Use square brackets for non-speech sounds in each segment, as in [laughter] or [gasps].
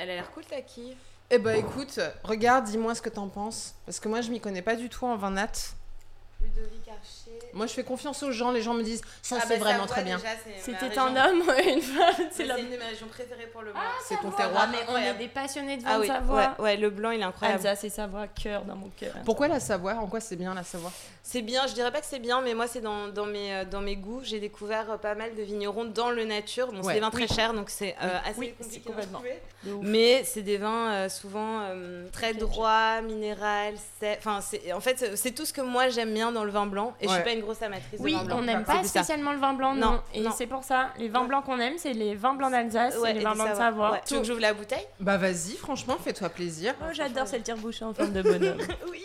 Elle a l'air cool ta quille. Eh bah écoute, regarde, dis-moi ce que t'en penses. Parce que moi, je m'y connais pas du tout en vin nat. Ludovic Archer. Moi, je fais confiance aux gens. Les gens me disent ça, Ah c'est bah, vraiment très bien. C'était un homme, [laughs] une femme, c'est une de mes régions préférées pour le blanc. C'est ton Ah, terroir. mais on est des passionnés de vin Ah de oui, Savoie. ouais, ouais, le blanc il est incroyable. Alsace et Savoie, cœur dans mon cœur. Pourquoi la Savoie? En quoi c'est bien la Savoie? C'est bien, je dirais pas que c'est bien, mais moi c'est dans, dans, mes, euh, dans mes goûts. J'ai découvert euh, pas mal de vignerons dans le nature. Bon, Ouais. c'est des vins très chers, donc c'est euh, assez compliqué. De. Mais c'est des vins souvent très droits, minéral, secs. Enfin, c'est- en fait, c'est- c'est tout ce que moi j'aime bien dans le vin blanc. Et je suis pas une grosse amatrice Oui, de vin blanc. on n'aime C'est pas spécialement le vin blanc, non. Non, Et c'est pour ça, les vins blancs qu'on aime, c'est les vins blancs d'Alsace Ouais, et les vins blancs de Savoie. Ouais. Tu veux que j'ouvre la bouteille? Bah vas-y, franchement, fais-toi plaisir. Oh, j'adore cette tire-bouchée en forme de bonhomme. [laughs] Oui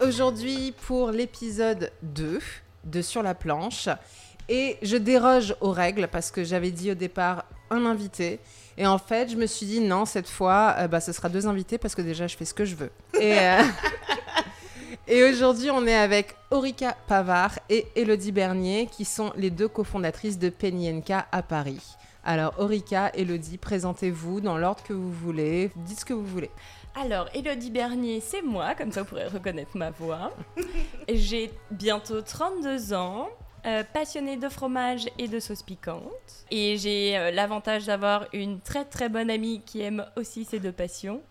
aujourd'hui pour l'épisode 2 de Sur la planche. Et je déroge aux règles parce que j'avais dit au départ un invité. Et en fait, je me suis dit non, cette fois, euh, bah, ce sera deux invités parce que déjà, je fais ce que je veux. Et, euh, [laughs] et aujourd'hui, on est avec Aurika Pavard et Elodie Bernier qui sont les deux cofondatrices de Penienka à Paris. Alors, Aurika, Elodie, présentez-vous dans l'ordre que vous voulez. Dites ce que vous voulez. Alors, Elodie Bernier, c'est moi, comme ça vous pourrez reconnaître ma voix. [laughs] J'ai bientôt 32 ans, euh, passionnée de fromage et de sauce piquante. Et j'ai euh, l'avantage d'avoir une très très bonne amie qui aime aussi ces deux passions.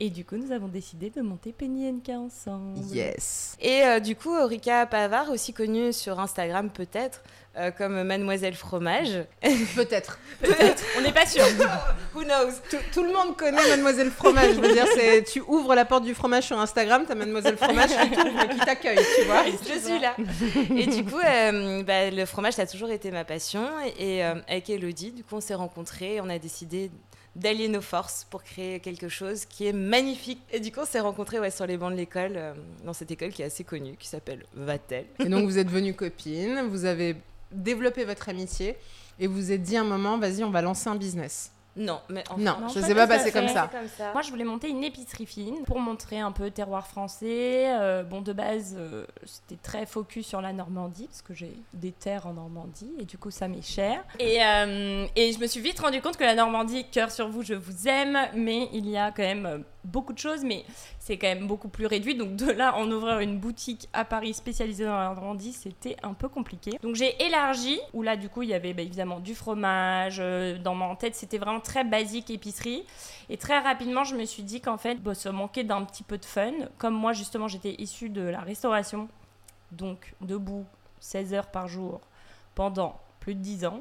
Et du coup, nous avons décidé de monter Penny NK ensemble. Yes. Et euh, du coup, Aurika Pavard, aussi connue sur Instagram peut-être, euh, comme Mademoiselle Fromage. [laughs] Peut-être. On n'est pas sûr. [laughs] Who knows? Tout, tout le monde connaît Mademoiselle Fromage. Je veux dire, c'est tu ouvres la porte du fromage sur Instagram, t'as Mademoiselle Fromage qui et t'accueille, tu vois. [laughs] Je suis là. Et du coup, euh, bah, le fromage, ça a toujours été ma passion. Et euh, avec Elodie, du coup, on s'est rencontrés. On a décidé d'allier nos forces pour créer quelque chose qui est magnifique. Et du coup, on s'est rencontrés ouais, sur les bancs de l'école, euh, dans cette école qui est assez connue, qui s'appelle Vatel. Et donc vous êtes devenues copines, vous avez développé votre amitié et vous êtes dit un moment, vas-y, on va lancer un business. Non, mais enfin, Non, non, ça pas s'est pas passé fait. comme ça. c'est comme ça. Moi, je voulais monter une épicerie fine pour montrer un peu terroir français. Euh, bon, de base, euh, c'était très focus sur la Normandie, parce que j'ai des terres en Normandie, et du coup, ça m'est cher. Et, euh, et je me suis vite rendu compte que la Normandie, cœur sur vous, je vous aime, mais il y a quand même beaucoup de choses, mais c'est quand même beaucoup plus réduit. Donc, de là, en ouvrir une boutique à Paris spécialisée dans la Normandie, c'était un peu compliqué. Donc, j'ai élargi, où là, du coup, il y avait bah, évidemment du fromage. dans ma tête, c'était vraiment très basique épicerie. Et très rapidement, je me suis dit qu'en fait, bah, ça manquait d'un petit peu de fun. Comme moi, justement, j'étais issue de la restauration, donc debout 16 heures par jour pendant plus de 10 ans.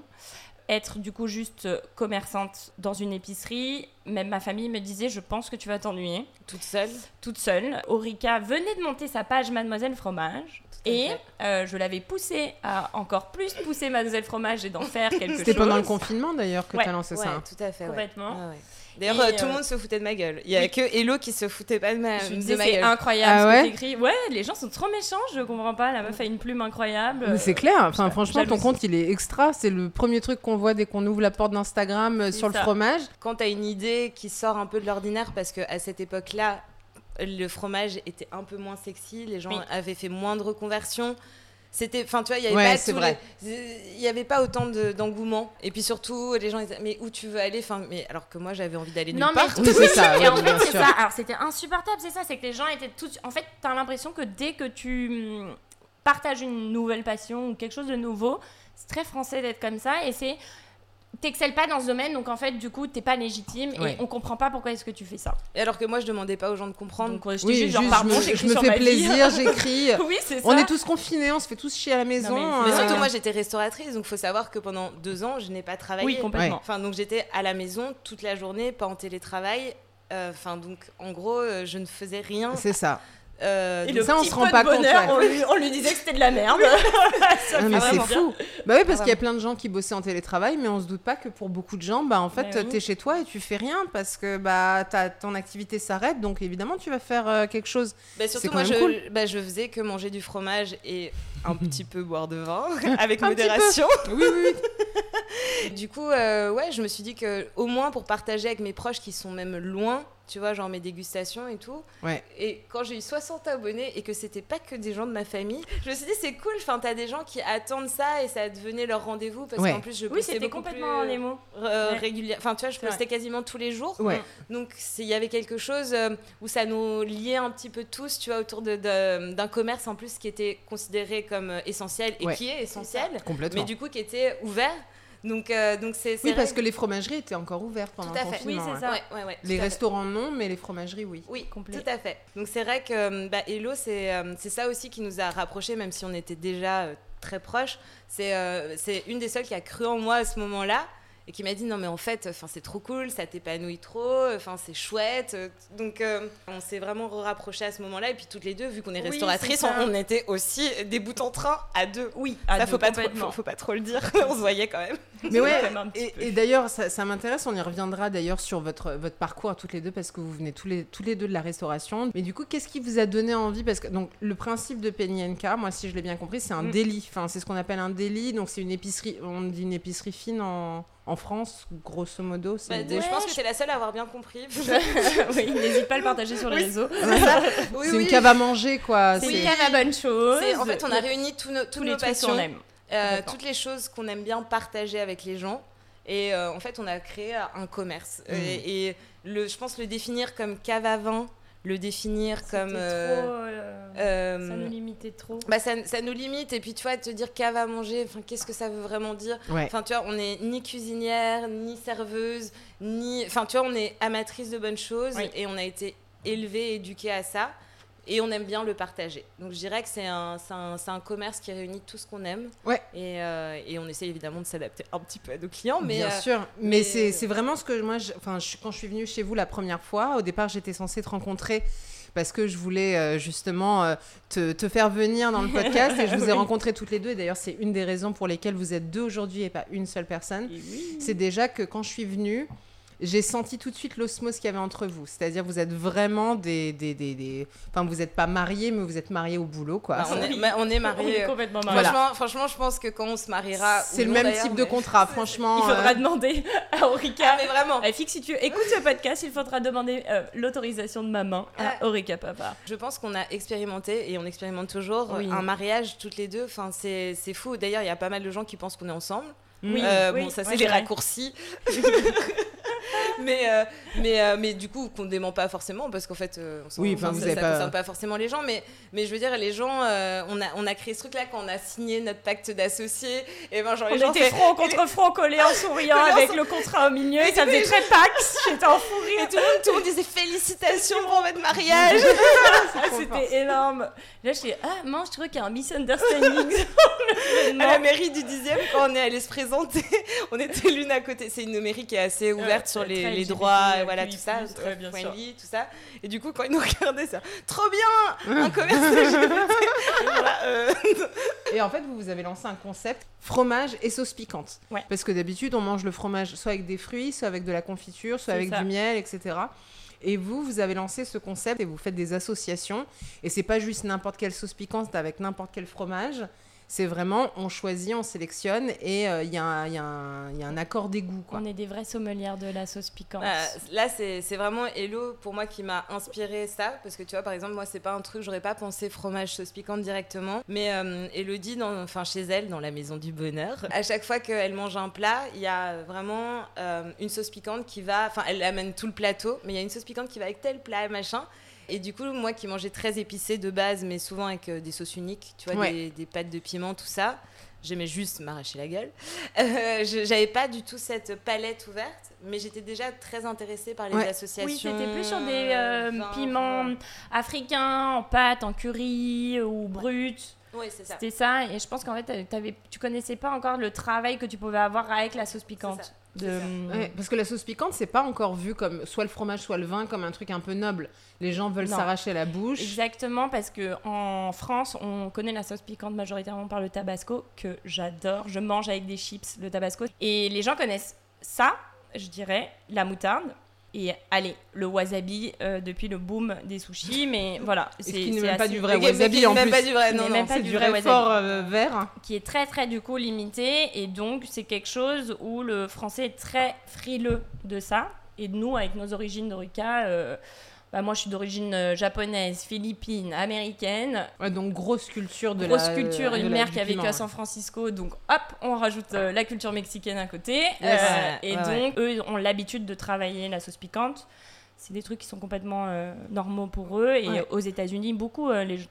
Être du coup juste commerçante dans une épicerie, même ma famille me disait je pense que tu vas t'ennuyer Toute seule? toute seule. Aurika venait de monter sa page Mademoiselle Fromage et euh, je l'avais poussée à encore plus pousser Mademoiselle Fromage et d'en faire quelque chose. C'était pendant le confinement d'ailleurs que Ouais. tu as lancé Ouais, ça. tout à fait. Complètement. Ouais, ouais. D'ailleurs, euh, tout euh, le monde se foutait de ma gueule. Il y a oui. que Hello qui se foutait pas de ma, Je me de disais, ma c'est gueule. incroyable Ah ce ouais que t'écris. Ouais, les gens sont trop méchants, je comprends pas. La meuf a une plume incroyable. Mais c'est clair, enfin franchement ton compte il est extra, c'est le premier truc qu'on voit dès qu'on ouvre la porte d'Instagram euh, C'est sur le fromage. Quand tu as une idée qui sort un peu de l'ordinaire, parce qu'à cette époque-là, le fromage était un peu moins sexy, les gens Oui. avaient fait moins de reconversions. C'était, enfin, tu vois, il y avait Ouais, les- avait pas autant de- d'engouement. Et puis surtout, les gens ils disaient, mais où tu veux aller? Enfin, mais alors que moi, j'avais envie d'aller nulle Non, mais part. Oui, c'est ça, Et oui, en bien fait, c'est ça. Alors, c'était insupportable, c'est ça. C'est que les gens étaient tous. En fait, t'as l'impression que dès que tu hum, partages une nouvelle passion ou quelque chose de nouveau, c'est très français d'être comme ça. Et c'est. T'excelles pas dans ce domaine, donc en fait, du coup, t'es pas légitime Ouais. et on comprend pas pourquoi est-ce que tu fais ça. Et alors que moi, je demandais pas aux gens de comprendre. Donc, euh, je Oui, juste, genre, juste, pardon, je me, je me sur fais plaisir, [laughs] j'écris. [laughs] oui, c'est ça. On est tous confinés, on se fait tous chier à la maison. Non, mais Euh, surtout, moi, j'étais restauratrice, donc faut savoir que pendant deux ans, je n'ai pas travaillé. Oui, complètement. Enfin, donc j'étais à la maison toute la journée, pas en télétravail. Euh, Enfin, donc en gros, euh, je ne faisais rien. C'est ça. Euh, Et le ça, on petit se peu rend de pas compte, ouais. on, lui, on lui disait que c'était de la merde. [laughs] Ça mais c'est fou. Bah oui, parce Ah, qu'il y a plein de gens qui bossaient en télétravail, mais on se doute pas que pour beaucoup de gens, bah en fait, Bah oui. t'es chez toi et tu fais rien parce que bah t'as- ton activité s'arrête, donc évidemment tu vas faire euh, quelque chose. Bah, surtout, quand moi, même je, cool. bah, je faisais que manger du fromage et un [laughs] petit peu boire de vin, [laughs] avec modération. Oui, oui, oui. Du coup, euh, ouais, je me suis dit que au moins pour partager avec mes proches qui sont même loin, tu vois, genre mes dégustations et tout. Ouais. Et quand j'ai eu 60 abonnés et que c'était pas que des gens de ma famille, je me suis dit c'est cool. Enfin, t'as des gens qui attendent ça et ça devenait leur rendez-vous parce Ouais. qu'en plus je Oui, postais c'était complètement plus, les mots. euh, Ouais. régulière. Enfin, tu vois, je postais quasiment tous les jours. Ouais. Donc il y avait quelque chose euh, où ça nous liait un petit peu tous, tu vois, autour de- de- d'un commerce en plus qui était considéré comme euh, essentiel et Ouais. qui est essentiel, Complètement. mais du coup qui était ouvert. Donc euh, donc c'est Oui, vrai parce que les fromageries étaient encore ouvertes pendant Tout à le fait. confinement. Oui, c'est ça. Ouais, ouais, ouais, Les restaurants non, mais les fromageries oui. Oui, Complet. tout à fait. Donc c'est vrai que euh, bah, Hello, c'est euh, c'est ça aussi qui nous a rapprochés, même si on était déjà euh, très proches. C'est euh, c'est une des seules qui a cru en moi à ce moment-là et qui m'a dit non mais en fait, enfin c'est trop cool, ça t'épanouit trop, enfin c'est chouette. Donc euh, on s'est vraiment rapprochés à ce moment-là et puis toutes les deux, vu qu'on est restauratrices, ça. on, on était aussi des bouts en train à deux. Oui, Ça à faut deux, pas, trop, complètement. faut, faut pas trop le dire, [laughs] on se voyait quand même. Mais ouais, et, d'ailleurs, ça, ça m'intéresse, on y reviendra d'ailleurs sur votre, votre parcours à toutes les deux, parce que vous venez tous les, tous les deux de la restauration. Mais du coup, qu'est-ce qui vous a donné envie? Parce que donc, le principe de Penny NK, moi, si je l'ai bien compris, c'est un Mm. délit. Enfin, c'est ce qu'on appelle un délit. Donc, c'est une épicerie, on dit une épicerie fine en, en France, grosso modo. c'est Bah, une- Je pense Ouais, que c'est la seule à avoir bien compris. [laughs] oui, n'hésite pas à le partager sur les Oui, réseaux. [laughs] Oui, c'est oui. une cave à manger, quoi. C'est une cave à bonne chose. En fait, on a réuni tous nos, tous tous nos les passions. qu'on aime. Euh, toutes les choses qu'on aime bien partager avec les gens. Et euh, en fait, on a créé un commerce. Mm. Et, et le, je pense le définir comme cave à vin, le définir comme. C'était euh, trop, euh, euh, Ça nous limitait trop. bah, ça, ça nous limite. Et puis, tu vois, te dire cave à manger, enfin, qu'est-ce que ça veut vraiment dire? Ouais. Enfin, tu vois, on n'est ni cuisinière, ni serveuse, ni. Enfin, tu vois, on est amatrice de bonnes choses Oui. et on a été élevé, éduqué à ça. Et on aime bien le partager. Donc je dirais que c'est un, un, un commerce qui réunit tout ce qu'on aime. Ouais. Et, euh, et on essaie évidemment de s'adapter un petit peu à nos clients. Mais Bien euh, sûr, mais, mais- c'est c'est vraiment ce que moi, je- quand je suis venue chez vous la première fois, au départ, j'étais censée te rencontrer parce que je voulais euh, justement euh, te, te faire venir dans le [laughs] podcast et je vous ai Oui. rencontrées toutes les deux. Et d'ailleurs, c'est une des raisons pour lesquelles vous êtes deux aujourd'hui et pas une seule personne. Oui. C'est déjà que quand je suis venue, j'ai senti tout de suite l'osmose qu'il y avait entre vous. C'est-à-dire, vous êtes vraiment des, des, des, des- Enfin, vous n'êtes pas mariés, mais vous êtes mariés au boulot, quoi. bah, on, est, Oui. ma- on est On est mariés. complètement Voilà. mariés. Franchement, franchement, je pense que quand on se mariera. c'est le non, même type de contrat, franchement. Il faudra euh, demander à Ah, Aurica. mais vraiment. Eh, Fix, si tu écoutes ce podcast, il faudra demander euh, l'autorisation de ma main à Ah. Aurica Papa. Je pense qu'on a expérimenté et on expérimente toujours Oui. un mariage toutes les deux. Enfin, c'est c'est fou. D'ailleurs, il y a pas mal de gens qui pensent qu'on est ensemble. Oui, Euh, oui, bon, ça c'est des raccourcis. [laughs] [laughs] mais, euh, mais, euh, mais du coup, qu'on ne dément pas forcément, parce qu'en fait, euh, on s'en- Oui, enfin, vous ça, avez ça pas- concerne pas forcément les gens. Mais, mais je veux dire, les gens, euh, on, a, on a créé ce truc-là quand on a signé notre pacte d'associés. Et ben, genre, On les gens était front contre [laughs] front collés en souriant avec le contrat au milieu Et et ça faisait très pax. J'étais en fou rire. Et tout le, monde, tout le monde disait félicitations pour votre mariage. [laughs] Ah, C'était énorme. Là, je suis ah, mince, je trouve qu'il y a un misunderstanding. à la mairie du 10e, quand on est allé se présenter, on était l'une à côté. C'est une mairie qui est assez ouverte Sur les, droits, et voilà, tout ça, plus, très ouais, bien sûr. friendly, tout ça. Et du coup, quand ils nous [laughs] regardaient, ça, trop bien, un commerce LGBT. Et voilà, euh, Et en fait, vous, vous avez lancé un concept fromage et sauce piquante. Ouais. Parce que d'habitude, on mange le fromage soit avec des fruits, soit avec de la confiture, soit avec ça. du miel, etc. Et vous, vous avez lancé ce concept et vous faites des associations. Et c'est pas juste n'importe quelle sauce piquante avec n'importe quel fromage. C'est vraiment, on choisit, on sélectionne et euh, il y, a un- il y a un- il y a un accord des goûts. Quoi. On est des vraies sommelières de la sauce piquante. Voilà, là, c'est c'est vraiment Hello pour moi qui m'a inspiré ça. Parce que tu vois, par exemple, moi, c'est pas un truc, j'aurais pas pensé fromage sauce piquante directement. Mais euh, Elodie, dans, enfin, chez elle, dans la maison du bonheur, à chaque fois qu'elle mange un plat, il y a vraiment euh, une sauce piquante qui va. Enfin, elle amène tout le plateau, mais il y a une sauce piquante qui va avec tel plat, machin. Et du coup, moi qui mangeais très épicé de base, mais souvent avec euh, des sauces uniques, tu vois, Ouais. des, des pâtes de piment, tout ça, j'aimais juste m'arracher la gueule. [laughs] Euh, je- J'avais pas du tout cette palette ouverte, mais j'étais déjà très intéressée par les Ouais. associations. Oui, c'était plus sur des euh, vins, piments africains en pâte, en curry ou brut. Oui, c'est ça. C'était ça. Et je pense qu'en fait, tu connaissais pas encore le travail que tu pouvais avoir avec la sauce piquante. De... Ouais, parce que la sauce piquante, c'est pas encore vu comme soit le fromage, soit le vin, comme un truc un peu noble. Les gens veulent s'arracher la bouche. Exactement, parce que en France, on connaît la sauce piquante majoritairement par le tabasco, que j'adore. Je mange avec des chips le tabasco. Et les gens connaissent ça, je dirais, la moutarde, Et allez, le wasabi euh, depuis le boom des sushis, mais [laughs] voilà. Ce c'est qui n'est même pas du vrai wasabi en plus. pas du vrai, non, non. même pas C'est du du vrai vrai fort euh, vert. qui est très très du coup limité et donc c'est quelque chose où le français est très frileux de ça et nous avec nos origines d'Oruka euh, bah, moi je suis d'origine euh, japonaise, philippine, américaine, Ouais, donc grosse culture de grosse la culture, une mère qui a vécu à San Francisco donc hop on rajoute euh, la culture mexicaine à côté. Yes. Euh, et donc eux ont l'habitude de travailler la sauce piquante c'est des trucs qui sont complètement euh, normaux pour eux et Ouais. aux États-Unis beaucoup euh, les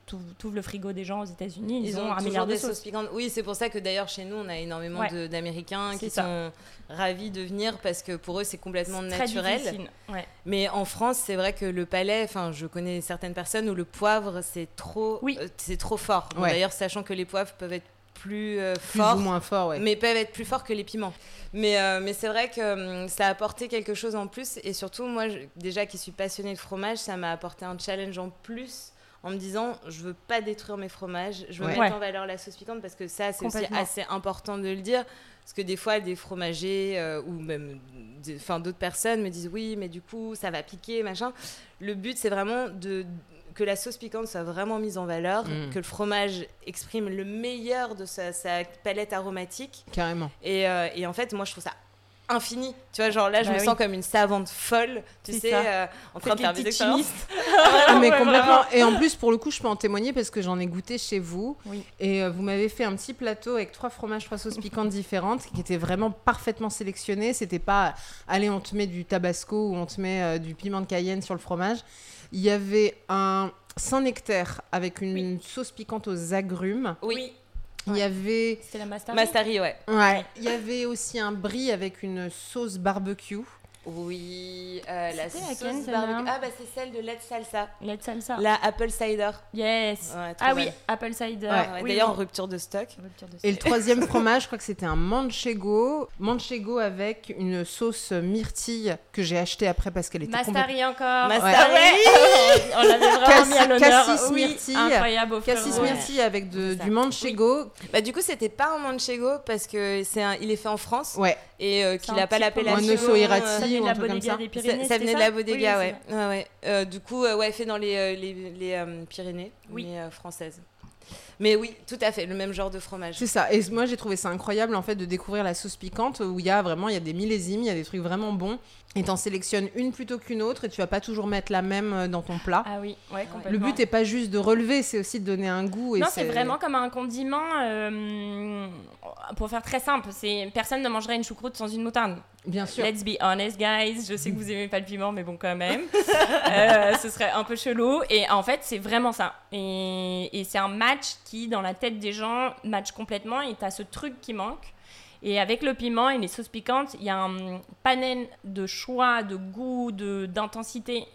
ouvres le frigo des gens aux États-Unis ils, Ils ont, un milliard de sauces sauces piquantes. Oui, c'est pour ça que d'ailleurs chez nous, on a énormément Ouais. d'Américains qui ça. sont ravis de venir parce que pour eux, c'est complètement très naturel. Ouais. Mais en France, c'est vrai que le palais, enfin, je connais certaines personnes où le poivre, c'est trop, Oui. euh, c'est trop fort. Bon. D'ailleurs, sachant que les poivres peuvent être plus euh, Plus forts, ou moins fort, ouais. mais peuvent être plus forts que les piments. Mais, euh, mais c'est vrai que hum, ça a apporté quelque chose en plus. Et surtout, moi, je- déjà qui suis passionnée de fromage, ça m'a apporté un challenge en plus en me disant je veux pas détruire mes fromages, je veux Ouais. mettre en valeur la sauce piquante parce que ça, c'est aussi assez important de le dire. Parce que des fois, des fromagers euh, ou même enfin, d'autres personnes me disent oui, mais du coup, ça va piquer, machin. Le but, c'est vraiment de que la sauce piquante soit vraiment mise en valeur, Mm. que le fromage exprime le meilleur de sa, sa palette aromatique. Carrément. Et, euh, et en fait, moi, je trouve ça infini. Tu vois, genre là, je Bah me oui. sens comme une savante folle, tu sais, euh, en train de faire des expériences. chimistes. [laughs] Ah, mais complètement. Et en plus, pour le coup, je peux en témoigner parce que j'en ai goûté chez vous. Oui. Et euh, vous m'avez fait un petit plateau avec trois fromages, trois sauces piquantes différentes qui étaient vraiment parfaitement sélectionnés. C'était pas, allez, on te met du tabasco ou on te met euh, du piment de Cayenne sur le fromage. Il y avait un Saint-Nectaire avec une Oui. sauce piquante aux agrumes. Oui, Il y avait, C'était la master. Mastari, ouais. ouais, il y avait aussi un brie avec une sauce barbecue. Oui, euh, la sauce laquelle, celle-là barbecue. Ah, bah c'est celle de Let's Salsa. Let's salsa. La apple cider. Yes. Ouais, ah oui, apple cider. Ouais. Ouais, Oui, D'ailleurs, en rupture de stock. Rupture de Et le troisième [laughs] fromage, je crois que c'était un manchego. Manchego avec une sauce myrtille que j'ai acheté après parce qu'elle était. Mastari encore. Mastari. Ouais. [laughs] On l'avait vraiment mis à Cassis- l'honneur. cassis Oui, myrtille. incroyable au Cassis myrtille avec de- du manchego. Bah, du coup, c'était pas un manchego parce que c'est un... il est fait en France Ouais, et euh, qu'il un n'a pas l'appellation. Irati, euh, Ça venait ou de un truc comme ça. des Ça, Pyrénées. ça c'était venait de la bodega, Oui, ouais. ouais, ouais. Euh, du coup, euh, ouais, fait dans les, euh, les, les, euh, Pyrénées, Oui. mais euh, françaises. Mais oui, tout à fait, le même genre de fromage. c'est ça. Et moi, j'ai trouvé ça incroyable en fait de découvrir la sauce piquante où il y a vraiment il y a des millésimes, il y a des trucs vraiment bons. Et t'en sélectionnes une plutôt qu'une autre et tu vas pas toujours mettre la même euh, dans ton plat. Ah oui, ouais, complètement. Le but est pas juste de relever, c'est aussi de donner un goût. Et Non, c'est vraiment comme un condiment. euh, pour faire très simple, c'est personne ne mangerait une choucroute sans une moutarde. Bien sûr. Let's be honest, guys. Je sais que vous aimez pas le piment, mais bon, quand même. [laughs] Euh, ce serait un peu chelou. Et en fait, c'est vraiment ça. Et, et c'est un match qui, dans la tête des gens, match complètement. Et t'as ce truc qui manque. Et avec le piment et les sauces piquantes, il y a un panel de choix, de goût, de d'intensité.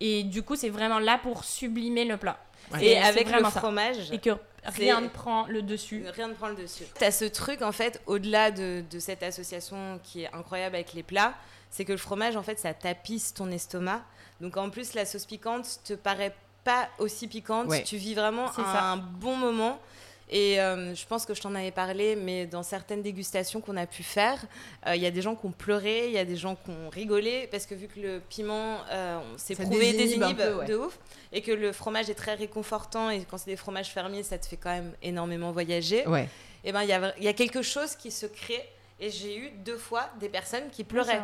Et du coup, c'est vraiment là pour sublimer le plat. Ouais. Et C'est avec le ça. fromage, Et que rien ne prend le dessus. rien ne prend le dessus. Tu as ce truc, en fait, au-delà de, de cette association qui est incroyable avec les plats, c'est que le fromage, en fait, ça tapisse ton estomac. Donc, en plus, la sauce piquante te paraît pas aussi piquante. Ouais. Tu vis vraiment un, ça. bon moment. Et euh, je pense que je t'en avais parlé, mais dans certaines dégustations qu'on a pu faire, euh, il y a des gens qui ont pleuré, il y a des gens qui ont rigolé, parce que vu que le piment, euh, on s'est prouvé peu, ouais. de ouf, et que le fromage est très réconfortant, et quand c'est des fromages fermiers, ça te fait quand même énormément voyager, Ouais. et ben il y a, il y a quelque chose qui se crée. Et j'ai eu deux fois des personnes qui pleuraient,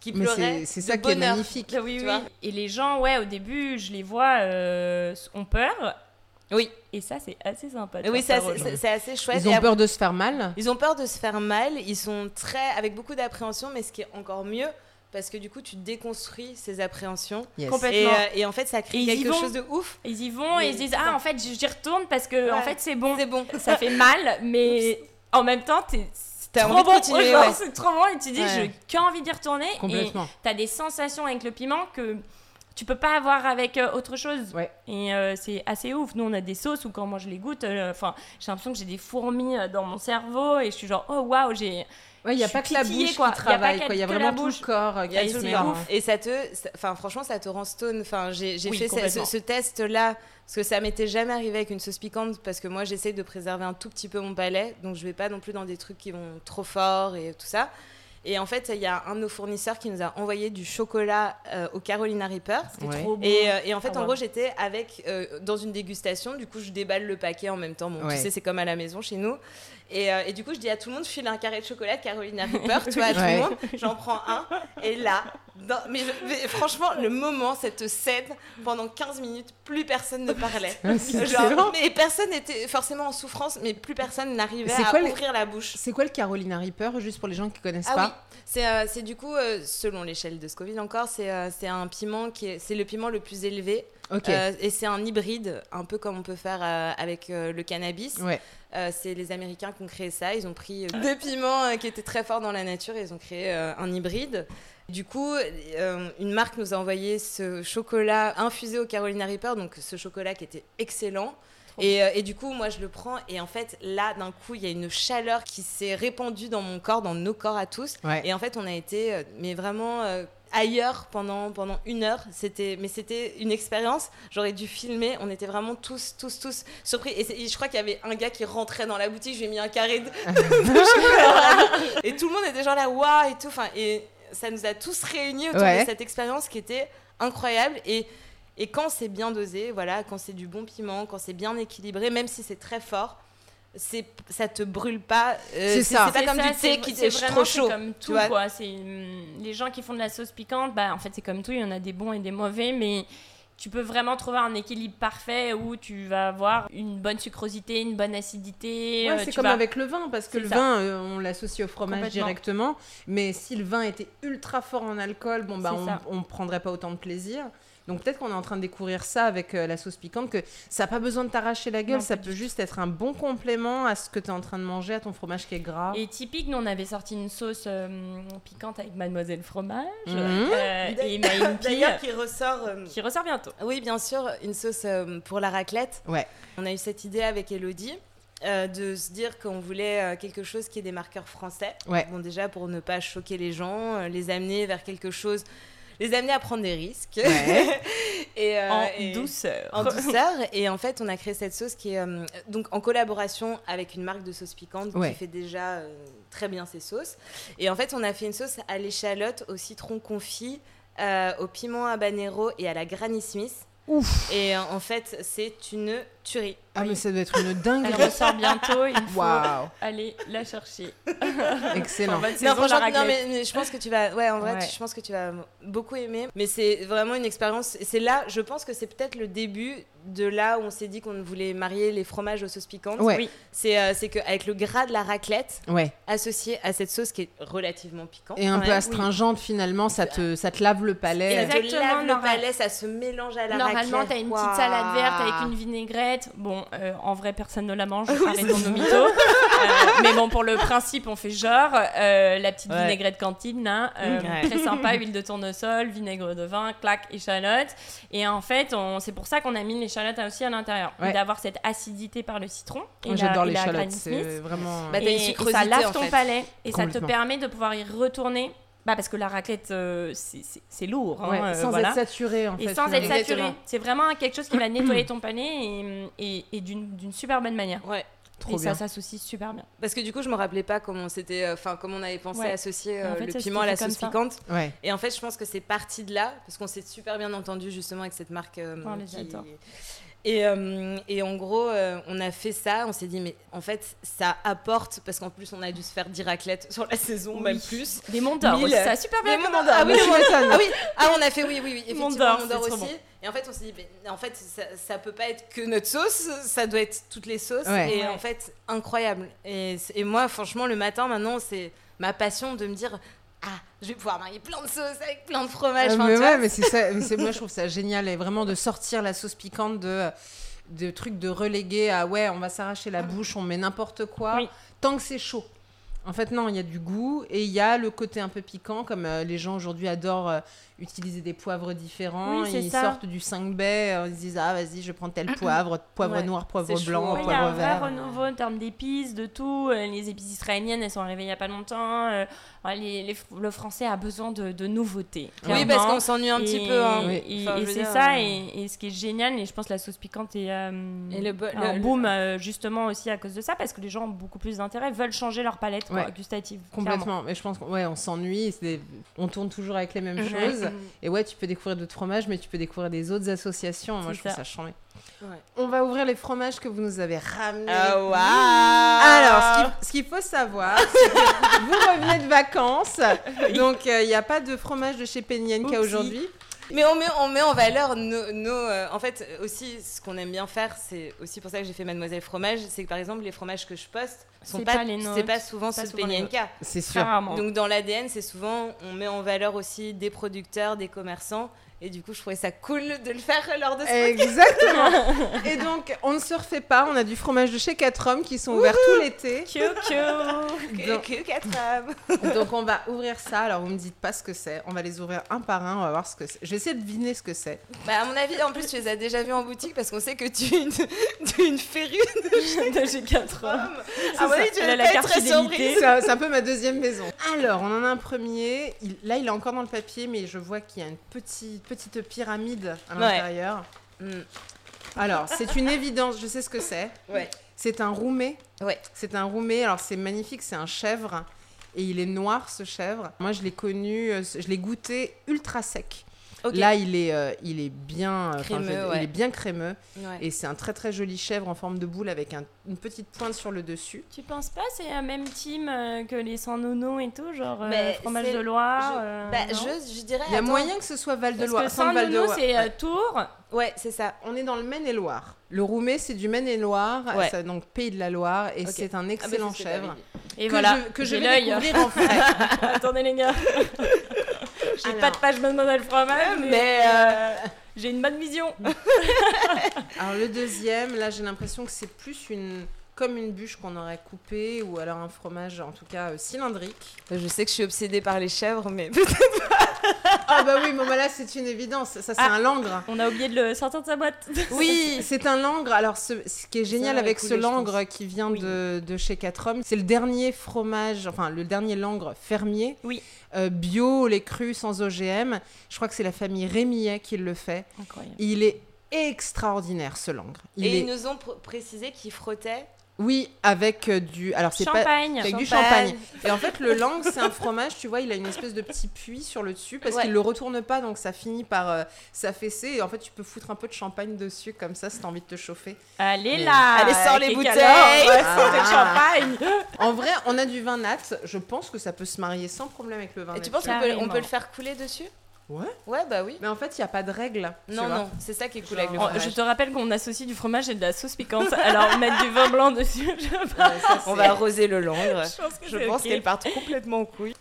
qui pleuraient. c'est ça qui est magnifique. Bah oui, oui. Et les gens, ouais, au début, je les vois, euh, ont peur. Oui, Et ça, c'est assez sympa. de oui, c'est assez chouette. Ils Et ont peur de se faire mal. Ils ont peur de se faire mal, ils sont très avec beaucoup d'appréhension, mais ce qui est encore mieux, parce que du coup tu déconstruis ces appréhensions. Yes. Complètement. Et, euh, et en fait ça crée Et quelque vont. chose de ouf. Ils y vont Mais et ils se disent Ah, en fait, j'y retourne parce que, en fait, c'est bon. C'est bon. [laughs] Ça fait mal, mais [laughs] en même temps, t'es. T'as trop envie de bon, continuer, [laughs] genre, ouais. c'est trop bon et tu dis Ouais. j'ai qu'envie d'y retourner et Complètement. t'as des sensations avec le piment que tu peux pas avoir avec euh, autre chose Ouais. et euh, c'est assez ouf nous on a des sauces où quand moi je les goûte euh, enfin j'ai l'impression que j'ai des fourmis euh, dans mon cerveau et je suis genre oh waouh j'ai Ouais, il n'y a pas que la bouche quoi. qui travaille. Il y a vraiment tout le corps Il y a qui tout se le met corps. en- Et ça te, ça- enfin franchement, ça te rend stone. Enfin, j'ai Oui, fait ce, complètement. ce- ce test-là parce que ça m'était jamais arrivé avec une sauce piquante parce que moi j'essaie de préserver un tout petit peu mon palais, donc je vais pas non plus dans des trucs qui vont trop fort et tout ça. Et en fait, il y a un de nos fournisseurs qui nous a envoyé du chocolat euh, au Carolina Reaper. C'était Ouais. trop beau. Et, euh, et en fait, Ah en gros, j'étais avec euh, dans une dégustation. Du coup, je déballe le paquet en même temps. Bon, Ouais. tu sais, c'est comme à la maison chez nous. Et, euh, et du coup, je dis à tout le monde, je file un carré de chocolat de Carolina [laughs] Reaper, tu vois, à tout Ouais. le monde. J'en prends un. Et là, dans- mais, je- mais franchement, le moment, cette scène, pendant 15 minutes, plus personne ne parlait. Genre, mais personne n'était forcément en souffrance, mais plus personne n'arrivait à quoi ouvrir la bouche. C'est quoi le Carolina Reaper, juste pour les gens qui connaissent Ah oui, pas c'est euh, c'est du coup, euh, selon l'échelle de Scoville encore, c'est c'est un piment qui est, c'est le piment le plus élevé. Ok. Euh, et c'est un hybride, un peu comme on peut faire avec le cannabis. Ouais. Euh, c'est les Américains qui ont créé ça. Ils ont pris euh, deux piments euh, qui étaient très forts dans la nature et ils ont créé un hybride. Du coup, euh, une marque nous a envoyé ce chocolat infusé au Carolina Reaper, donc ce chocolat qui était excellent. Et, euh, et du coup, moi, je le prends et en fait, là, d'un coup, il y a une chaleur qui s'est répandue dans mon corps, dans nos corps à tous. Ouais. Et en fait, on a été, mais vraiment euh, ailleurs pendant, pendant une heure. C'était, mais c'était une expérience. J'aurais dû filmer. On était vraiment tous, tous, tous surpris. Et, je crois qu'il y avait un gars qui rentrait dans la boutique. Je lui ai mis un carré de, de. [laughs] Et tout le monde était genre là, waouh et tout. Enfin, et ça nous a tous réunis autour Ouais. de cette expérience qui était incroyable. Et et quand c'est bien dosé, voilà, quand c'est du bon piment, quand c'est bien équilibré, même si c'est très fort, c'est ça te brûle pas. euh, C'est ça. C'est pas comme ça, du thé c'est- qui est vraiment- trop c'est chaud. comme tout, quoi. C'est hum, les gens qui font de la sauce piquante, bah en fait c'est comme tout, il y en a des bons et des mauvais, mais tu peux vraiment trouver un équilibre parfait où tu vas avoir une bonne sucrosité, une bonne acidité. Ouais, euh, c'est comme vas- avec le vin, parce que le ça. vin, euh, on l'associe au fromage directement. Mais si le vin était ultra fort en alcool, bon, bah, on, on prendrait pas autant de plaisir. Donc peut-être qu'on est en train de découvrir ça avec euh, la sauce piquante, que ça n'a pas besoin de t'arracher la gueule, Non, ça peut juste être un bon complément à ce que tu es en train de manger, à ton fromage qui est gras. Et typique, nous on avait sorti une sauce euh, piquante avec Mademoiselle Fromage Mhm. euh, et D'ailleurs, qui ressort. euh, qui ressort bientôt. Oui, bien sûr, une sauce euh, pour la raclette. Ouais. On a eu cette idée avec Elodie. euh, de se dire qu'on voulait euh, quelque chose qui ait des marqueurs français. Ouais. Bon, déjà pour ne pas choquer les gens, euh, les amener vers quelque chose, les amener à prendre des risques. Ouais. [laughs] et, euh, en et- douceur. en douceur. Et en fait, on a créé cette sauce qui est euh, donc en collaboration avec une marque de sauce piquante Ouais. qui fait déjà euh, très bien ses sauces. Et en fait, on a fait une sauce à l'échalote, au citron confit, au piment habanero et à la Granny Smith. Ouf Et en fait, c'est une tuerie. Ah, mais ça doit être une [laughs] Elle dinguerie. ressort bientôt, il faut Waouh aller la chercher. [laughs] Excellent. Non, franchement, non, mais, mais je pense que tu vas, ouais, en vrai, Ouais. je pense que tu vas beaucoup aimer. Mais c'est vraiment une expérience. C'est là, je pense que c'est peut-être le début de là où on s'est dit qu'on voulait marier les fromages aux sauces piquantes. Ouais. Oui. C'est euh, qu'avec le gras de la raclette Ouais. associé à cette sauce qui est relativement piquante. Et un peu même. astringente finalement, ça te, ça te lave le palais. ça te Exactement, lave le palais, ça se mélange à la Normalement, raclette. t'as une petite salade verte avec une vinaigrette. Bon, euh, en vrai, personne ne la mange. [laughs] Arrêtons nos mythos. Euh, mais bon, pour le principe, on fait genre euh, la petite Ouais. vinaigrette cantine, là, euh, Ouais. très sympa, [laughs] huile de tournesol, vinaigre de vin, claque, échalote. Et en fait, on- c'est pour ça qu'on a mis l'échalote aussi à l'intérieur, Ouais. Et d'avoir cette acidité par le citron. J'adore Granny c'est vraiment. Bah, et, et ça lave en ton fait. palais et ça te permet de pouvoir y retourner. Bah parce que la raclette, euh, c'est- lourd. hein, Ouais, euh, sans voilà. être saturé en Et fait. sans être saturé. C'est vraiment quelque chose qui va nettoyer [clears throat] ton palais et, et, et d'une d'une super bonne manière. Ouais. Trop et bien. ça s'associe super bien. Parce que du coup, je me rappelais pas comment c'était, euh, enfin, comment on avait pensé Ouais. associer En fait, le piment à la sauce piquante. Ouais. Et en fait, je pense que c'est parti de là, parce qu'on s'est super bien entendu justement avec cette marque. euh, qui-. Et, euh, et en gros, euh, on a fait ça, on s'est dit, mais en fait, ça apporte, parce qu'en plus, on a dû se faire 10 raclettes sur la saison, même Oui. plus. Des monts d'or Mille. ça a super bien d'Or. Ah oui. Ah oui, ah, on a fait, oui, oui, oui, effectivement, Mont d'Or, Mont d'Or c'est trop aussi. bon. Et en fait, on s'est dit, mais en fait, ça, ça peut pas être que notre sauce, ça doit être toutes les sauces. Ouais. Et Ouais. en fait, incroyable. Et moi, franchement, le matin, maintenant, c'est ma passion de me dire, ah, je vais pouvoir marier plein de sauces avec plein de fromages. Euh, Enfin, mais ouais, mais c'est ça. mais c'est- moi, je [laughs] trouve ça génial et vraiment de sortir la sauce piquante de de trucs de reléguer à ouais, on va s'arracher la bouche, on met n'importe quoi Oui. tant que c'est chaud. En fait, non, il y a du goût et il y a le côté un peu piquant, comme euh, les gens aujourd'hui adorent euh, utiliser des poivres différents. Oui, ils ça. sortent du 5 baies, euh, ils se disent ah vas-y, je prendre tel [clears throat] poivre, poivre Ouais, noir, poivre blanc, ouais. Oui, il y a poivre un vrai vert. renouveau en termes d'épices, de tout. Euh, Les épices israéliennes, elles sont arrivées il n'y a pas longtemps. Euh, ouais, les- les- le français a besoin de, de nouveautés. Oui, parce qu'on s'ennuie un petit Et- peu. hein. Oui. Et, Enfin, c'est ça, euh, et, et ce qui est génial, et je pense que la sauce piquante est euh, Et le bo- un le- boom justement aussi à cause de ça, parce que les gens ont beaucoup plus d'intérêt, veulent changer leur palette. quoi, gustative. Complètement, mais je pense qu'on ouais, on s'ennuie, on tourne toujours avec les mêmes choses. Et ouais, tu peux découvrir d'autres fromages, mais tu peux découvrir des autres associations. Moi, je trouve ça. Ouais. On va ouvrir les fromages que vous nous avez ramenés. Ah, waouh Alors, ce qu'il- faut savoir, c'est que [laughs] vous revenez de vacances, donc euh, il n'y a pas de fromage de chez Penyenka Oupsie. aujourd'hui. Mais on met, on met en valeur nos. nos, euh, en fait, aussi, ce qu'on aime bien faire, c'est aussi pour ça que j'ai fait Mademoiselle Fromage, c'est que par exemple, les fromages que je poste sont C'est pas, pas les c'est pas souvent pas ceux souvent. C'est sûr. Donc dans l'ADN, c'est souvent, on met en valeur aussi des producteurs, des commerçants. Et du coup, je trouvais ça cool de le faire lors de ce Exactement. [laughs] Et donc, on ne se refait pas. On a du fromage de chez 4 hommes qui sont ouverts tout l'été. Kyo, kyo. [laughs] Donc- que, que quatre hommes. [laughs] Donc, on va ouvrir ça. Alors, vous me dites pas ce que c'est. On va les ouvrir un par un. On va voir ce que c'est. Je vais essayer de deviner ce que c'est. Bah, à mon avis, en plus, tu les as déjà vus en boutique parce qu'on sait que tu es une, tu es une férue de chez 4 hommes. C'est À avis, tu Elle a la carte fidélité. C'est un, c'est un peu ma deuxième maison. Alors, on en a un premier. Il- là, il est encore dans le papier, mais je vois qu'il y a une petite, petite pyramide à Ouais. l'intérieur. Mm, Alors, c'est une évidence. Je sais ce que c'est. ouais. C'est un. Ouais. C'est un roumet. Alors, c'est magnifique. C'est un chèvre. Et il est noir, ce chèvre. Moi, je l'ai connu, euh, je l'ai goûté ultra sec. Là, il est, euh, il est bien, euh, Crémeux, dire, ouais. il est bien crémeux. Ouais. Et c'est un très très joli chèvre en forme de boule avec un- une petite pointe sur le dessus. Tu penses pas c'est la même team euh, que les sans nono et tout, genre euh, fromage de Loire je- euh, bah, non je, je dirais. Il y a attends. moyen que ce soit Val de Parce Loire. que sans sans Val de nono Loire. c'est euh, Ouais. Tours. Ouais, c'est ça. On est dans le Maine-et-Loire. Le roumet, c'est du Maine-et-Loire, Ouais. donc pays de la Loire, et c'est un Ah, bah, excellent chèvre. Et que voilà, je, que je j'ai vais l'œil. découvrir en frais. [laughs] [laughs] Attendez les gars. J'ai Alors. pas de page Mademoiselle Fromage, mais, Mais, euh, j'ai une bonne vision. [laughs] Alors le deuxième, là j'ai l'impression que c'est plus une comme une bûche qu'on aurait coupée ou alors un fromage en tout cas euh, cylindrique. Je sais que je suis obsédée par les chèvres, mais [laughs] Ah bah oui, bon bah là c'est une évidence, ça c'est Ah. un langre. On a oublié de le sortir de sa boîte. oui. C'est un langre. Alors, ce, ce qui est génial avec ce langre qui vient Oui. de, de chez 4 hommes, c'est le dernier fromage, enfin le dernier langre fermier, Oui. euh, bio, les crus, sans OGM. Je crois que c'est la famille Rémillet qui le fait. Incroyable. Il est extraordinaire ce langre. Il Et est, ils nous ont pr- précisé qu'ils frottaient. Oui, avec euh, du, alors c'est pas Champagne. avec du Champagne. Et en fait, le langre, c'est un fromage, tu vois, il a une espèce de petit puits sur le dessus parce Ouais. qu'il le retourne pas, donc ça finit par euh, s'affaisser. Et en fait, tu peux foutre un peu de champagne dessus comme ça si t'as envie de te chauffer. Allez Mais- là. Allez, sors les bouteilles. Ah. champagne. En vrai, on a du vin nat. Je pense que ça peut se marier sans problème avec le vin Et nat. tu penses qu'on peut, on peut le faire couler dessus? Ouais. Ouais, bah oui. Mais en fait, il n'y a pas de règle. Non, non, c'est ça qui est cool Genre- avec le fromage. je te rappelle qu'on associe du fromage et de la sauce piquante. Alors [laughs] mettre du vin blanc dessus, je, Ouais, ça, On va arroser le langre. je pense qu'elle part complètement en couille.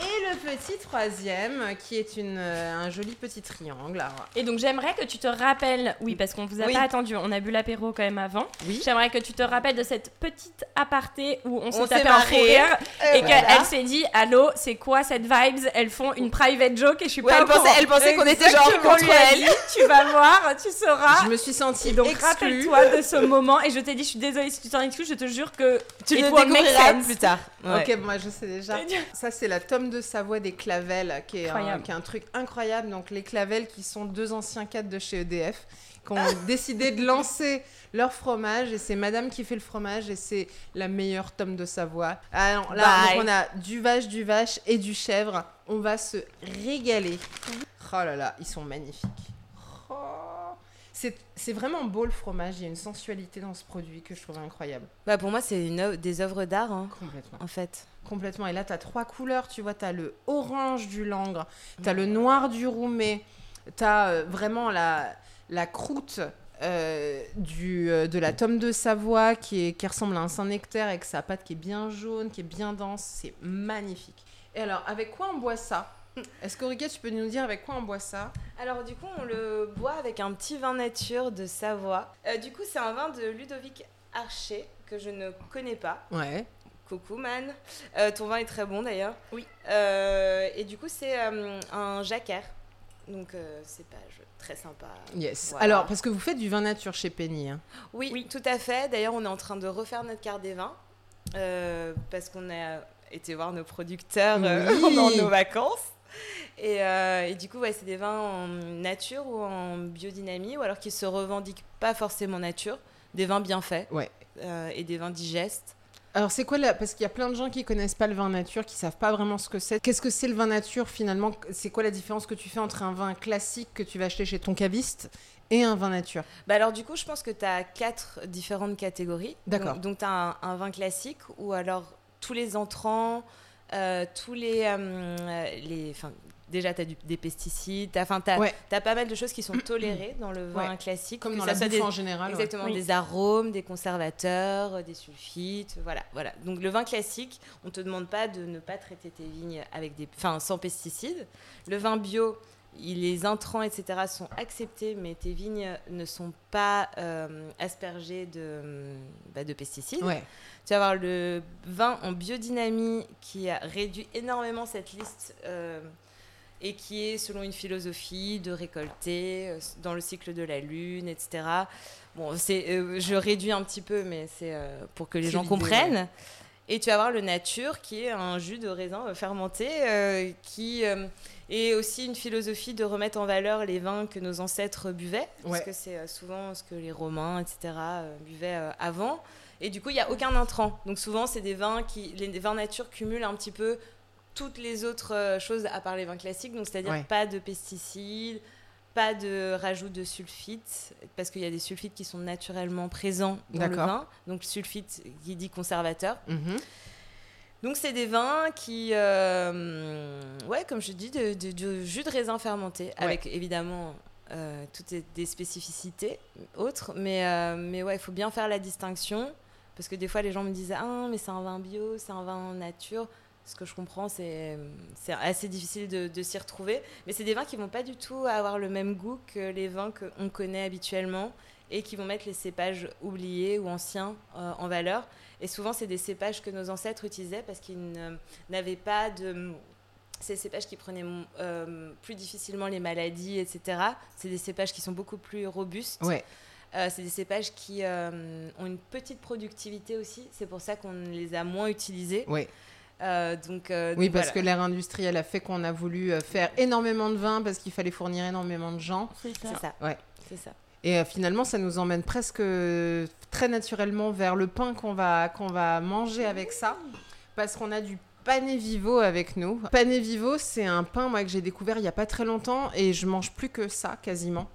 Et le petit troisième, qui est une, euh, un joli petit triangle. Alors, Et donc j'aimerais que tu te rappelles, oui parce qu'on vous a Oui. pas attendu, on a bu l'apéro quand même avant. Oui. J'aimerais que tu te rappelles de cette petite aparté où on, On s'est tapé marré. rire Euh, et voilà. qu'elle s'est dit allô c'est quoi cette vibes? Elles font une private joke et je suis Ouais, pas elle pensait, elle pensait qu'on était genre contre elle. tu vas voir, tu sauras. je me suis sentie donc rappelle-toi de ce moment et je t'ai dit je suis désolée si tu t'en excuses, je te jure que Tu le découvriras plus tard. Ouais. Ok, moi je sais déjà. Ça, c'est la tome de Savoie des Clavelles, qui est, un, Incroyable. qui est un truc incroyable. Donc, les Clavelles, qui sont deux anciens cadres de chez EDF, qui ont décidé de lancer leur fromage. Et c'est madame qui fait le fromage, et c'est la meilleure tome de Savoie. Alors, là, Bye. donc, on a du vache, du vache et du chèvre. On va se régaler. Oh là là, ils sont magnifiques. Oh. C'est vraiment beau le fromage, il y a une sensualité dans ce produit que je trouve incroyable. Bah pour moi, c'est des œuvres d'art, hein, Complètement. en fait. Complètement. Et là, tu as trois couleurs. Tu vois, tu as le orange du langre, tu as le noir du roumet, tu as vraiment la, la croûte euh, du, euh, de la tome de Savoie qui, est, qui ressemble à un Saint-Nectaire avec sa pâte qui est bien jaune, qui est bien dense. C'est magnifique. Et alors, avec quoi on boit ça? Est-ce qu'Aurika, tu peux nous dire avec quoi on boit ça? Alors du coup, on le boit avec un petit vin nature de Savoie. Euh, du coup, c'est un vin de Ludovic Archer que je ne connais pas. Ouais. Coucou man. Euh, ton vin est très bon d'ailleurs. Oui. Euh, et du coup, c'est euh, un jacquard. Donc euh, c'est pas je- très sympa. Yes. Voilà. Alors, parce que vous faites du vin nature chez Penny. hein. Oui, Oui. tout à fait. D'ailleurs, on est en train de refaire notre carte des vins euh, parce qu'on a été voir nos producteurs [laughs] Oui. pendant nos vacances. Et, euh, et du coup, ouais, c'est des vins en nature ou en biodynamie, ou alors qui se revendiquent pas forcément nature. Des vins bien faits Ouais. euh, et des vins digestes. Alors c'est quoi là Parce qu'il y a plein de gens qui connaissent pas le vin nature, qui savent pas vraiment ce que c'est. Qu'est-ce que c'est le vin nature finalement? C'est quoi la différence que tu fais entre un vin classique que tu vas acheter chez ton caviste et un vin nature? Bah alors du coup, je pense que tu as quatre différentes catégories. D'accord. Donc, donc tu as un, un vin classique ou alors tous les entrants, tous les... euh, les enfin, déjà, tu as des pesticides, tu as, Ouais. pas mal de choses qui sont [clears throat] tolérées dans le vin Ouais. classique. Comme dans ça la bouffe des, en général. Exactement, des arômes, des conservateurs, euh, des sulfites, voilà, voilà. Donc le vin classique, on te demande pas de ne pas traiter tes vignes avec des, enfin, sans pesticides. Le vin bio, les intrants, etc. sont acceptés, mais tes vignes ne sont pas euh, aspergées de, bah, de pesticides. Ouais. Tu vas avoir le vin en biodynamie qui a réduit énormément cette liste euh, et qui est selon une philosophie de récolter euh, dans le cycle de la lune, etc. Bon, c'est, je réduis un petit peu, mais c'est pour que les gens comprennent. Et tu vas avoir le nature qui est un jus de raisin fermenté qui est aussi une philosophie de remettre en valeur les vins que nos ancêtres buvaient, parce Ouais. que c'est euh, souvent ce que les Romains, etc., euh, buvaient euh, avant. Et du coup, il n'y a aucun intrant. Donc souvent, c'est des vins qui, les vins nature cumulent un petit peu toutes les autres choses à part les vins classiques. Donc c'est-à-dire Ouais. pas de pesticides, pas de rajout de sulfites, parce qu'il y a des sulfites qui sont naturellement présents dans le vin. Donc sulfite qui dit conservateur. Mhm. Donc c'est des vins qui, euh, ouais, comme je dis, de, de- de jus de raisin fermenté, avec évidemment euh, toutes des spécificités autres, mais, euh, mais ouais, il faut bien faire la distinction, parce que des fois les gens me disent ah mais c'est un vin bio, c'est un vin nature. Ce que je comprends, c'est c'est assez difficile de, s'y retrouver, mais c'est des vins qui vont pas du tout avoir le même goût que les vins qu'on connaît habituellement et qui vont mettre les cépages oubliés ou anciens en valeur. Et souvent, c'est des cépages que nos ancêtres utilisaient parce qu'ils n'avaient pas de. Ces cépages qui prenaient euh, plus difficilement les maladies, etc. C'est des cépages qui sont beaucoup plus robustes. Ouais. Euh, c'est des cépages qui euh, ont une petite productivité aussi. C'est pour ça qu'on les a moins utilisés. Ouais. Euh, donc, euh, Oui, donc parce voilà. que l'ère industrielle a fait qu'on a voulu faire énormément de vin parce qu'il fallait fournir énormément de gens. C'est ça. C'est ça. Ouais. C'est ça. Et euh, finalement, ça nous emmène presque euh, très naturellement vers le pain qu'on va, va manger avec ça. Parce qu'on a du Pane Vivo avec nous. Pane Vivo, c'est un pain moi, que j'ai découvert il n'y a pas très longtemps et je mange plus que ça quasiment.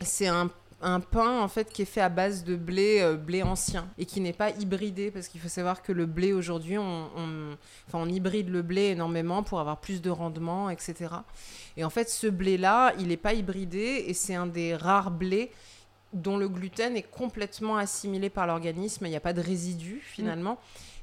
C'est un, un pain en fait qui est fait à base de blé, euh, blé ancien et qui n'est pas hybridé parce qu'il faut savoir que le blé aujourd'hui, on, on- enfin, on hybride le blé énormément pour avoir plus de rendement, etc. Et en fait, ce blé-là, il n'est pas hybridé et c'est un des rares blés dont le gluten est complètement assimilé par l'organisme. Il n'y a pas de résidus finalement.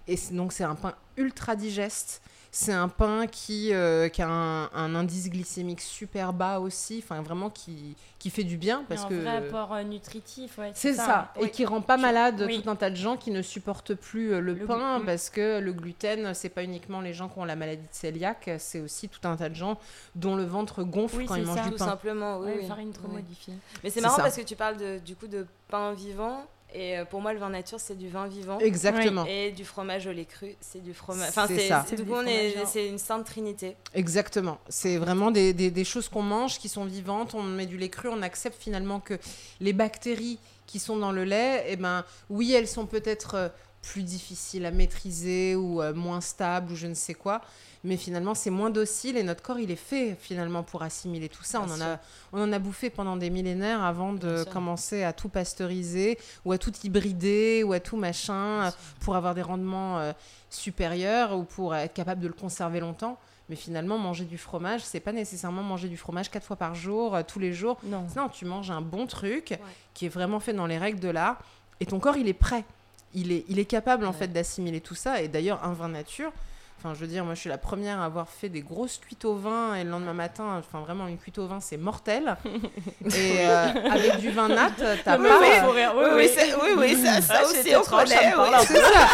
Et c'est- donc, c'est un pain ultra digeste. C'est un pain qui, euh, qui a un, un indice glycémique super bas aussi, enfin vraiment qui, qui fait du bien parce un que vrai apport euh, nutritif, ouais. c'est ça, et Oui. qui rend pas malade Oui. tout un tas de gens qui ne supportent plus euh, le, Le pain glu- parce que le gluten, c'est pas uniquement les gens qui ont la maladie de cœliaque, c'est aussi tout un tas de gens dont le ventre gonfle Oui, quand c'est ils mangent ça. du Tout simplement, oui. Ouais, oui. farine trop Oui. modifiée. Mais c'est C'est marrant ça. parce que tu parles de, du coup de pain vivant. Et euh, pour moi, le vin nature, c'est du vin vivant. Exactement, Et du fromage au lait cru, c'est du fromage. Enfin, C'est c'est ça. c'est- du C'est coup, du on est- fromage, c'est une sainte trinité. exactement. C'est vraiment des, des- des choses qu'on mange qui sont vivantes. On met du lait cru, on accepte finalement que les bactéries qui sont dans le lait, eh ben, oui, elles sont peut-être euh, plus difficiles à maîtriser ou euh, moins stables ou je ne sais quoi. Mais finalement, c'est moins docile et notre corps, il est fait finalement pour assimiler tout ça. Bien On en, a, on en a bouffé pendant des millénaires avant de commencer à tout pasteuriser ou à tout hybrider ou à tout machin pour avoir des rendements euh, supérieurs ou pour être capable de le conserver longtemps. Mais finalement, manger du fromage, c'est pas nécessairement manger du fromage quatre fois par jour, euh, tous les jours. Non. Non, tu manges un bon truc Ouais. qui est vraiment fait dans les règles de l'art et ton corps, il est prêt. Il est, il est capable en fait d'assimiler tout ça. Et d'ailleurs, un vin nature, enfin, je veux dire, moi, je suis la première à avoir fait des grosses cuites au vin et le lendemain matin, enfin, vraiment, une cuite au vin, c'est mortel. [laughs] et euh, avec du vin nat, t'as Oui, pas. oui, euh, rire, oui, Oui, oui. oui, ça, oui, ça, ça Ah, aussi, on connaît. oui. c'est ça.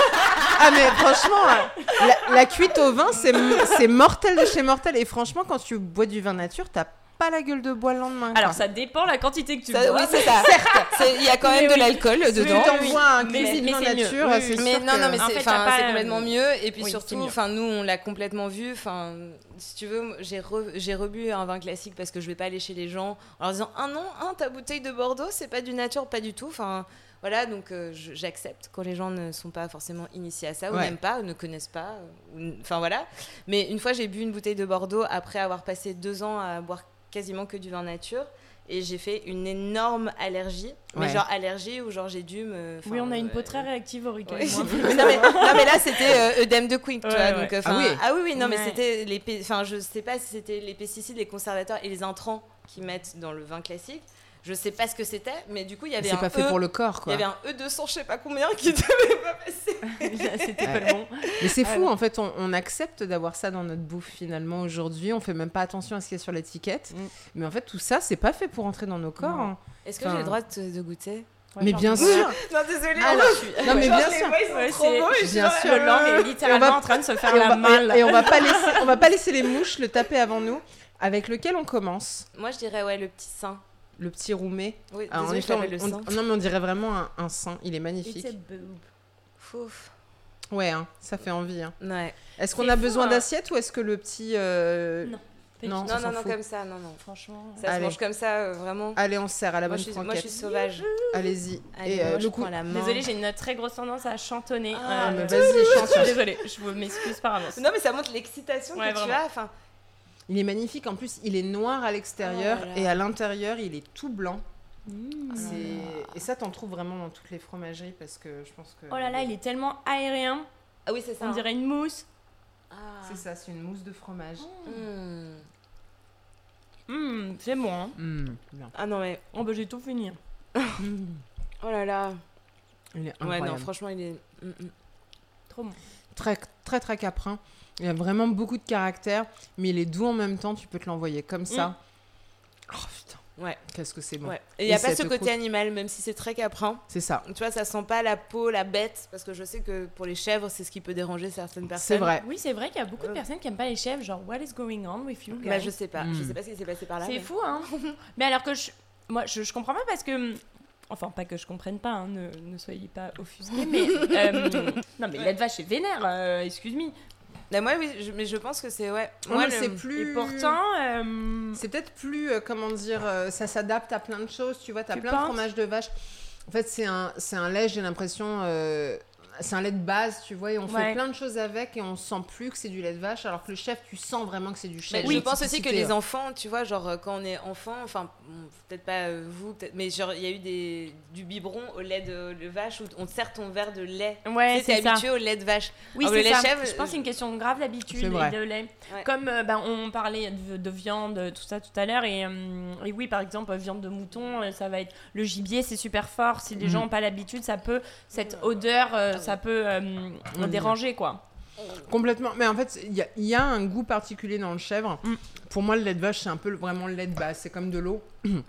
Ah mais franchement, la, la cuite au vin, c'est c'est mortel de chez mortel. Et franchement, quand tu bois du vin nature, t'as pas la gueule de bois le lendemain. quoi. Alors, ça dépend la quantité que tu Ça, bois. oui, c'est ça. [laughs] C'est- Il y a quand même Mais de oui. l'alcool Oui, dedans. tu oui. t'envoies un Mais- cuisine mais mieux. nature, Oui, c'est oui. Mais sûr non, non, mais En c'est c'est euh, complètement mieux. Et puis oui, surtout, mieux. enfin, nous, on l'a complètement vu. Enfin, si tu veux, j'ai re- j'ai rebu un vin classique parce que je vais pas aller chez les gens en leur disant Ah non, hein, ta bouteille de Bordeaux, c'est pas du nature, pas du tout. Enfin, voilà, donc euh, j'accepte quand les gens ne sont pas forcément initiés à ça, ou Ouais. n'aiment pas, ou ne connaissent pas. Enfin voilà. Mais une fois, j'ai bu une bouteille de Bordeaux après avoir passé deux ans à boire quasiment que du vin nature. Et j'ai fait une énorme allergie. Mais Ouais. genre allergie où genre j'ai dû me. Oui, on a une euh, peau très réactive au Rica. Ouais. [laughs] non, mais, non, mais là c'était euh, œdème de Quick, tu vois. ouais. Donc, euh, Ah oui. ah oui, oui, non, mais c'était les, enfin, je sais pas si c'était les pesticides, les conservateurs et les intrants qu'ils mettent dans le vin classique. Je sais pas ce que c'était, mais du coup il y avait C'est un pas fait E- pour le corps, il y quoi. avait un E200, je sais pas combien, qui [laughs] devait pas passer. [laughs] C'était pas le bon. Mais c'est fou, en fait, on, on accepte d'avoir ça dans notre bouffe finalement aujourd'hui. On fait même pas attention à ce qu'il y a sur l'étiquette. Mm. Mais en fait, tout ça, c'est pas fait pour entrer dans nos corps. Hein. Est-ce que Enfin- j'ai le droit de, te- de goûter Ouais, Mais bien sûr. Non, désolée. Alors, non, mais Genre, bien les sûr. voix, ils sont Ouais, c'est- beaux, bien suis sûr. Le langue est littéralement va- en train de se faire Et la va, malle. et- et on va pas [laughs] laisser, on va pas laisser les mouches le taper avant nous. Avec lequel on commence? Moi je dirais ouais le petit sein. Le petit roumé. Oui, Ah, en effet, on- l'appelle le on- sein. non mais on dirait vraiment un, un sein. Il est magnifique. It's a boob. Fouf. Ouais, hein, ça fait envie. hein. Ouais. Est-ce qu'on a fou, besoin hein. d'assiette ou est-ce que le petit euh, Non. Non, Non, comme ça, non, non. Franchement. Ça se Allez. mange comme ça, euh, vraiment. Allez, on se sert à la Moi bonne je, suis, moi, je suis sauvage. Allez-y. Allez, Et euh, moi, je le prends coup. la main. Désolée, j'ai une très grosse tendance à chantonner. Ah, Euh, mais [laughs] vas-y, chante. je suis désolée, je m'excuse par avance. Non, mais ça montre l'excitation Ouais, que tu as. Enfin, Il est magnifique. En plus, il est noir à l'extérieur Oh là. et à l'intérieur, il est tout blanc. Mmh. C'est- Et ça, t'en trouves vraiment dans toutes les fromageries parce que je pense que. Oh là là, il est tellement aérien, ah oui, c'est ça. on hein. dirait une mousse. Ah. C'est ça, c'est une mousse de fromage. Hmm. Mmh, c'est bon, hein. Mmh. Ah non, mais. Oh bah j'ai tout fini. Mmh. [laughs] Oh là là. Il est Ouais, incroyable. non, franchement, il est. Trop bon. très, très, très caprin. Il a vraiment beaucoup de caractère, mais il est doux en même temps. Tu peux te l'envoyer comme ça. Oh putain, Ouais, qu'est-ce que c'est bon. ouais. Et il n'y a pas ce côté animal, même si c'est très caprin. C'est ça. Tu vois, ça sent pas la peau, la bête, parce que je sais que pour les chèvres, c'est ce qui peut déranger certaines personnes. C'est vrai. Oui, c'est vrai qu'il y a beaucoup de Ouais. personnes qui aiment pas les chèvres, genre what is going on with you guys? Bah, je sais pas. Je Mm. sais pas ce qui s'est passé par là. C'est mais- fou, hein [laughs] Mais alors que je... Moi, je, je comprends pas parce que... Enfin, pas que je comprenne pas, hein, ne, ne soyez pas offusqués, mais... [laughs] euh, non, mais de vache, c'est vénère, euh, excuse-moi. Bah, moi, oui, je- mais je pense que c'est. Ouais. Moi, c'est plus. Et pourtant... euh, C'est peut-être plus, euh, comment dire, euh, ça s'adapte à plein de choses. Tu vois, tu as Tu plein de fromages de vache. En fait, c'est un, c'est un lait, j'ai l'impression, c'est un lait de base, tu vois, et on fait plein de choses avec et on sent plus que c'est du lait de vache, alors que le chef, tu sens vraiment que c'est du Mais chef. je pense aussi que les enfants enfants, tu vois, genre euh, quand on est enfant, enfin peut-être pas euh, vous, mais genre il y a eu des, du biberon au lait de, de vache où on te sert ton verre de lait. Ouais, Tu sais, t'es habitué au lait de vache. Oui, c'est le lait ça. chèvre, je pense que c'est une question grave d'habitude et de lait. Ouais. Comme euh, ben, on parlait de, de viande, tout ça tout à l'heure, et, euh, et oui, par exemple, viande de mouton, ça va être le gibier, c'est super fort. Si les Mm. gens n'ont pas l'habitude, ça peut cette odeur, euh, ça peut euh, déranger quoi. Complètement. Mais en fait, il y a, il y a un goût particulier dans le chèvre. Mm. Pour moi, le lait de vache, c'est un peu vraiment le lait de base. C'est comme de l'eau. [laughs] non,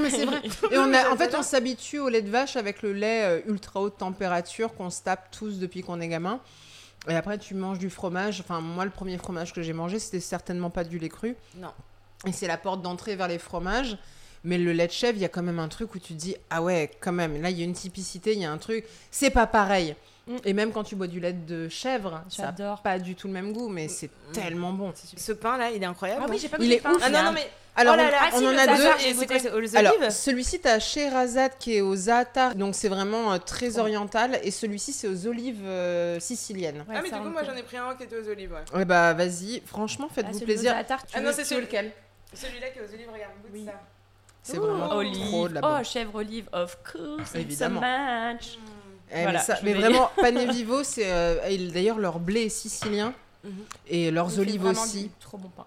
mais c'est vrai. [laughs] Et on a, en fait, on s'habitue au lait de vache avec le lait euh, ultra haute température qu'on se tape tous depuis qu'on est gamin. Et après, tu manges du fromage. Enfin, moi, le premier fromage que j'ai mangé, c'était certainement pas du lait cru. Non. Et c'est la porte d'entrée vers les fromages. Mais le lait de chèvre, il y a quand même un truc où tu te dis Ah ouais, quand même, là, il y a une typicité, il y a un truc. C'est pas pareil. Mm. Et même quand tu bois du lait de chèvre, ça n'a pas du tout le même goût, mais c'est Mm. tellement bon. Ce pain là, il est incroyable. Ah oui, j'ai pas Il est pain. ouf, Ah non, non, mais. Alors, oh là on- là, Ah, on, si, en a deux. C'est quoi, c'est Alors, celui-ci, t'as Sherazade qui est aux Zaatar, donc c'est vraiment euh, très oriental, et celui-ci, c'est aux olives euh, siciliennes. Ouais, Ah, mais du coup, moi j'en ai pris un qui était aux olives, ouais. Ouais, bah vas-y, franchement, Ah, faites-vous celui plaisir. tu Ah non, c'est celui- lequel? Celui-là qui est aux olives, regarde, goûte Oui. ça. C'est vraiment trop olive. de la Oh, bonne. chèvre olive, of course, Évidemment. it's a match. Eh, Voilà, mais ça- mais vraiment, [laughs] Pane Vivo, c'est euh, d'ailleurs leur blé est sicilien Mhm. et leurs olives aussi. du Trop bon pain.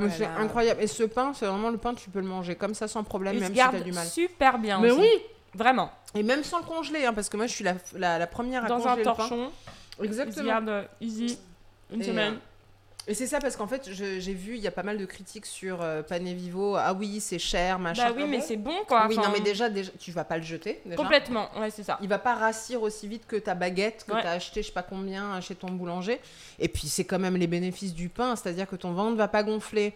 Oh c'est incroyable. Et ce pain, c'est vraiment le pain, tu peux le manger comme ça sans problème, Il même si t'as du mal. super bien Mais aussi. oui, Vraiment. et même sans le congeler, hein, parce que moi je suis la, la, la première à Dans congeler un le pain. torchon, il se Exactement. garde euh, easy une Et, semaine. Et c'est ça parce qu'en fait, j'ai vu, il y a pas mal de critiques sur euh, Pane Vivo. Ah oui, c'est cher, machin. Bah oui, mais c'est bon quoi. Oui, Enfin, non, mais déjà, déjà, tu vas pas le jeter. Déjà. Complètement, ouais, c'est ça. Il va pas rassir aussi vite que ta baguette que Ouais. tu as acheté je sais pas combien chez ton boulanger. Et puis c'est quand même les bénéfices du pain, c'est-à-dire que ton ventre va pas gonfler.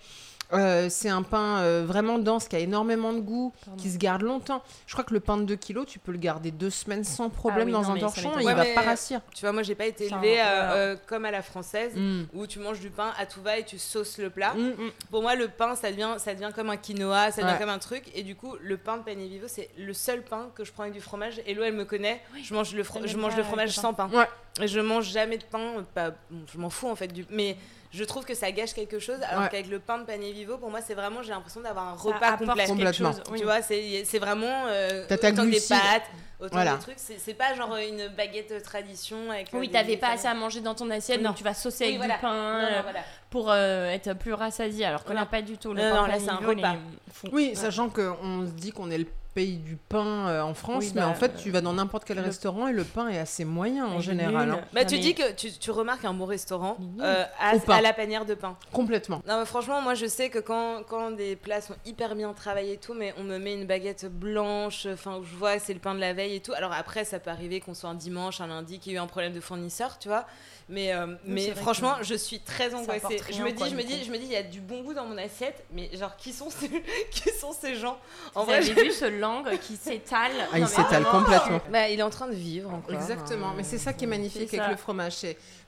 Euh, c'est un pain euh, vraiment dense qui a énormément de goût, Pardon. qui se garde longtemps. Je crois que le pain de 2 kilos, tu peux le garder deux semaines sans problème oui, dans non, un torchon et il pas. va Ouais, pas rassir. Tu vois, moi, j'ai pas été élevée euh, euh, comme à la française, Mm. où tu manges du pain à tout va et tu sauces le plat. Mm. Pour moi, le pain, ça devient, ça devient comme un quinoa, ça devient Ouais. comme un truc. Et du coup, le pain de Pane Vivo, c'est le seul pain que je prends avec du fromage. Et l'eau, elle me connaît. Je mange le, fro- Elle je aime mange pas le fromage sans pain. Ouais. Et je mange jamais de pain. Pas, bon, je m'en fous en fait du. Mais je trouve que ça gâche quelque chose. Alors Ouais. qu'avec le pain de Pane Vivo, pour moi, c'est vraiment, j'ai l'impression d'avoir un Ça repas complet. Complètement. chose, oui. Tu vois, c'est c'est vraiment euh, T'as autant des pâtes, autant Voilà. des trucs. C'est pas genre une baguette euh, tradition avec. euh, Oui, t'avais pas assez à manger dans ton assiette, Non. donc tu vas saucer Oui, avec voilà. du pain Non, non, euh, voilà. pour euh, être plus rassasié. Alors que Voilà. là, pas du tout. Le Non, pain non, là, c'est un repas. fou. Oui, sachant qu'on se dit qu'on est le pays du pain euh, en France, Oui, mais bah, en fait, tu vas dans n'importe quel le- restaurant et le pain est assez moyen en général. hein. Bah, tu mais- dis que tu, tu remarques un bon restaurant euh, à, la panière de pain. Complètement. Non, mais franchement, moi je sais que quand, quand des plats sont hyper bien travaillés et tout, mais on me met une baguette blanche, enfin, où je vois c'est le pain de la veille et tout. Alors après, ça peut arriver qu'on soit un dimanche, un lundi, qu'il y ait eu un problème de fournisseur, tu vois. Mais, euh, mais franchement, que je suis très angoissée. Je me dis, quoi, je me dis, je me dis, il y a du bon goût dans mon assiette, mais genre, qui sont ces, [laughs] qui sont ces gens En Vous vrai, je- vu ce langue qui s'étale Ah, il s'étale complètement. bah, il est en train de vivre encore. Exactement, hein. mais c'est ça qui est magnifique avec ça. le fromage.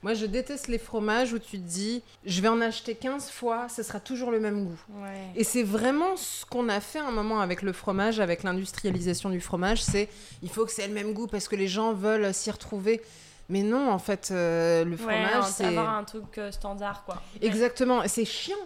Moi, je déteste les fromages où tu te dis, je vais en acheter 15 fois, ce sera toujours le même goût. Ouais. Et c'est vraiment ce qu'on a fait à un moment avec le fromage, avec l'industrialisation du fromage, c'est il faut que c'est le même goût parce que les gens veulent s'y retrouver. Mais non, en fait, euh, le Ouais, fromage, c'est c'est... avoir un truc euh, standard, quoi. Exactement, et c'est chiant.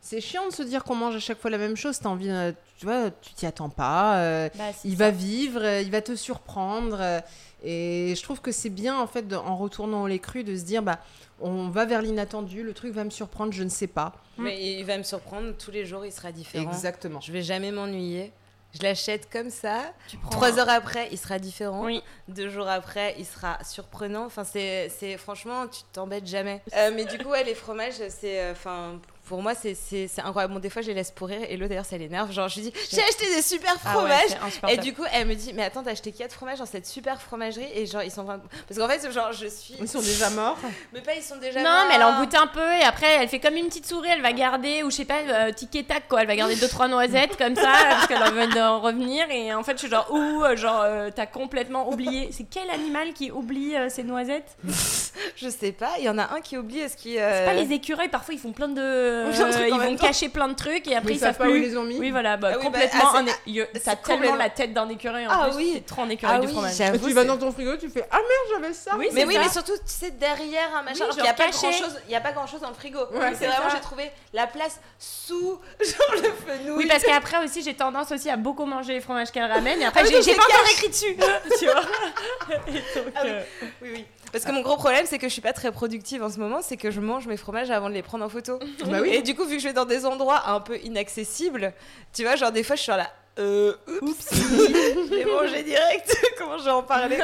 C'est chiant de se dire qu'on mange à chaque fois la même chose. T'as envie, euh, tu vois, tu t'y attends pas. euh, Bah, il ça. va vivre, il va te surprendre. euh, et je trouve que c'est bien, en fait, de- en retournant au lait cru, de se dire, bah, on va vers l'inattendu, le truc va me surprendre, je ne sais pas. Mais il va me surprendre tous les jours, il sera différent. Exactement. Je vais jamais m'ennuyer. Je l'achète comme ça. Trois heures après, il sera différent. Oui. Deux jours après, il sera surprenant. Enfin, c'est, franchement, tu t'embêtes jamais. [laughs] Euh, mais du coup, ouais, les fromages, c'est, euh, enfin, pour moi, c'est, incroyable. Bon, des fois, je les laisse pourrir. Et l'autre, d'ailleurs, ça l'énerve. Genre, je lui dis, j'ai acheté des super Ah ouais, fromages. et du coup, elle me dit, mais attends, t'as acheté quatre fromages dans cette super fromagerie Et genre, ils sont. Parce qu'en fait, genre, je suis. Ils sont déjà morts. [laughs] Mais pas, ils sont déjà. Non, mais elle en morts. goûte un peu et après elle fait comme une petite souris, elle va garder, ou je sais pas, euh, tic et tac quoi, elle va garder deux trois noisettes comme ça [laughs] parce qu'elle en veut d'en revenir et en fait je suis genre, ouh, euh, genre euh, t'as complètement oublié. C'est quel animal qui oublie euh, ses noisettes? [laughs] Je sais pas. Il y en a un qui oublie. Est-ce. C'est pas les écureuils, parfois ils font plein de. De trucs ils vont cacher plein de trucs et après ils ils savent savent pas où ils plus. les ont mis. Oui, voilà, bah, Ah oui, bah, complètement. ah, il- T'as tellement complètement- la tête d'un écureuil en Ah plus, oui. c'est trop un écureuil Ah du oui, fromage. j'avoue. tu vas c'est- dans ton frigo, tu fais Ah merde, j'avais ça. Oui, Mais oui, ça. mais surtout, tu sais, derrière un machin, genre n'y a, pas grand chose- il y a pas grand chose dans le frigo. Ouais, c'est vraiment, j'ai trouvé la place sous [laughs] genre le fenouil. Oui, parce qu'après aussi, j'ai tendance aussi à beaucoup manger les fromages qu'elle ramène. Et après, Ah j'ai pas encore écrit dessus. [laughs] tu vois [laughs] Et Ah euh, Oui, oui. Parce que mon gros problème, c'est que je suis pas très productive en ce moment, c'est que je mange mes fromages avant de les prendre en photo. [laughs] Bah oui. Et du coup, vu que je vais dans des endroits un peu inaccessibles, tu vois, genre des fois, je suis là. Euh, oups, [laughs] je l'ai mangé direct. [laughs] Comment je vais en parler?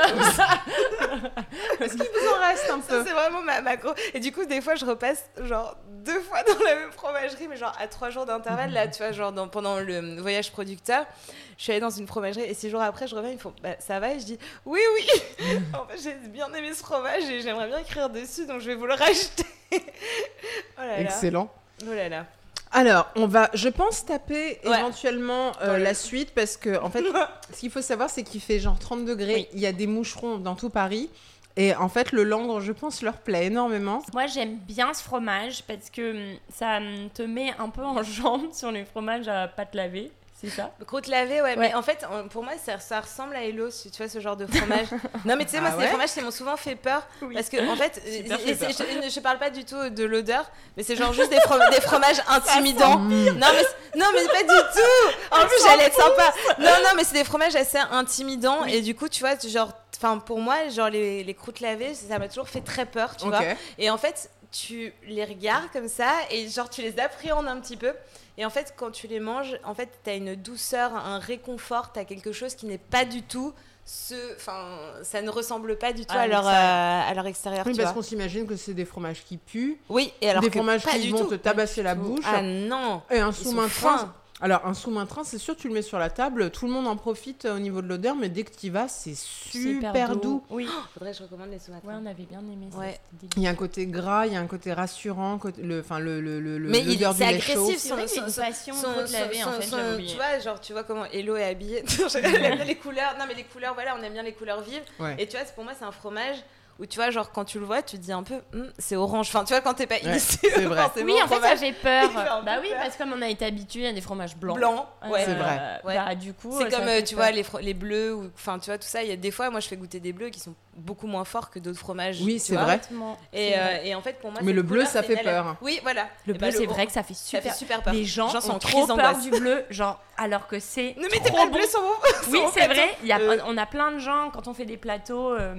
Est-ce qu'il vous en reste un Ça, peu c'est vraiment ma macro. Et du coup, des fois, je repasse genre deux fois dans la même fromagerie, mais genre à trois jours d'intervalle. Là, tu vois, genre dans- pendant le voyage producteur, je suis allée dans une fromagerie et six jours après, je reviens, ils font bah, ça va? Et je dis oui, oui. [laughs] en fait, j'ai bien aimé ce fromage et j'aimerais bien écrire dessus, donc je vais vous le racheter. [laughs] oh là là. Excellent. Oh là là. Alors, on va, je pense, taper Ouais. éventuellement euh, la suite parce que, en fait, [laughs] ce qu'il faut savoir, c'est qu'il fait genre 30 degrés. Oui. Il y a des moucherons dans tout Paris. Et en fait, le langre, je pense, leur plaît énormément. Moi, j'aime bien ce fromage parce que hum, ça hum, te met un peu en [laughs] jambe sur les fromages à pâte lavée. C'est ça Croûte lavée, ouais, Ouais. mais en fait, pour moi, ça, ça ressemble à Hello, si tu vois, ce genre de fromage. [laughs] non, mais tu sais, moi, Ah ouais des fromages m'ont souvent fait peur. Oui. Parce que, en fait, [laughs] et je, je parle pas du tout de l'odeur, mais c'est genre juste des, fro- des fromages intimidants. Non, mais, non, mais pas du tout En plus, j'allais être sympa. Non, non, mais c'est des fromages assez intimidants. Et du coup, tu vois, genre, enfin, pour moi, genre, les, les croûtes lavées, ça m'a toujours fait très peur, tu vois. Et en fait, tu les regardes comme ça et genre tu les appréhendes un petit peu. Et en fait, quand tu les manges, en fait, tu as une douceur, un réconfort, tu as quelque chose qui n'est pas du tout ce enfin ça ne ressemble pas du tout À à, leur l'extérieur. euh, à leur extérieur, Oui, tu parce qu'on s'imagine que c'est des fromages qui puent, Oui, et alors des que fromages pas qui du vont tout. te tabasser la bouche. Ah non. Et un sous-main fin. Alors, un sous-main-train, c'est sûr, tu le mets sur la table, tout le monde en profite euh, au niveau de l'odeur, mais dès que tu y vas, c'est super doux. Oui. [gasps] Faudrait que je recommande les sous-mains. Ouais, on avait bien aimé ça. Ouais. Il y a un côté gras, il y a un côté rassurant, côté- le, enfin le, le, le, le- Mais il- l'odeur du c'est lait chaud. agressif, C'est vrai son- qu'il y a une son- passion son- te laver, son- en fait, son- tu vois, genre, tu vois comment Hello est habillée. [laughs] [laughs] Elle aime bien les couleurs. Non, mais les couleurs, voilà, on aime bien les couleurs vives. Ouais. Et tu vois, pour moi, c'est un fromage où tu vois, genre, quand tu le vois, tu te dis un peu, Hum, c'est orange. Enfin, tu vois, quand t'es pas Ouais, initié, c'est [laughs] vrai. forcément, Oui, en fait, ça fromage fait peur. [laughs] Bah oui, peur. parce que comme on a été habitué à des fromages blancs. blanc. euh, Ouais. C'est vrai. Ouais. Bah, du coup, C'est euh, comme, euh, tu peur. vois, les, les bleus, ou enfin, tu vois, tout ça. Il y a des fois, moi, je fais goûter des bleus qui sont beaucoup moins forts que d'autres fromages. Oui, c'est vrai. Complètement. Et, C'est euh, vrai. et en fait, pour moi, Mais le bleu, ça fait peur. Oui, voilà. Le Et bleu, bah, c'est vrai que ça fait Ça fait super. super peur. Les gens, sont ont en trop peur du bleu, genre, alors que c'est Ne mettez trop pas bon. bleu sur vos. Oui, c'est vrai. Il y a, Euh, on a plein de gens quand on fait des plateaux euh,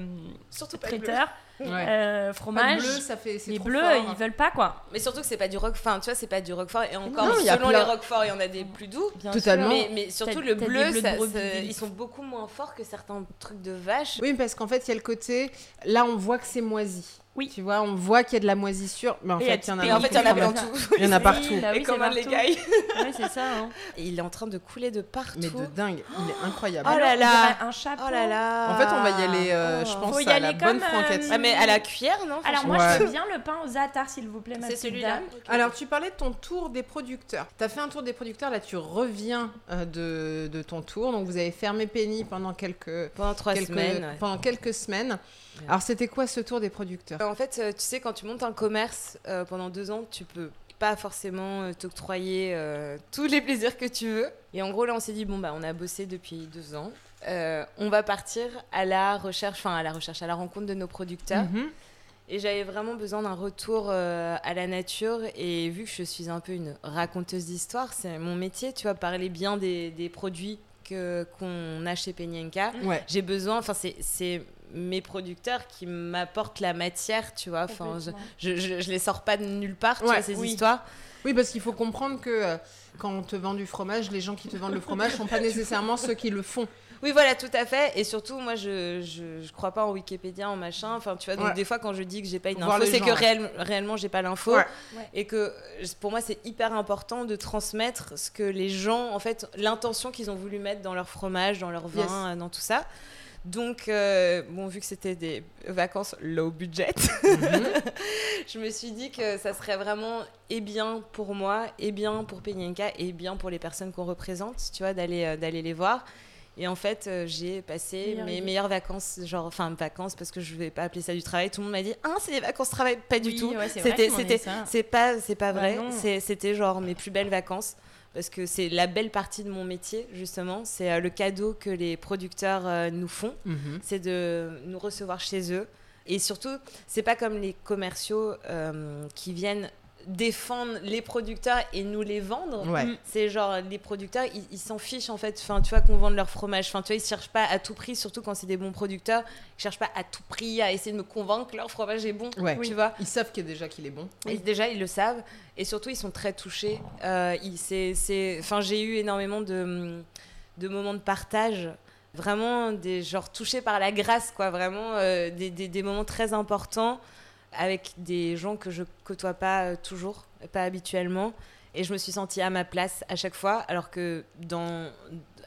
Surtout pas traiteurs, Ouais. Euh, fromage. bleu, ça fait, c'est les trop bleus, fort. ils veulent pas quoi. Mais surtout que c'est pas du roquefort. Enfin, tu vois, c'est pas du roquefort. Et encore, Non, selon les roqueforts, il y en a des plus doux. Bien Totalement. sûr. Mais, mais surtout le bleu, ça- ça- ils sont beaucoup moins forts que certains trucs de vache. Oui, parce qu'en fait, il y a le côté. Là, on voit que c'est moisi. Oui. Tu vois, on voit qu'il y a de la moisissure. Mais en Et il y a fait, il y en a en fait, il y en a partout. partout. Il y en a partout. oui, Et comment les gars Ouais, c'est ça. hein. Et il est en train de couler de partout. Mais de dingue, il est incroyable. Oh là là. Un chapeau. Oh là là. En fait, on va y aller, euh, Oh. je pense, Faut y à aller la bonne euh, franquette. Ah, mais à la cuillère, non Alors moi, Ouais. je veux bien le pain aux attards, s'il vous plaît, ma C'est celui-là. dame. Alors, tu parlais de ton tour des producteurs. Tu as fait un tour des producteurs, là, tu reviens euh, de, de ton tour. Donc, vous avez fermé Penny pendant quelques, Pendant trois quelques, semaines. ouais. pendant quelques semaines. Alors, c'était quoi ce tour des producteurs? En fait, euh, tu sais, quand tu montes un commerce euh, pendant deux ans, tu peux pas forcément euh, t'octroyer euh, tous les plaisirs que tu veux. Et en gros, là, on s'est dit, bon, bah, on a bossé depuis deux ans. Euh, on va partir à la recherche, enfin, à la recherche, à la rencontre de nos producteurs. Mhm. Et j'avais vraiment besoin d'un retour euh, à la nature. Et vu que je suis un peu une raconteuse d'histoire, c'est mon métier, tu vois, parler bien des, des produits qu'on a chez Penyenka. Ouais. J'ai besoin, enfin, c'est mes producteurs qui m'apportent la matière, tu vois. Enfin, je, je, je, je les sors pas de nulle part, tu Ouais, vois, ces oui. histoires. Oui, parce qu'il faut comprendre que euh, quand on te vend du fromage, les gens qui te vendent le fromage sont pas [laughs] nécessairement ceux qui le font. Oui, voilà, tout à fait. Et surtout, moi, je, je, je crois pas en Wikipédia, en machin. Enfin, tu vois, donc Ouais. des fois, quand je dis que j'ai pas une Voir info, c'est que réel- réellement, j'ai pas l'info. Ouais. Et que pour moi, c'est hyper important de transmettre ce que les gens, en fait, l'intention qu'ils ont voulu mettre dans leur fromage, dans leur vin, Yes. dans tout ça. Donc, euh, bon, vu que c'était des vacances low budget, Mhm. [laughs] je me suis dit que ça serait vraiment et bien pour moi, et bien pour Penyenka, et bien pour les personnes qu'on représente, tu vois, d'aller euh, d'aller les voir. Et en fait, euh, j'ai passé mes idée. meilleures vacances, genre, enfin, vacances, parce que je vais pas appeler ça du travail. Tout le monde m'a dit, ah, c'est des vacances travail. Pas du Oui, tout. ouais, c'est C'était, c'était, c'est pas, c'est pas Bah vrai. C'est- c'était genre mes plus belles vacances. Parce que c'est la belle partie de mon métier, justement. C'est euh, le cadeau que les producteurs euh, nous font Mhm. c'est de nous recevoir chez eux. Et surtout, c'est pas comme les commerciaux euh, qui viennent défendre les producteurs et nous les vendre. Ouais. Mm. C'est genre les producteurs, ils s'en fichent en fait. Enfin, tu vois qu'on vende leur fromage. Enfin, tu vois, ils cherchent pas à tout prix, surtout quand c'est des bons producteurs. Ils cherchent pas à tout prix à essayer de me convaincre que leur fromage est bon. Ouais. Tu vois. Ils savent a déjà qu'il est bon. Et déjà, ils le savent. Et surtout, ils sont très touchés. Euh, ils- c'est, c'est... Enfin, j'ai eu énormément de, de moments de partage. Vraiment, des genre touchés par la grâce, quoi. Vraiment, euh, des, des, des moments très importants avec des gens que je côtoie pas euh, toujours, pas habituellement. Et je me suis sentie à ma place à chaque fois, alors que dans,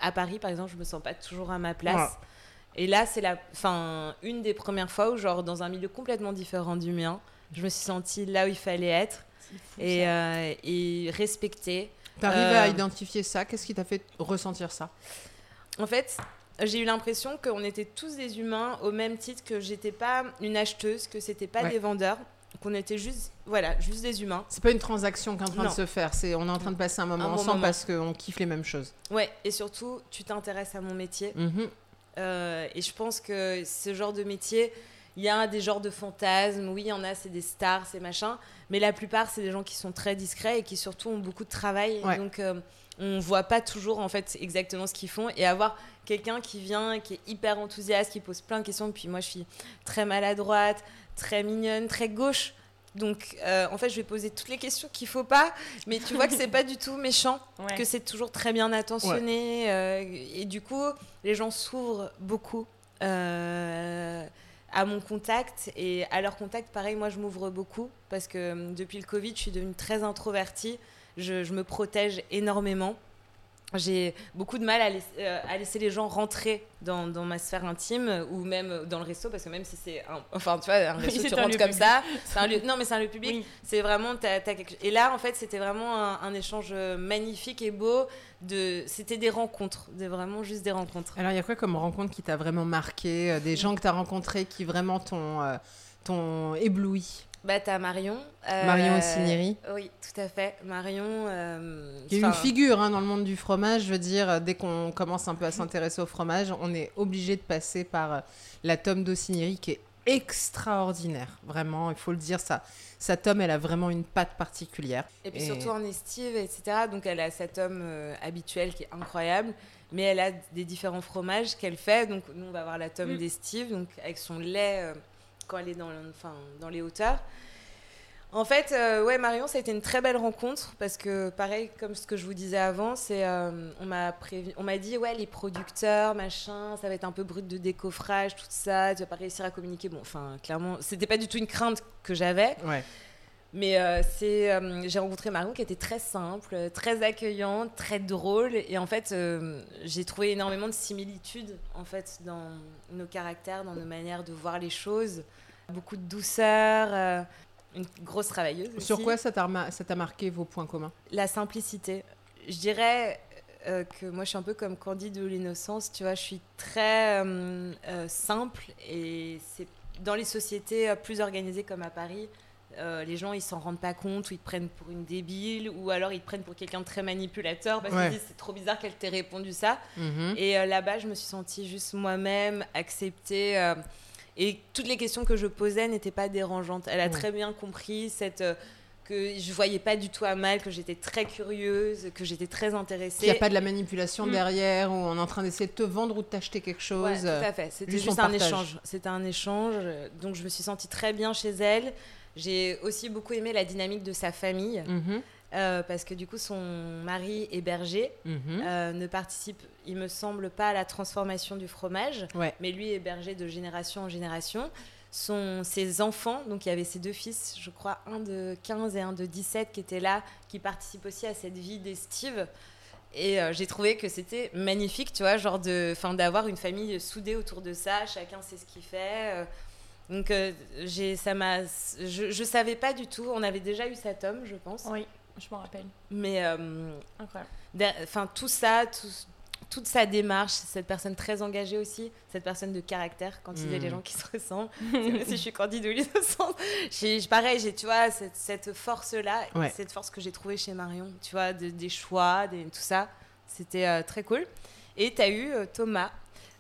à Paris, par exemple, je me sens pas toujours à ma place. Ouais. Et là, c'est la, enfin, une des premières fois où, genre, dans un milieu complètement différent du mien, je me suis sentie là où il fallait être fou, et, euh, et respectée. T'arrives Euh, à identifier ça? Qu'est-ce qui t'a fait ressentir ça? En fait, j'ai eu l'impression qu'on était tous des humains au même titre que j'étais pas une acheteuse, que c'était pas Ouais. des vendeurs, qu'on était juste, voilà, juste des humains. C'est pas une transaction qui est en train Non. de se faire. C'est on est en train de passer un moment Un bon ensemble moment. parce qu'on kiffe les mêmes choses. Ouais, et surtout, tu t'intéresses à mon métier. Mhm. Euh, et je pense que ce genre de métier, il y a des genres de fantasmes. Oui, il y en a, c'est des stars, c'est machin. Mais la plupart, c'est des gens qui sont très discrets et qui surtout ont beaucoup de travail. Ouais. Donc, euh, on voit pas toujours en fait exactement ce qu'ils font. Et avoir quelqu'un qui vient, qui est hyper enthousiaste, qui pose plein de questions. Puis moi, je suis très maladroite, très mignonne, très gauche. Donc, euh, en fait, je vais poser toutes les questions qu'il faut pas, mais tu vois que c'est [laughs] pas du tout méchant Ouais. que c'est toujours très bien attentionné. euh, et du coup, les gens s'ouvrent beaucoup euh, à mon contact. Et à leur contact, pareil, moi, je m'ouvre beaucoup parce que euh, depuis le Covid, je suis devenue très introvertie. Je, je me protège énormément. J'ai beaucoup de mal à, laisser, euh, à laisser les gens rentrer dans, dans, ma sphère intime ou même dans le resto parce que même si c'est un, enfin tu vois un [laughs] resto tu rentres comme ça c'est un lieu non mais c'est un lieu public c'est vraiment as, quelque... et là en fait c'était vraiment un, un, échange magnifique et beau de c'était des rencontres de vraiment juste des rencontres. Alors il y a quoi comme rencontre qui t'a vraiment marqué euh, des gens que tu as rencontrés qui vraiment t'ont euh, t'ont ébloui? Bah, t'as Marion. Euh, Marion Ossinieri. Oui, tout à fait. Marion. Euh, qui est une figure hein, dans le monde du fromage. Je veux dire, dès qu'on commence un peu à s'intéresser au fromage, on est obligé de passer par euh, la tome d'Ossinieri qui est extraordinaire. Vraiment, il faut le dire, ça. Sa tome, elle a vraiment une patte particulière. Et puis surtout en estive, etc. Donc elle a sa tome habituelle qui est incroyable. Mais elle a des différents fromages qu'elle fait. Donc nous, on va avoir la tome mm. d'estive, donc avec son lait quand elle est dans, enfin, dans les hauteurs. En fait, euh, ouais, Marion, ça a été une très belle rencontre parce que, pareil, comme ce que je vous disais avant, c'est, euh, on m'a on m'a dit, ouais, les producteurs, machin, ça va être un peu brut de décoffrage, tout ça, tu vas pas réussir à communiquer. Bon, enfin, clairement, c'était pas du tout une crainte que j'avais. Ouais. Mais euh, c'est, j'ai rencontré Marion qui était très simple, très accueillante, très drôle, et en fait, j'ai trouvé énormément de similitudes en fait dans nos caractères, dans nos manières de voir les choses beaucoup de douceur, euh, une grosse travailleuse. Sur quoi ça t'a marqué vos points communs? La simplicité. Je dirais euh, que moi je suis un peu comme Candide de l'innocence, tu vois, je suis très euh, simple et c'est dans les sociétés plus organisées comme à Paris. les gens ils s'en rendent pas compte ou ils te prennent pour une débile ou alors ils te prennent pour quelqu'un de très manipulateur parce qu'ils disent c'est trop bizarre qu'elle t'ait répondu ça mhm. et là-bas je me suis sentie juste moi-même acceptée et toutes les questions que je posais n'étaient pas dérangeantes. Elle a très bien compris cette euh, que je voyais pas du tout à mal, que j'étais très curieuse, que j'étais très intéressée. Il n'y a pas de la manipulation mm. derrière, où on est en train d'essayer de te vendre ou de t'acheter quelque chose. Ouais, tout à fait. C'était juste, un échange. C'était un échange. Donc je me suis sentie très bien chez elle. J'ai aussi beaucoup aimé la dynamique de sa famille. Mm-hmm. Euh, parce que du coup son mari est berger, mhm. euh, ne participe, il me semble, pas à la transformation du fromage, mais lui est berger de génération en génération. Son, ses enfants, donc il y avait ses deux fils, je crois un de 15 et un de 17 qui étaient là, qui participent aussi à cette vie d'estive. Et euh, j'ai trouvé que c'était magnifique, tu vois, genre de, d'avoir une famille soudée autour de ça, chacun sait ce qu'il fait. donc j'ai, ça m'a, je, je savais pas du tout. On avait déjà eu cet homme, je pense. Oui. Je m'en rappelle. Mais euh, Enfin, tout ça, toute sa démarche, cette personne très engagée aussi, cette personne de caractère, quand il y a les gens qui se ressemblent. [laughs] si je suis candide ou l'innocence. Pareil, j'ai, tu vois, cette, force-là, cette force que j'ai trouvée chez Marion, tu vois, des choix, des, tout ça. C'était euh, très cool. Et tu as eu euh, Thomas.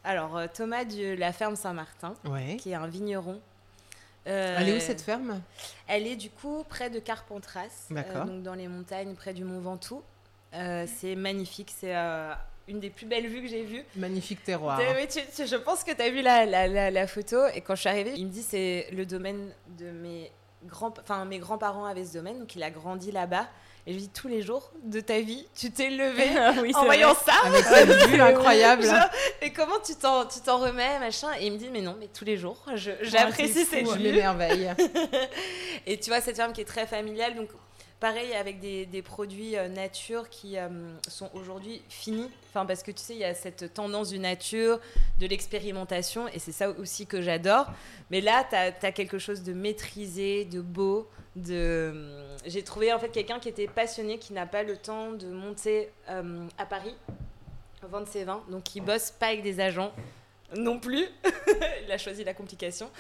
Alors, Thomas de la ferme Saint-Martin, qui est un vigneron elle est où cette ferme? Elle est du coup près de Carpentras, euh, donc dans les montagnes près du Mont Ventoux. Euh, c'est magnifique, c'est euh, une des plus belles vues que j'ai vues. Magnifique terroir. je pense que tu as vu la, la, la, photo et quand je suis arrivée, il me dit c'est le domaine de mes grands, enfin mes grands-parents avaient ce domaine, donc il a grandi là-bas. Et je lui dis tous les jours de ta vie, tu t'es [laughs] levé en voyant ça. Avec cette vue [laughs] incroyable. et comment tu t'en, tu t'en remets, machin? Et il me dit, mais non, mais tous les jours, j'apprécie cette vue. Je m'émerveille. [laughs] et tu vois, cette ferme qui est très familiale, donc Pareil avec des, produits euh, nature qui euh, sont aujourd'hui finis. Enfin, parce que tu sais, il y a cette tendance du nature, de l'expérimentation, et c'est ça aussi que j'adore. Mais là, tu as, quelque chose de maîtrisé, de beau. De... J'ai trouvé en fait quelqu'un qui était passionné, qui n'a pas le temps de monter euh, à Paris, vendre ses vins, donc qui bosse pas avec des agents non plus. [laughs] il a choisi la complication.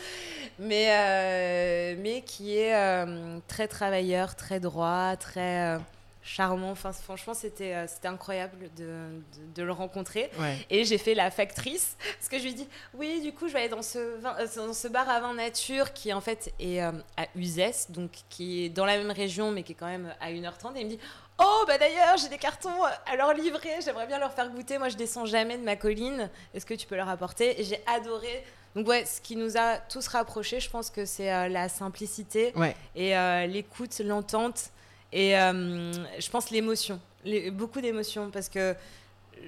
Mais, euh, mais qui est euh, très travailleur, très droit, très euh, charmant. Enfin, franchement, c'était c'était incroyable de, de, le rencontrer. Et j'ai fait la factrice. Parce que je lui dis Oui, du coup, je vais aller dans ce, dans ce bar à vin nature qui, en fait, est à Uzès, donc qui est dans la même région, mais qui est quand même à 1h30. Et il me dit Oh, bah d'ailleurs, j'ai des cartons à leur livrer, j'aimerais bien leur faire goûter. Moi, je descends jamais de ma colline. Est-ce que tu peux leur apporter? Et j'ai adoré. Donc, ouais, ce qui nous a tous rapprochés, je pense que c'est euh, la simplicité et euh, l'écoute, l'entente et euh, je pense l'émotion. beaucoup d'émotions parce que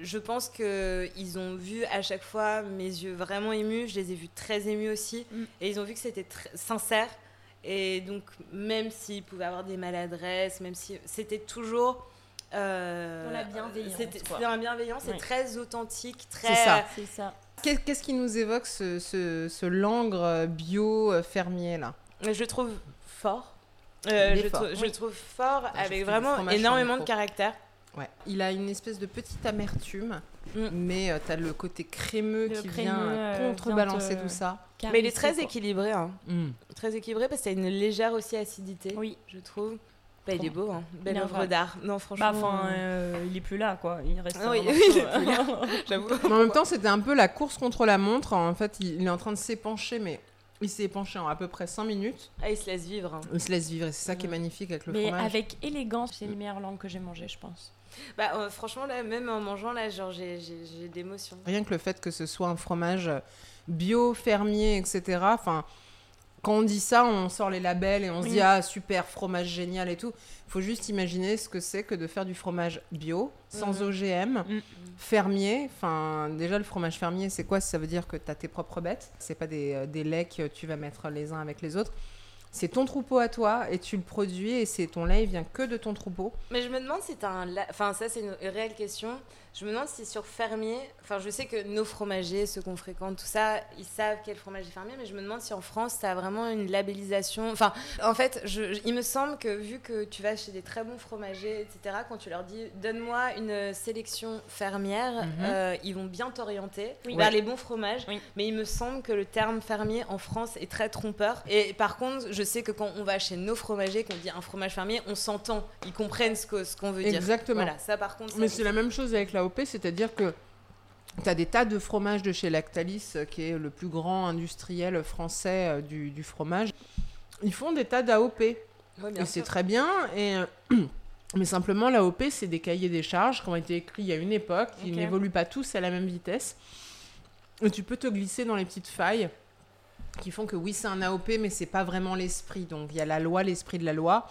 je pense qu'ils ont vu à chaque fois mes yeux vraiment émus. Je les ai vus très émus aussi. Mm. Et ils ont vu que c'était sincère. Et donc, même s'il pouvait avoir des maladresses, même si c'était toujours Euh, Dans la bienveillance, C'était c'était un bienveillant, c'est très authentique, très. C'est ça. C'est ça. Qu'est- Qu'est-ce qui nous évoque ce, ce, ce langre euh, bio euh, fermier là? Je le trouve fort. Euh, je, fort, trou- oui. trouve fort Ah, avec vraiment énormément de caractère. Ouais. Il a une espèce de petite amertume, Mm. mais tu as le côté crémeux Le qui crémeux, vient euh, contrebalancer vient te- tout ça. Mais il est très quoi. équilibré. hein. Mm. Très équilibré parce qu'il y a une légère aussi acidité, Oui. je trouve. Bah, il est beau, hein. belle œuvre d'art. Non, franchement. Bah, enfin, euh, il est plus là, quoi. Il reste. Ah oui, euh. [laughs] [laughs] j'avoue. En même temps, c'était un peu la course contre la montre. En fait, il, il est en train de s'épancher, mais il s'est épanché en à peu près 5 minutes. Ah, il se laisse vivre. hein. Il se laisse vivre et c'est ça qui est Mm. magnifique avec le Mais fromage. avec élégance, c'est les meilleures langues que j'ai mangées, je pense. Bah, euh, franchement, là, même en mangeant, là, genre, j'ai j'ai- j'ai d'émotions. Rien que le fait que ce soit un fromage bio, fermier, etc. Enfin, quand on dit ça, on sort les labels et on se dit ah super fromage génial et tout. Faut juste imaginer ce que c'est que de faire du fromage bio, sans Mhm. OGM, Mm. fermier. Enfin, déjà le fromage fermier, c'est quoi? Ça veut dire que tu as tes propres bêtes. C'est pas des, euh, des laits que tu vas mettre les uns avec les autres. C'est ton troupeau à toi et tu le produis et c'est ton lait vient que de ton troupeau. Mais je me demande si t'as un. la- Enfin, ça, c'est une réelle question. Je me demande si sur fermier. Enfin, je sais que nos fromagers, ceux qu'on fréquente, tout ça, ils savent quel fromage est fermier, mais je me demande si en France, ça a vraiment une labellisation. Enfin, en fait, je- il me semble que vu que tu vas chez des très bons fromagers, etc., quand tu leur dis donne-moi une sélection fermière, Mhm. euh, ils vont bien t'orienter Oui. vers Ouais. les bons fromages. Oui. Mais il me semble que le terme fermier en France est très trompeur. Et par contre, je sais que quand on va chez nos fromagers, qu'on dit un fromage fermier, on s'entend. Ils comprennent ce qu'on veut dire. Exactement. Voilà, ça par contre. ça, Mais c'est la même chose avec l'AOP, c'est-à-dire que tu as des tas de fromages de chez Lactalis, euh, qui est le plus grand industriel français euh, du, du fromage. Ils font des tas d'AOP. Ouais, Et c'est très bien. Et, euh, [clears throat] mais simplement, l'AOP, c'est des cahiers des charges qui ont été écrits il y a une époque, qui n'évoluent pas tous à la même vitesse. Et tu peux te glisser dans les petites failles qui font que oui, c'est un AOP, mais c'est pas vraiment l'esprit. Donc il y a la loi, l'esprit de la loi.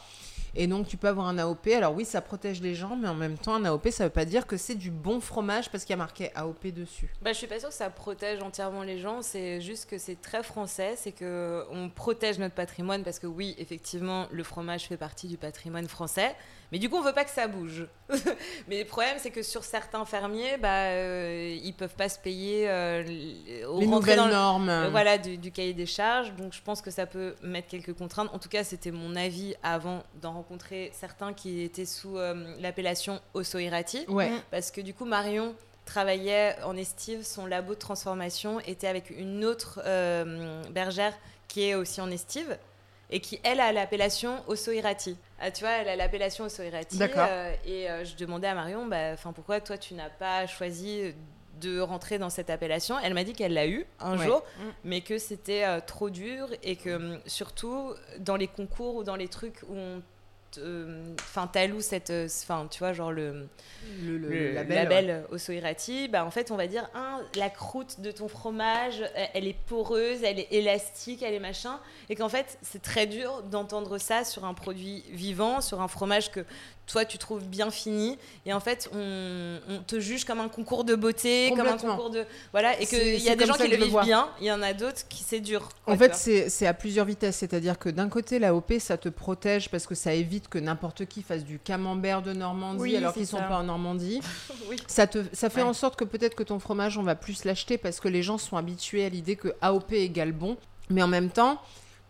Et donc tu peux avoir un AOP. Alors oui, ça protège les gens, mais en même temps, un AOP, ça veut pas dire que c'est du bon fromage parce qu'il y a marqué AOP dessus. Bah, je suis pas sûre que ça protège entièrement les gens. C'est juste que c'est très français. C'est que on protège notre patrimoine parce que oui, effectivement, le fromage fait partie du patrimoine français. Mais du coup, on veut pas que ça bouge. [laughs] mais le problème, c'est que sur certains fermiers, bah, euh, ils peuvent pas se payer euh, les nouvelles dans le- normes. Euh, voilà, du, du cahier des charges. Donc je pense que ça peut mettre quelques contraintes. En tout cas, c'était mon avis avant d'en rencontrer certains qui étaient sous euh, l'appellation Osoirati. Ouais. Parce que du coup, Marion travaillait en estive, son labo de transformation était avec une autre euh, bergère qui est aussi en estive et qui, elle, a l'appellation Osoirati. Ah, tu vois, elle a l'appellation Osoirati. D'accord. euh, et euh, je demandais à Marion, bah, pourquoi toi, tu n'as pas choisi de rentrer dans cette appellation? Elle m'a dit qu'elle l'a eu un Ouais. jour, Mm. mais que c'était euh, trop dur et que hum, surtout dans les concours ou dans les trucs où on enfin t'alloues cette enfin tu vois genre le, Le, le- le label, label. ouais. Bah en fait on va dire hein, la croûte de ton fromage elle- elle est poreuse elle est élastique elle est machin et qu'en fait c'est très dur d'entendre ça sur un produit vivant sur un fromage que toi tu trouves bien fini et en fait on, on te juge comme un concours de beauté comme un concours de voilà et qu'il y a des gens qui le vivent bien il y en a d'autres qui c'est dur En fait, c'est à plusieurs vitesses. C'est-à-dire que d'un côté, la OP, ça te protège parce que ça évite que n'importe qui fasse du camembert de Normandie Oui, alors qu'ils sont ça. pas en Normandie. [laughs] Oui. Ça, te, ça fait Ouais. en sorte que peut-être que ton fromage, on va plus l'acheter parce que les gens sont habitués à l'idée que AOP égale bon. Mais en même temps,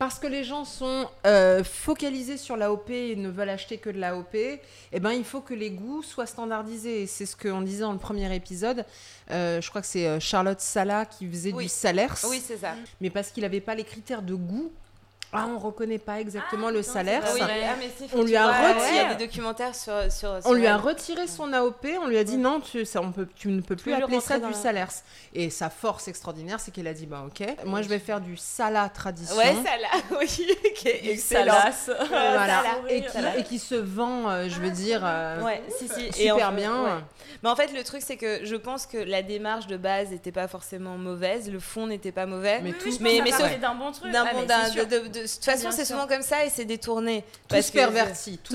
parce que les gens sont euh, focalisés sur l'AOP et ne veulent acheter que de l'AOP, eh ben, il faut que les goûts soient standardisés. Et c'est ce qu'on disait dans le premier épisode. Euh, je crois que c'est euh, Charlotte Sala qui faisait Oui. du Salers oui c'est ça mais parce qu'il n'avait pas les critères de goût. Ah, on reconnaît pas exactement Ah, le salaire. Ah oui, ah, si, On lui a vois, retiré- Il y a des documentaires sur. sur, On lui a retiré son AOP, on lui a dit non, tu, ça, on peut, tu ne peux plus Plus le appeler ça du la- salaire. Et sa force extraordinaire, c'est qu'elle a dit bah ok, moi je vais faire du sala tradition. Ouais, ça là, [laughs] oui, qui est excellent. Voilà. Et, qui, et qui se vend, euh, je veux dire, euh, Ouais, si, si. Et super en- bien. Mais en fait, le truc, c'est que je pense que la démarche de base n'était pas forcément mauvaise, le fond n'était pas mauvais. Mais Oui, tout- mais- mais sauf- d'un bon truc. D'un Ah, bon- de, de- de toute façon, c'est souvent comme ça et c'est détourné. Tout Parce pervertit. Tout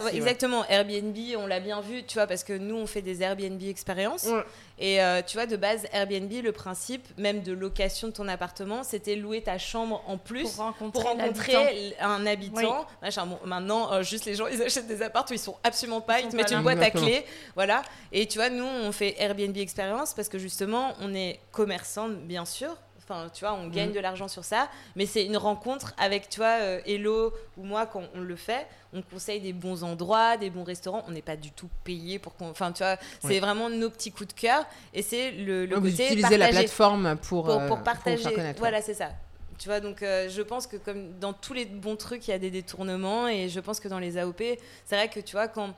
ouais, ouais. Exactement. Airbnb, on l'a bien vu, tu vois, parce que nous, on fait des Airbnb expériences. Ouais. Et euh, tu vois, de base, Airbnb, le principe même de location de ton appartement, c'était louer ta chambre en plus Pour rencontrer, pour rencontrer l'habitant. un habitant. Machin. Bon, maintenant, euh, juste les gens, ils achètent des apparts où ils sont absolument pas. Ils Ils, te mettent une boîte à clés. Voilà. Et tu vois, nous, on fait Airbnb expérience parce que justement, on est commerçant, bien sûr. Enfin, tu vois, on gagne Mm. de l'argent sur ça, mais c'est une rencontre avec, tu vois, euh, Hello ou moi, quand on le fait, on conseille des bons endroits, des bons restaurants. On n'est pas du tout payé pour qu'on. Enfin, tu vois, c'est Oui. vraiment nos petits coups de cœur et c'est le, le Donc, vous utilisez la plateforme pour, pour, euh, pour partager. faire voilà, c'est ça. Tu vois, donc euh, je pense que comme dans tous les bons trucs, il y a des détournements et je pense que dans les AOP, c'est vrai que tu vois, quand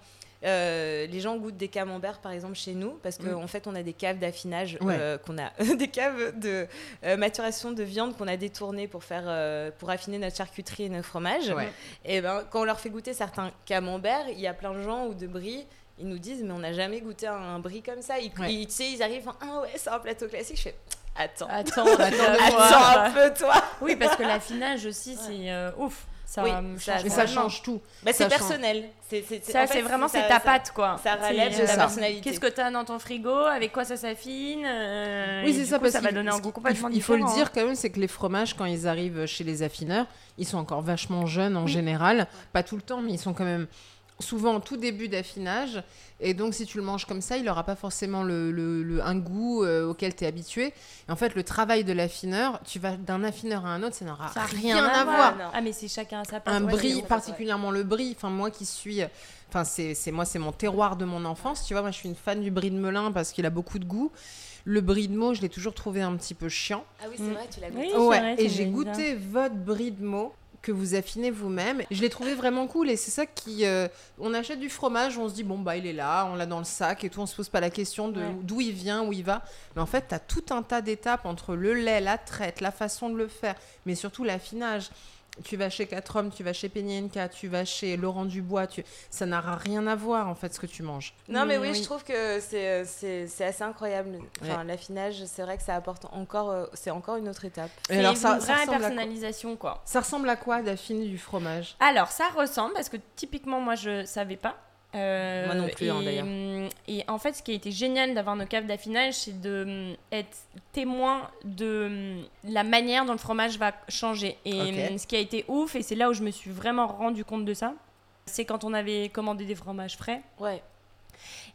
euh, les gens goûtent des camemberts par exemple chez nous, parce qu'en Mm. fait on a des caves d'affinage, Ouais. euh, qu'on a [laughs] des caves de euh, maturation de viande qu'on a détournées pour faire euh, pour affiner notre charcuterie et nos fromages. Ouais. Et ben quand on leur fait goûter certains camemberts, il y a plein de gens ou de brie. Ils nous disent mais on n'a jamais goûté un, un brie comme ça. Ils, Ouais. ils- ils arrivent, ah ouais c'est un plateau classique. Je fais attends, Attends, [laughs] Attends, Attends un peu, toi. Oui, parce que [laughs] l'affinage aussi, c'est euh, ouf. Ça Oui, ça- Mais ça change tout. Bah, c'est personnel. C'est, Ça, c'est vraiment c'est ta patte, quoi. ça relève de ta euh, personnalité. Qu'est-ce que tu as dans ton frigo Avec quoi ça s'affine euh, Oui, c'est ça, coup, parce ça va donner un il- goût il- faut le dire hein. quand même, c'est que les fromages, quand ils arrivent chez les affineurs, ils sont encore vachement jeunes en général. Pas tout le temps, mais ils sont quand même souvent en tout début d'affinage. Et donc, si tu le manges comme ça, il n'aura pas forcément le, le- le- un goût euh, auquel tu es habitué. Et en fait, le travail de l'affineur, tu vas d'un affineur à un autre, ça n'aura Ça a rien, à voir. Ah, mais c'est chacun à sa patte. un ouais, brie, particulièrement le brie. Enfin, moi qui suis. Enfin, c'est c'est- moi, c'est mon terroir de mon enfance. Tu vois, moi, je suis une fan du brie de Melun parce qu'il a beaucoup de goût. Le brie de Meaux, je l'ai toujours trouvé un petit peu chiant. Ah oui, c'est vrai, tu l'as goûté. Ouais, vrai, et j'ai goûté votre brie de Meaux que vous affinez vous-même. Je l'ai trouvé vraiment cool et c'est ça qui. euh, on achète du fromage, on se dit, bon, bah, il est là, on l'a dans le sac et tout, on se pose pas la question de Ouais. d'où il vient, où il va. Mais en fait, tu as tout un tas d'étapes entre le lait, la traite, la façon de le faire, mais surtout l'affinage. Tu vas chez Quatre Hommes, tu vas chez Penienka, tu vas chez Laurent Dubois, tu... ça n'aura rien à voir en fait ce que tu manges. Non, mais Mm, oui, oui. je trouve que c'est, c'est, c'est assez incroyable. Enfin, l'affinage, c'est vrai que ça apporte encore. euh, c'est encore une autre étape. Et C'est alors une ça, ça vraie ressemble à quoi personnalisation, quoi. Ça ressemble à quoi d'affiner du fromage? Alors, ça ressemble, parce que typiquement, moi, je savais pas. Euh, Moi non plus, hein, et, d'ailleurs. hum, Et en fait, ce qui a été génial d'avoir nos caves d'affinage, c'est de hum, être témoin de hum, la manière dont le fromage va changer. Et ce qui a été ouf, et c'est là où je me suis vraiment rendu compte de ça, c'est quand on avait commandé des fromages frais. Ouais.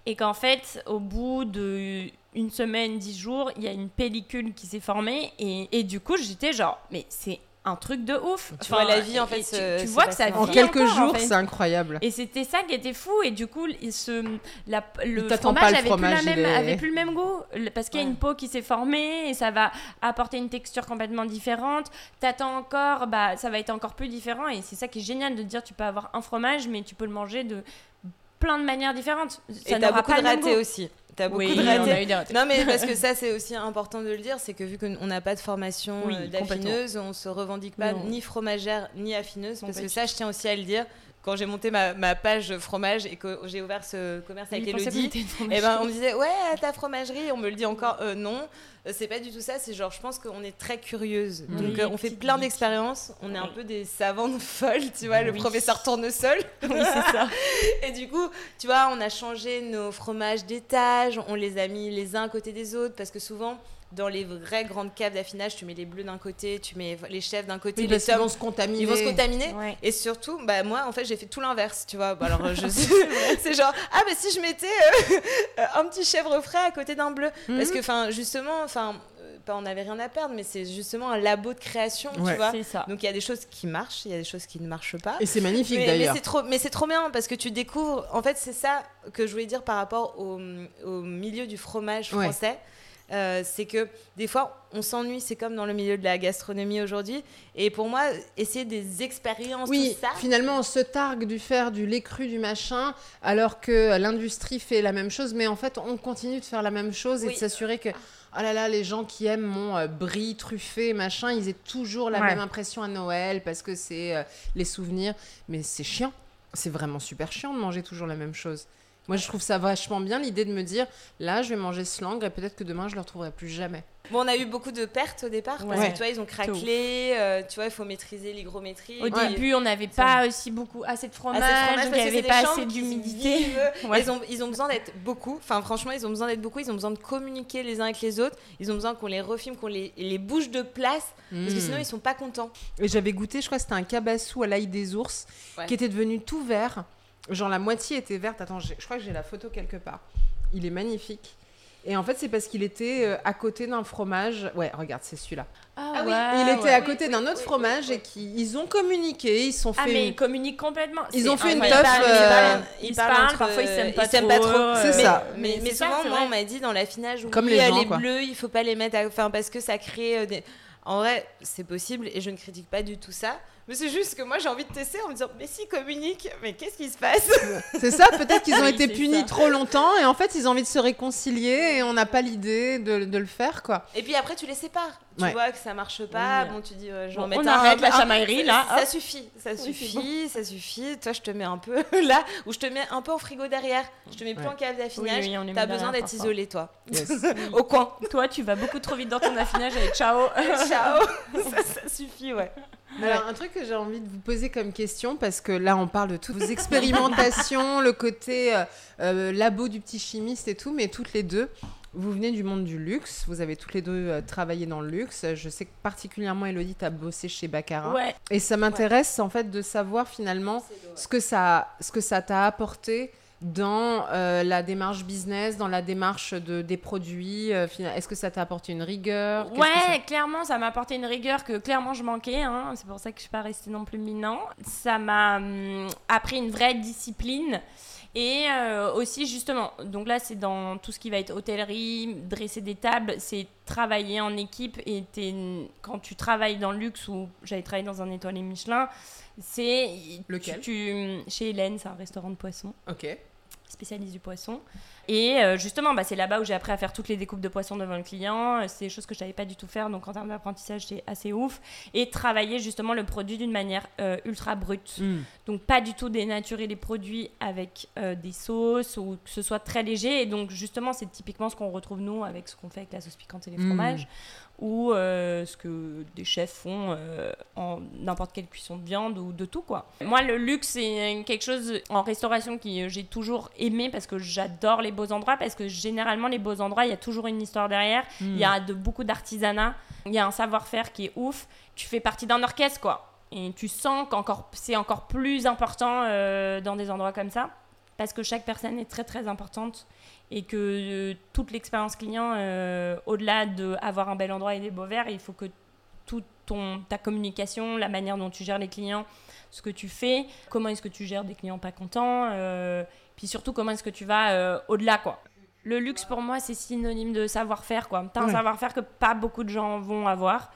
Et qu'en fait, au bout de une semaine, dix jours, il y a une pellicule qui s'est formée. Et, et du coup, j'étais genre, mais c'est un truc de ouf. Tu vois, la vie, en fait, tu, vois que ça en En vit quelques encore, en jours, fait. c'est incroyable. Et c'était ça qui était fou. Et du coup, il se, la, le fromage, pas le avait, fromage, plus la il même, est- avait plus le même goût. Parce qu'il y a Ouais. une peau qui s'est formée et ça va apporter une texture complètement différente. T'attends encore, bah, ça va être encore plus différent. Et c'est ça qui est génial de dire tu peux avoir un fromage, mais tu peux le manger de plein de manières différentes. Ça Et t'as beaucoup pas de ratés aussi. T'as beaucoup Oui, de ratés. Non, mais parce que [laughs] ça, c'est aussi important de le dire, c'est que vu qu'on n'a pas de formation Oui, euh, d'affineuse, on se revendique pas Non. ni fromagère ni affineuse, parce que ça, je tiens aussi à le dire. Quand j'ai monté ma, ma page fromage et que j'ai ouvert ce commerce avec Elodie, et ben on me disait ouais ta fromagerie, on me le dit encore euh, non, Euh, c'est pas du tout ça, c'est genre je pense qu'on est très curieuse, Oui, donc euh, on fait plein d'expériences, on est un peu des savantes folles, tu vois, le professeur tournesol. Oui, c'est ça. [laughs] Et du coup, tu vois, on a changé nos fromages d'étage, on les a mis les uns à côté des autres, parce que souvent, dans les vraies grandes caves d'affinage, tu mets les bleus d'un côté, tu mets les chefs d'un côté, Oui, les parce tomes, vont se contaminer. ils vont se contaminer. Ouais. Et surtout, bah moi, en fait, j'ai fait tout l'inverse, tu vois. Bah, alors, je [laughs] c'est genre, ah, bah si je mettais euh, [laughs] un petit chèvre frais à côté d'un bleu. Parce Mhm. que, enfin, justement, enfin, euh, pas on n'avait rien à perdre, mais c'est justement un labo de création, Ouais. tu vois. C'est ça. Donc, il y a des choses qui marchent, il y a des choses qui ne marchent pas. Et c'est magnifique Mais, mais d'ailleurs. c'est trop, mais c'est trop bien parce que tu découvres. En fait, c'est ça que je voulais dire par rapport au, au milieu du fromage Ouais. français. Euh, c'est que des fois, on s'ennuie. C'est comme dans le milieu de la gastronomie aujourd'hui. Et pour moi, essayer des expériences, Oui, tout ça. finalement, on se targue du faire du lait cru, du machin, alors que l'industrie fait la même chose, mais en fait, on continue de faire la même chose et Oui. de s'assurer que, oh là là, les gens qui aiment mon euh, brie truffé, machin, ils aient toujours la Ouais. même impression à Noël parce que c'est euh, les souvenirs. Mais c'est chiant. C'est vraiment super chiant de manger toujours la même chose. Moi, je trouve ça vachement bien l'idée de me dire, là, je vais manger ce langre et peut-être que demain, je le retrouverai plus jamais. Bon, on a eu beaucoup de pertes au départ parce Ouais. que tu vois, ils ont craquelé. euh, tu vois, il faut maîtriser l'hygrométrie. Au début, on n'avait pas aussi beaucoup, assez de fromage, Assez de fromage donc parce il n'y c'est avait pas assez d'humidité. [laughs] Ouais. Ils, ont, ils ont besoin d'être beaucoup. Enfin, franchement, ils ont besoin d'être beaucoup. Ils ont besoin de communiquer les uns avec les autres. Ils ont besoin qu'on les refilme, qu'on les, les bouge de place. Parce que Mm. sinon, ils sont pas contents. Et j'avais goûté, je crois que c'était un cabassou à l'ail des ours Ouais. qui était devenu tout vert. Genre la moitié était verte. Attends, je crois que j'ai la photo quelque part. Il est magnifique. Et en fait, c'est parce qu'il était euh, à côté d'un fromage. Ouais, regarde, c'est celui-là. Ah, Ah oui, ouais, il était ouais. à côté oui, d'un oui, autre oui, fromage oui, et qui ils ont communiqué, ils sont Ah, fait. mais une- ils communiquent complètement. Ils ont fait une teuf, Ils euh, parlent, ils ils parlent parlent, entre- parfois ils s'aiment ils pas s'aiment trop. pas trop. euh, C'est mais, ça. Mais, mais souvent, moi, on m'a dit dans l'affinage, Comme les gens, les quoi. bleus, il faut pas les mettre, à- enfin parce que ça crée euh, des. En vrai, c'est possible et je ne critique pas du tout ça. Mais c'est juste que moi, j'ai envie de tester en me disant, mais si communique, mais qu'est-ce qui se passe? C'est ça, peut-être qu'ils ont Oui, été punis ça. trop longtemps et en fait ils ont envie de se réconcilier et on n'a pas l'idée de, de le faire quoi. Et puis après, tu les sépares. Tu Ouais. vois que ça marche pas. Oui. Bon, tu dis, euh, je vais Bon, en mettre on un, arrête la un- chamaillerie, là, Ça, suffit, ça Oui, suffit, ça suffit. Toi, je te mets un peu [laughs] là, ou je te mets un peu au frigo derrière. Je te mets plus Ouais. en cave d'affinage. Oui, oui, T'as besoin d'être isolé, toi, Yes. [laughs] au coin. Toi, tu vas beaucoup trop vite dans ton affinage et ciao. Ciao. ça, ça suffit, ouais. Alors, un truc que j'ai envie de vous poser comme question, parce que là, on parle de toutes vos expérimentations, le côté euh, euh, labo du petit chimiste et tout, mais toutes les deux, vous venez du monde du luxe. Vous avez toutes les deux euh, travaillé dans le luxe. Je sais que particulièrement, Elodie, tu as bossé chez Baccarat. Ouais. Et ça m'intéresse, en fait, de savoir finalement ce que ça ce que ça t'a apporté dans euh, la démarche business, dans la démarche de, des produits. euh, Est-ce que ça t'a apporté une rigueur? Ouais, clairement, ça m'a apporté une rigueur que clairement je manquais. hein. C'est pour ça que je suis pas restée non plus minant. Ça m'a hum, appris une vraie discipline. Et euh, aussi, justement, donc là, c'est dans tout ce qui va être hôtellerie, dresser des tables, c'est travailler en équipe. Et quand tu travailles dans le luxe, ou j'avais travaillé dans un étoilé Michelin, c'est. Lequel? tu, tu- Chez Hélène, c'est un restaurant de poisson ça- Ok. Spécialiste du poisson. Et euh, justement, bah, c'est là-bas où j'ai appris à faire toutes les découpes de poisson devant le client. Euh, C'est des choses que je savais pas du tout faire, donc en termes d'apprentissage, c'est assez ouf. Et travailler justement le produit d'une manière euh, ultra brute. Hmm. Donc pas du tout dénaturer les produits avec euh, des sauces ou que ce soit très léger. Et donc justement, c'est typiquement ce qu'on retrouve nous avec ce qu'on fait avec la sauce piquante et les Mm. fromages. Ou euh, ce que des chefs font euh, en n'importe quelle cuisson de viande ou de tout quoi. Moi le luxe c'est quelque chose en restauration qui euh, j'ai toujours aimé parce que j'adore les beaux endroits parce que généralement les beaux endroits il y a toujours une histoire derrière. Il y a de, beaucoup d'artisanat, il y a un savoir-faire qui est ouf. Tu fais partie d'un orchestre quoi. Et tu sens qu'encore c'est encore plus important euh, dans des endroits comme ça parce que chaque personne est très très importante et que euh, toute l'expérience client, euh, au-delà d'avoir un bel endroit et des beaux verres, il faut que toute ton, ta communication, la manière dont tu gères les clients, ce que tu fais, comment est-ce que tu gères des clients pas contents, euh, puis surtout comment est-ce que tu vas euh, au-delà quoi. Le luxe pour moi c'est synonyme de savoir-faire quoi. T'as un savoir-faire que pas beaucoup de gens vont avoir.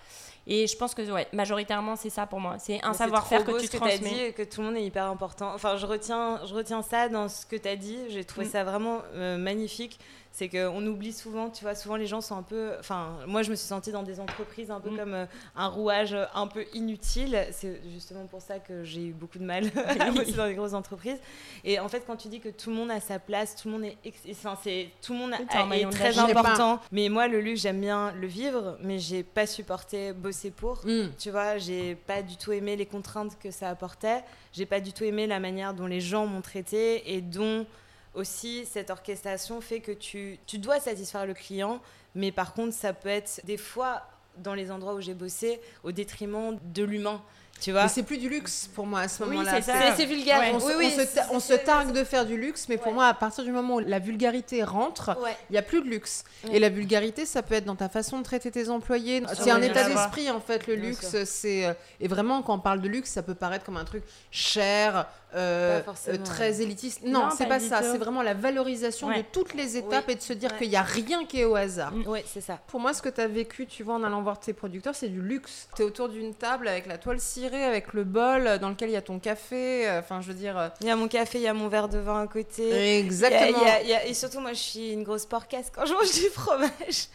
Et je pense que ouais, majoritairement c'est ça pour moi. C'est un savoir-faire que tu ce que transmets. dit et que tout le monde est hyper important. Enfin, je retiens, je retiens ça dans ce que tu as dit. J'ai trouvé Mm. ça vraiment euh, magnifique. C'est qu'on oublie souvent, tu vois, souvent les gens sont un peu. Enfin, moi je me suis sentie dans des entreprises un peu Mm. comme euh, un rouage un peu inutile. C'est justement pour ça que j'ai eu beaucoup de mal [laughs] à bosser dans les grosses entreprises. Et en fait, quand tu dis que tout le monde a sa place, tout le monde est. Enfin, c'est tout le monde a- est très important. Mais moi, le luxe, j'aime bien le vivre, mais j'ai pas supporté bosser pour. Hmm. Tu vois, j'ai pas du tout aimé les contraintes que ça apportait. J'ai pas du tout aimé la manière dont les gens m'ont traité et dont aussi cette orchestration fait que tu, tu dois satisfaire le client, mais par contre, ça peut être des fois dans les endroits où j'ai bossé au détriment de l'humain. Tu vois c'est plus du luxe pour moi à ce Oui, moment-là. c'est ça. C'est c'est vulgaire. Ouais. On, se- oui, on oui, se, ta- c'est- on se c'est- targue de faire du luxe, mais pour Ouais. moi, à partir du moment où la vulgarité rentre, Ouais. il n'y a plus de luxe. Ouais. Et la vulgarité, ça peut être dans ta façon de traiter tes employés. Ah, C'est un oui, état d'esprit, en fait, le Bien luxe. c'est euh, Et vraiment, quand on parle de luxe, ça peut paraître comme un truc cher, euh, euh, très élitiste. Non, Non, c'est pas ça. tout. C'est vraiment la valorisation de Ouais. toutes les étapes Oui. et de se dire Ouais. qu'il n'y a rien qui est au hasard. Ouais, c'est ça. Pour moi, ce que tu as vécu, tu vois, en allant voir tes producteurs, c'est du luxe. Tu es autour d'une table avec la toile cirée avec le bol dans lequel il y a ton café. euh, Enfin, je veux dire. euh, Il y a mon café, il y a mon verre de vin à côté. Exactement. Il y a- y a- il y a- et surtout, moi, je suis une grosse porcasse quand je mange du fromage.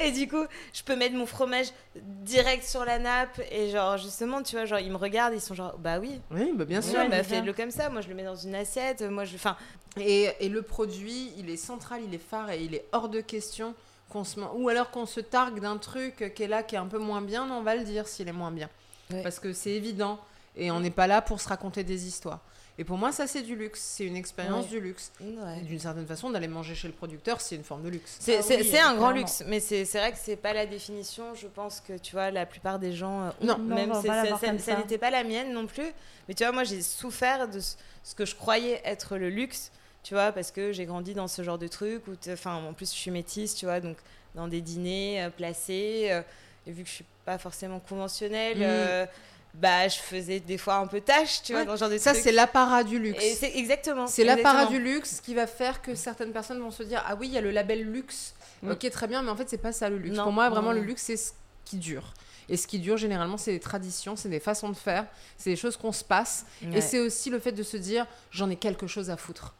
Et du coup, je peux mettre mon fromage direct sur la nappe. Et genre, justement, tu vois, genre, ils me regardent, ils sont genre, bah oui. Oui, bah, bien sûr. Ouais, bah, fais-le comme ça. Moi, je le mets dans une assiette. Moi, je. Enfin, Et, et le produit, il est central, il est phare et il est hors de question qu'on se... Ou alors qu'on se targue d'un truc qui est là, qui est un peu moins bien, on va le dire s'il est moins bien. Ouais. Parce que c'est évident. Et on n'est pas là pour se raconter des histoires. Et pour moi, ça, c'est du luxe. C'est une expérience Ouais. du luxe. ouais. Et D'une certaine façon, d'aller manger chez le producteur, c'est une forme de luxe. C'est Ah c'est- oui, c'est un grand luxe, mais c'est c'est vrai que c'est pas la définition. Je pense que tu vois, la plupart des gens. euh, ont. Non. Non, même on va c'est- pas ça- n'était pas la mienne non plus. Mais tu vois, moi, j'ai souffert de ce ce que je croyais être le luxe, tu vois, parce que j'ai grandi dans ce genre de truc. Enfin, en plus, je suis métisse, tu vois, donc dans des dîners euh, placés. euh, et vu que je suis pas forcément conventionnelle, Mm. euh, bah, je faisais des fois un peu tâche, tu vois, Ouais. dans ce genre de Ça, c'est l'apparat du luxe. C'est exactement. C'est l'apparat du luxe qui va faire que certaines personnes vont se dire Ah oui, il y a le label luxe. Mm. Ok, très bien, mais en fait, c'est pas ça le luxe. Non, Pour moi, vraiment, non, le luxe, c'est ce qui dure. Et ce qui dure, généralement, c'est des traditions, c'est des façons de faire, c'est des choses qu'on se passe. Ouais. Et c'est aussi le fait de se dire J'en ai quelque chose à foutre.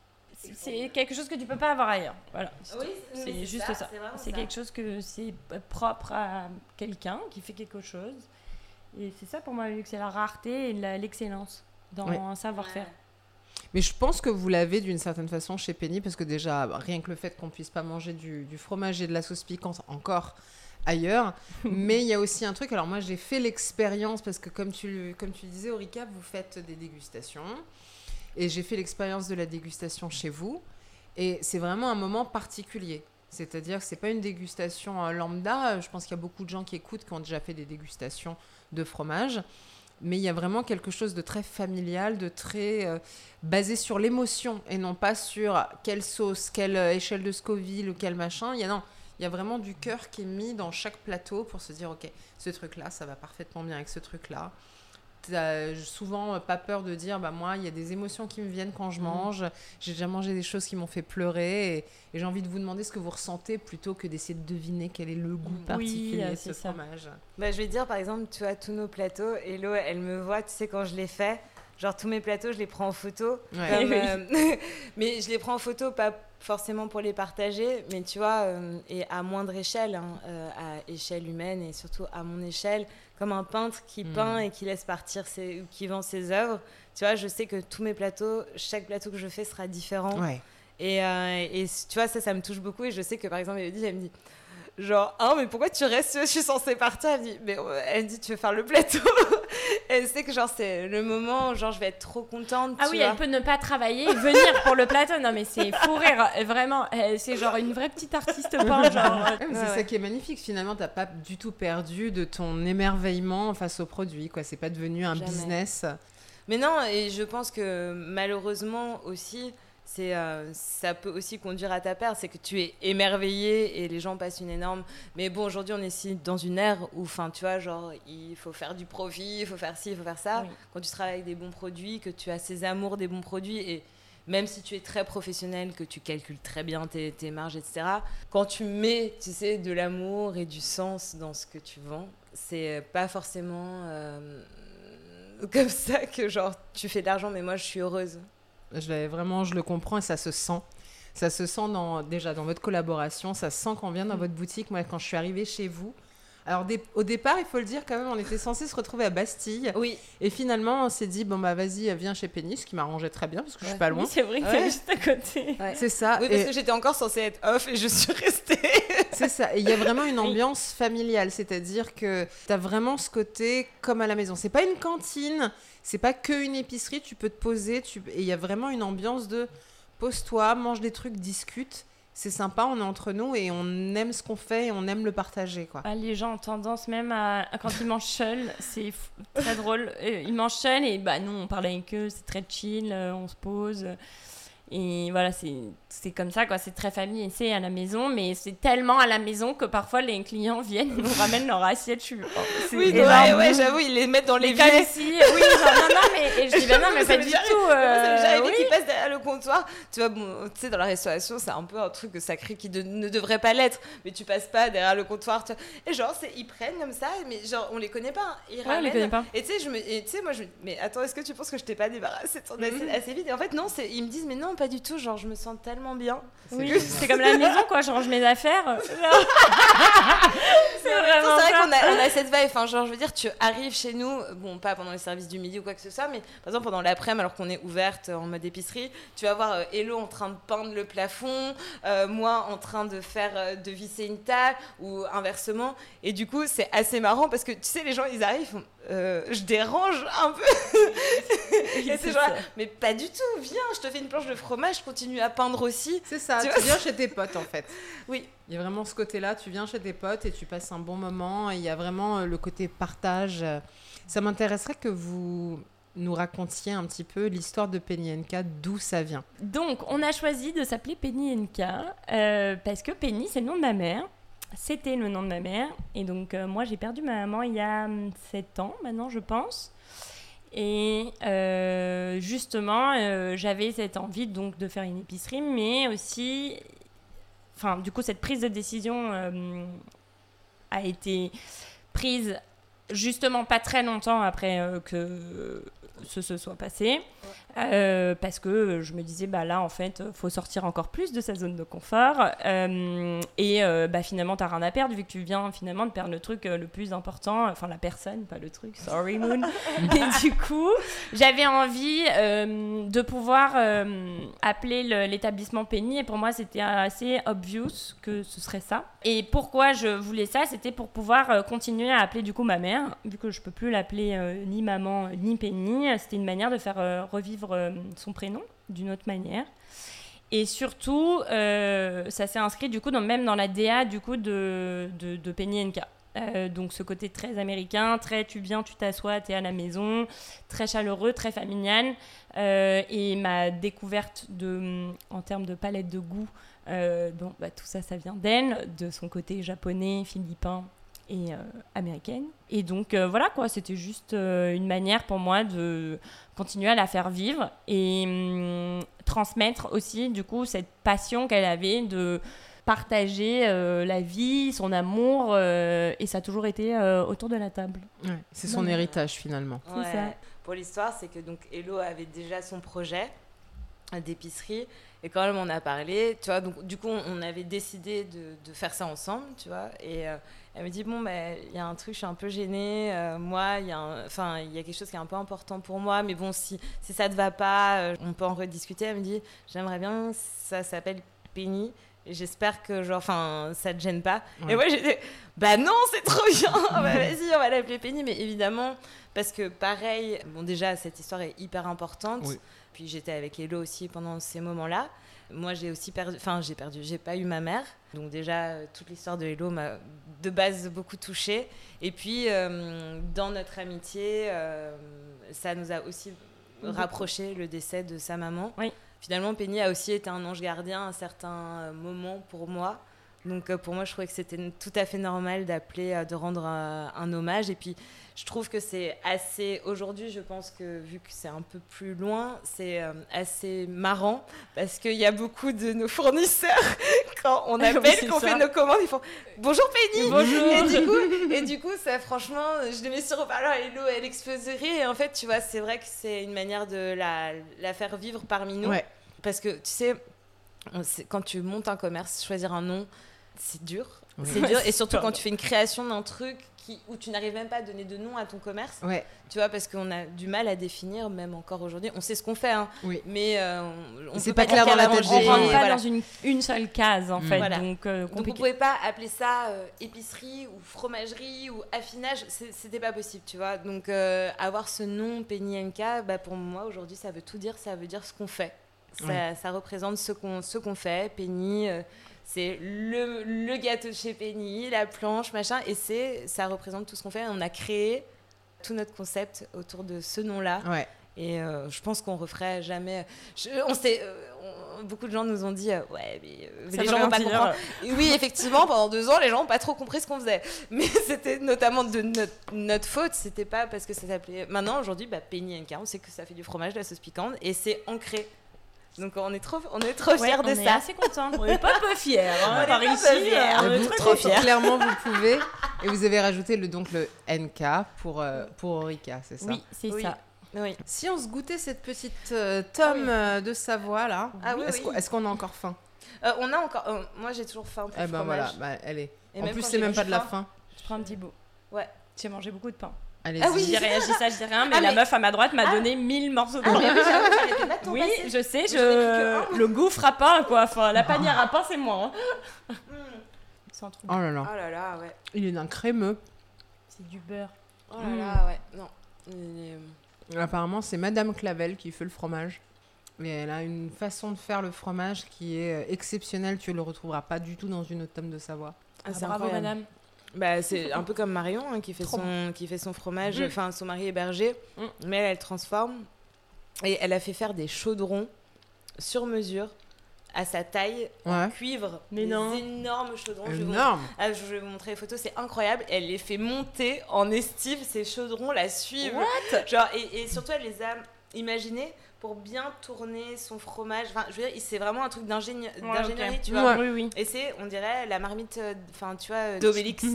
C'est quelque chose que tu peux pas avoir ailleurs. Voilà. c'est Oui, tout. mais c'est juste ça, ça. c'est quelque chose que c'est propre à quelqu'un qui fait quelque chose. Et c'est ça pour moi le luxe, c'est la rareté et l'excellence dans un savoir-faire. Mais je pense que vous l'avez d'une certaine façon chez Penny, parce que déjà, bah, rien que le fait qu'on puisse pas manger du, du fromage et de la sauce piquante encore ailleurs. [laughs] Mais il y a aussi un truc, alors moi j'ai fait l'expérience, parce que comme tu, le- comme tu disais, Aurica, vous faites des dégustations. Et j'ai fait l'expérience de la dégustation chez vous. Et c'est vraiment un moment particulier. C'est-à-dire que c'est pas une dégustation euh, lambda. Je pense qu'il y a beaucoup de gens qui écoutent qui ont déjà fait des dégustations de fromage. Mais il y a vraiment quelque chose de très familial, de très euh, basé sur l'émotion et non pas sur quelle sauce, quelle euh, échelle de Scoville ou quel machin. Il y a, non, il y a vraiment du cœur qui est mis dans chaque plateau pour se dire ok, ce truc-là, ça va parfaitement bien avec ce truc-là. T'as souvent pas peur de dire bah moi il y a des émotions qui me viennent quand je Mhm. mange j'ai déjà mangé des choses qui m'ont fait pleurer et, et j'ai envie de vous demander ce que vous ressentez plutôt que d'essayer de deviner quel est le goût Oui, particulier euh, de ce ça. fromage Bah, je vais dire, par exemple, tu vois, tous nos plateaux, Hello, elle me voit, tu sais, quand je les fais, genre tous mes plateaux, je les prends en photo. Ouais. comme, Oui. euh, [laughs] mais je les prends en photo, pas forcément pour les partager, mais tu vois, euh, et à moindre échelle, hein, euh, à échelle humaine et surtout à mon échelle, comme un peintre qui Mm. peint et qui laisse partir ses, ou qui vend ses œuvres. Tu vois, je sais que tous mes plateaux, chaque plateau que je fais sera différent. ouais Et, euh, et tu vois, ça, ça me touche beaucoup. Et je sais que par exemple, Elodie, elle me dit genre, ah, mais pourquoi tu restes Je suis censée partir. Elle me dit, mais euh, elle me dit, tu veux faire le plateau? [laughs] Elle sait que genre, c'est le moment où genre, je vais être trop contente. Ah tu oui, vois. elle peut ne pas travailler et venir pour le plateau. Non, mais c'est fou rire. Vraiment, euh, c'est genre une vraie petite artiste peintre. Genre. C'est Ouais, ça ouais. qui est magnifique. Finalement, t'as pas du tout perdu de ton émerveillement face au produit. Quoi, c'est pas devenu un Jamais. business. Mais non, et je pense que malheureusement aussi, c'est, euh, ça peut aussi conduire à ta perte. C'est que tu es émerveillé et les gens passent une énorme. Mais bon, aujourd'hui, on est ici dans une ère où, enfin, tu vois, genre, il faut faire du profit, il faut faire ci, il faut faire ça. Oui. Quand tu travailles avec des bons produits, que tu as ces amours des bons produits et même si tu es très professionnel, que tu calcules très bien tes, tes marges, etc., quand tu mets, tu sais, de l'amour et du sens dans ce que tu vends, c'est pas forcément euh, [laughs] comme ça que genre tu fais de l'argent, mais moi je suis heureuse. Je vraiment, je le comprends et ça se sent. Ça se sent dans, déjà dans votre collaboration. Ça se sent quand on vient dans votre boutique. Moi, quand je suis arrivée chez vous. Alors, dé- au départ, il faut le dire quand même, on était censé se retrouver à Bastille. Oui, Et finalement, on s'est dit, bon, bah, vas-y, viens chez Penny, ce qui m'arrangeait très bien parce que je suis pas loin. Oui, c'est vrai que Ouais. c'est juste à côté. C'est ça. oui parce et- que j'étais encore censée être off et je suis restée. [laughs] C'est ça. Et il y a vraiment une ambiance familiale, c'est-à-dire que tu as vraiment ce côté comme à la maison. C'est pas une cantine, c'est pas que une épicerie, tu peux te poser, tu... et il y a vraiment une ambiance de pose-toi, mange des trucs, discute. C'est sympa, on est entre nous et on aime ce qu'on fait et on aime le partager, quoi. Ah, les gens ont tendance même à, quand ils mangent seuls, [laughs] c'est très drôle. Euh, Ils mangent seuls et bah nous on parle avec eux, c'est très chill, euh, on se pose. Et voilà, c'est c'est comme ça, quoi. C'est très famille et c'est à la maison, mais c'est tellement à la maison que parfois les clients viennent nous ramènent leur assiette. Je suis- oh, Oui, ouais, ouais, j'avoue, ils les mettent dans les comme si, oui, genre, non, non, mais et je dis, bah non, mais [laughs] Ça pas du tout. Ça euh, arrivé oui. qu'ils passent derrière le comptoir. Tu vois, bon, tu sais, dans la restauration, c'est un peu un truc sacré qui de- ne devrait pas l'être. Mais tu passes pas derrière le comptoir. tu. Et genre, ils prennent comme ça, mais genre, on les connaît pas. hein. Ils Ouais, on les connaît pas. Et tu sais, je me, et tu sais, moi, je me mais attends, est-ce que tu penses que je t'ai pas débarrassé de ton Mhm. assiette? Assez vite Et en fait, non, ils me disent, mais non, pas du tout. Genre, je me sens tellement bien. Oui, c'est comme la maison, quoi. Je range mes affaires. c'est vrai qu'on a, on a cette vibe. Enfin, genre, je veux dire, tu arrives chez nous, bon, pas pendant les services du midi ou quoi que ce soit, mais par exemple pendant l'après-midi, alors qu'on est ouverte en mode épicerie, tu vas voir euh, Hello en train de peindre le plafond, euh, moi en train de faire, euh, de visser une table ou inversement. Et du coup, c'est assez marrant parce que tu sais, les gens, ils arrivent, ils font, euh, je dérange un peu. [laughs] Et c'est c'est genre, ça. mais pas du tout, viens, je te fais une planche de fromage, je continue à peindre aussi. C'est ça, Tu viens chez tes potes en fait. [laughs] Oui. Il y a vraiment ce côté-là, tu viens chez tes potes et tu passes un bon moment. et Il y a vraiment euh, le côté partage. Ça m'intéresserait que vous nous racontiez un petit peu l'histoire de Penny NK, d'où ça vient. Donc, on a choisi de s'appeler Penny NK euh, parce que Penny, c'est le nom de ma mère. C'était le nom de ma mère. Et donc, euh, moi, j'ai perdu ma maman il y a 7 ans maintenant, je pense. Et euh, justement, euh, j'avais cette envie donc de faire une épicerie, mais aussi, enfin, du coup, cette prise de décision euh, a été prise justement pas très longtemps après que ce se soit passé. Euh, parce que je me disais, bah là, en fait, faut sortir encore plus de sa zone de confort. Euh, et euh, bah, finalement, t'as rien à perdre, vu que tu viens finalement de perdre le truc euh, le plus important, enfin la personne, pas le truc, sorry Moon. [laughs] et du coup, j'avais envie de pouvoir appeler le- l'établissement Penny, et pour moi, c'était assez obvious que ce serait ça. Et pourquoi je voulais ça C'était pour pouvoir continuer à appeler du coup ma mère, vu que je peux plus l'appeler ni maman ni Penny. C'était une manière de faire euh, revivre euh, son prénom d'une autre manière. Et surtout, euh, ça s'est inscrit du coup dans, même dans la DA du coup de, de, Penny NK. Donc ce côté très américain, très tu viens, tu t'assois, t'es à la maison, très chaleureux, très familial. Et ma découverte de, en termes de palette de goût, bon, bah, tout ça, ça vient d'elle, de son côté japonais, philippin et euh, américaine. Et donc euh, voilà quoi, c'était juste euh, une manière pour moi de continuer à la faire vivre et hum, transmettre aussi du coup cette passion qu'elle avait de partager euh, la vie, son amour, euh, et ça a toujours été euh, autour de la table. Ouais, c'est son Non. héritage finalement. Ça. Pour l'histoire, c'est que donc Hello avait déjà son projet d'épicerie et quand elle m'en a parlé, tu vois, donc du coup on avait décidé de, de faire ça ensemble, tu vois, et euh, elle me dit bon ben il y a un truc, je suis un peu gênée, euh, moi il y a, enfin il y a quelque chose qui est un peu important pour moi, mais bon si si ça te va pas, euh, on peut en rediscuter. Elle me dit j'aimerais bien, ça s'appelle Penny. Et j'espère que genre, enfin, ça te gêne pas. Ouais. Et moi j'étais, bah non, c'est trop [laughs] bien. bah vas-y, on va l'appeler Penny. Mais évidemment, parce que pareil, bon déjà cette histoire est hyper importante. Oui. Puis j'étais avec Hello aussi pendant ces moments-là. Moi j'ai aussi perdu, enfin j'ai perdu, j'ai pas eu ma mère. Donc déjà euh, toute l'histoire de Hello m'a de base beaucoup touchée. Et puis euh, dans notre amitié, euh, ça nous a aussi rapproché le décès de sa maman. Oui. Finalement Penny a aussi été un ange gardien à un certain euh, moment pour moi. Donc euh, pour moi, je trouvais que c'était tout à fait normal d'appeler, euh, de rendre euh, un hommage. Et puis, je trouve que c'est assez. Aujourd'hui, je pense que vu que c'est un peu plus loin, c'est assez marrant parce qu'il y a beaucoup de nos fournisseurs [laughs] quand on appelle, qu'on fait nos commandes, ils font Bonjour Penny. Bonjour. Et du coup, et du coup, ça, franchement, je le mets sur haut-parleur et l'eau, elle explose de rire. Et en fait, tu vois, c'est vrai que c'est une manière de la, la faire vivre parmi nous. Ouais. Parce que tu sais, quand tu montes un commerce, choisir un nom, c'est dur. Oui. C'est dur. Et surtout quand tu fais une création d'un truc qui, où tu n'arrives même pas à donner de nom à ton commerce. Ouais, Tu vois, parce qu'on a du mal à définir, même encore aujourd'hui. On sait ce qu'on fait, hein, oui. mais euh, on, C'est peut pas clair dans la tête On gens, rentre pas voilà. dans une, une seule case en Mm. fait, Voilà. donc euh, Donc vous compliqué. pouvez pas appeler ça euh, épicerie ou fromagerie ou affinage, c'est- c'était pas possible, tu vois. Donc euh, avoir ce nom Penny NK, bah, pour moi aujourd'hui ça veut tout dire, ça veut dire ce qu'on fait. Ça, Ouais. ça représente ce qu'on fait. Penny, euh, c'est le, le gâteau de chez Penny, la planche, machin, et c'est ça représente tout ce qu'on fait. On a créé tout notre concept autour de ce nom-là. Ouais. Et euh, je pense qu'on referait jamais. Je- on sait, euh, on- beaucoup de gens nous ont dit euh, Ouais, mais les gens vont pas comprendre. Oui, effectivement, pendant deux ans, les gens n'ont pas trop compris ce qu'on faisait. Mais [laughs] c'était notamment de notre, notre faute. C'était pas parce que ça s'appelait. Maintenant, aujourd'hui, bah, Penny NK, on sait que ça fait du fromage, de la sauce piquante, et c'est ancré. Donc on est trop, on est trop Ouais, fiers on de est ça. assez contents. On est pas peu fiers hein, On est par pas ici. fiers. euh, on est vous, trop fiers. Clairement, vous pouvez. Et vous avez rajouté le, donc le NK pour, euh, pour Orica, c'est ça? Oui, c'est Oui. ça. Oui. Si on se goûtait cette petite euh, tome euh, de Savoie là, Ah oui, est-ce oui. qu'on a encore faim? Euh, on a encore. euh, moi, j'ai toujours faim pour Eh ben fromage. voilà, bah, elle est. Et en plus, c'est même pas de la faim- faim. Je prends un petit bout. Ouais. J'ai mangé beaucoup de pain. Allez-y. Ah oui. Je dis ça, je dis rien, mais Ah, la mais- meuf à ma droite m'a Ah. donné 1000 morceaux de Ah, pain. mais oui, pas je sais, Je le gouffre à pain, quoi. Enfin, la panière à pain, c'est moi. hein. Mm. Trop. Oh là là, Oh là là, ouais. il est d'un crémeux. C'est du beurre. Oh là Mm. là, ouais. Non. Est- Apparemment, c'est Madame Clavel qui fait le fromage. Mais elle a une façon de faire le fromage qui est euh, exceptionnelle. Tu le retrouveras pas du tout dans une autre tome de Savoie. Ah, Ah, c'est bravo, incroyable. madame. Bah, c'est un peu comme Marion hein, qui, fait Trop son, qui fait son fromage, Mm. enfin son mari est berger, Mm. mais elle, elle transforme. Et elle a fait faire des chaudrons sur mesure à sa taille en cuivre. Mais des non. énormes chaudrons. Je vais, vous... Énorme. ah, je vais vous montrer les photos, c'est incroyable. Elle les fait monter en estive, ces chaudrons la suivent. Genre, et, et surtout, elle les a imaginés pour bien tourner son fromage. Enfin, je veux dire, c'est vraiment un truc d'ingénie- Ouais, d'ingénierie, tu vois. Oui, oui. Et c'est, on dirait, la marmite, euh, enfin, tu vois, euh, d'Obélix. [laughs]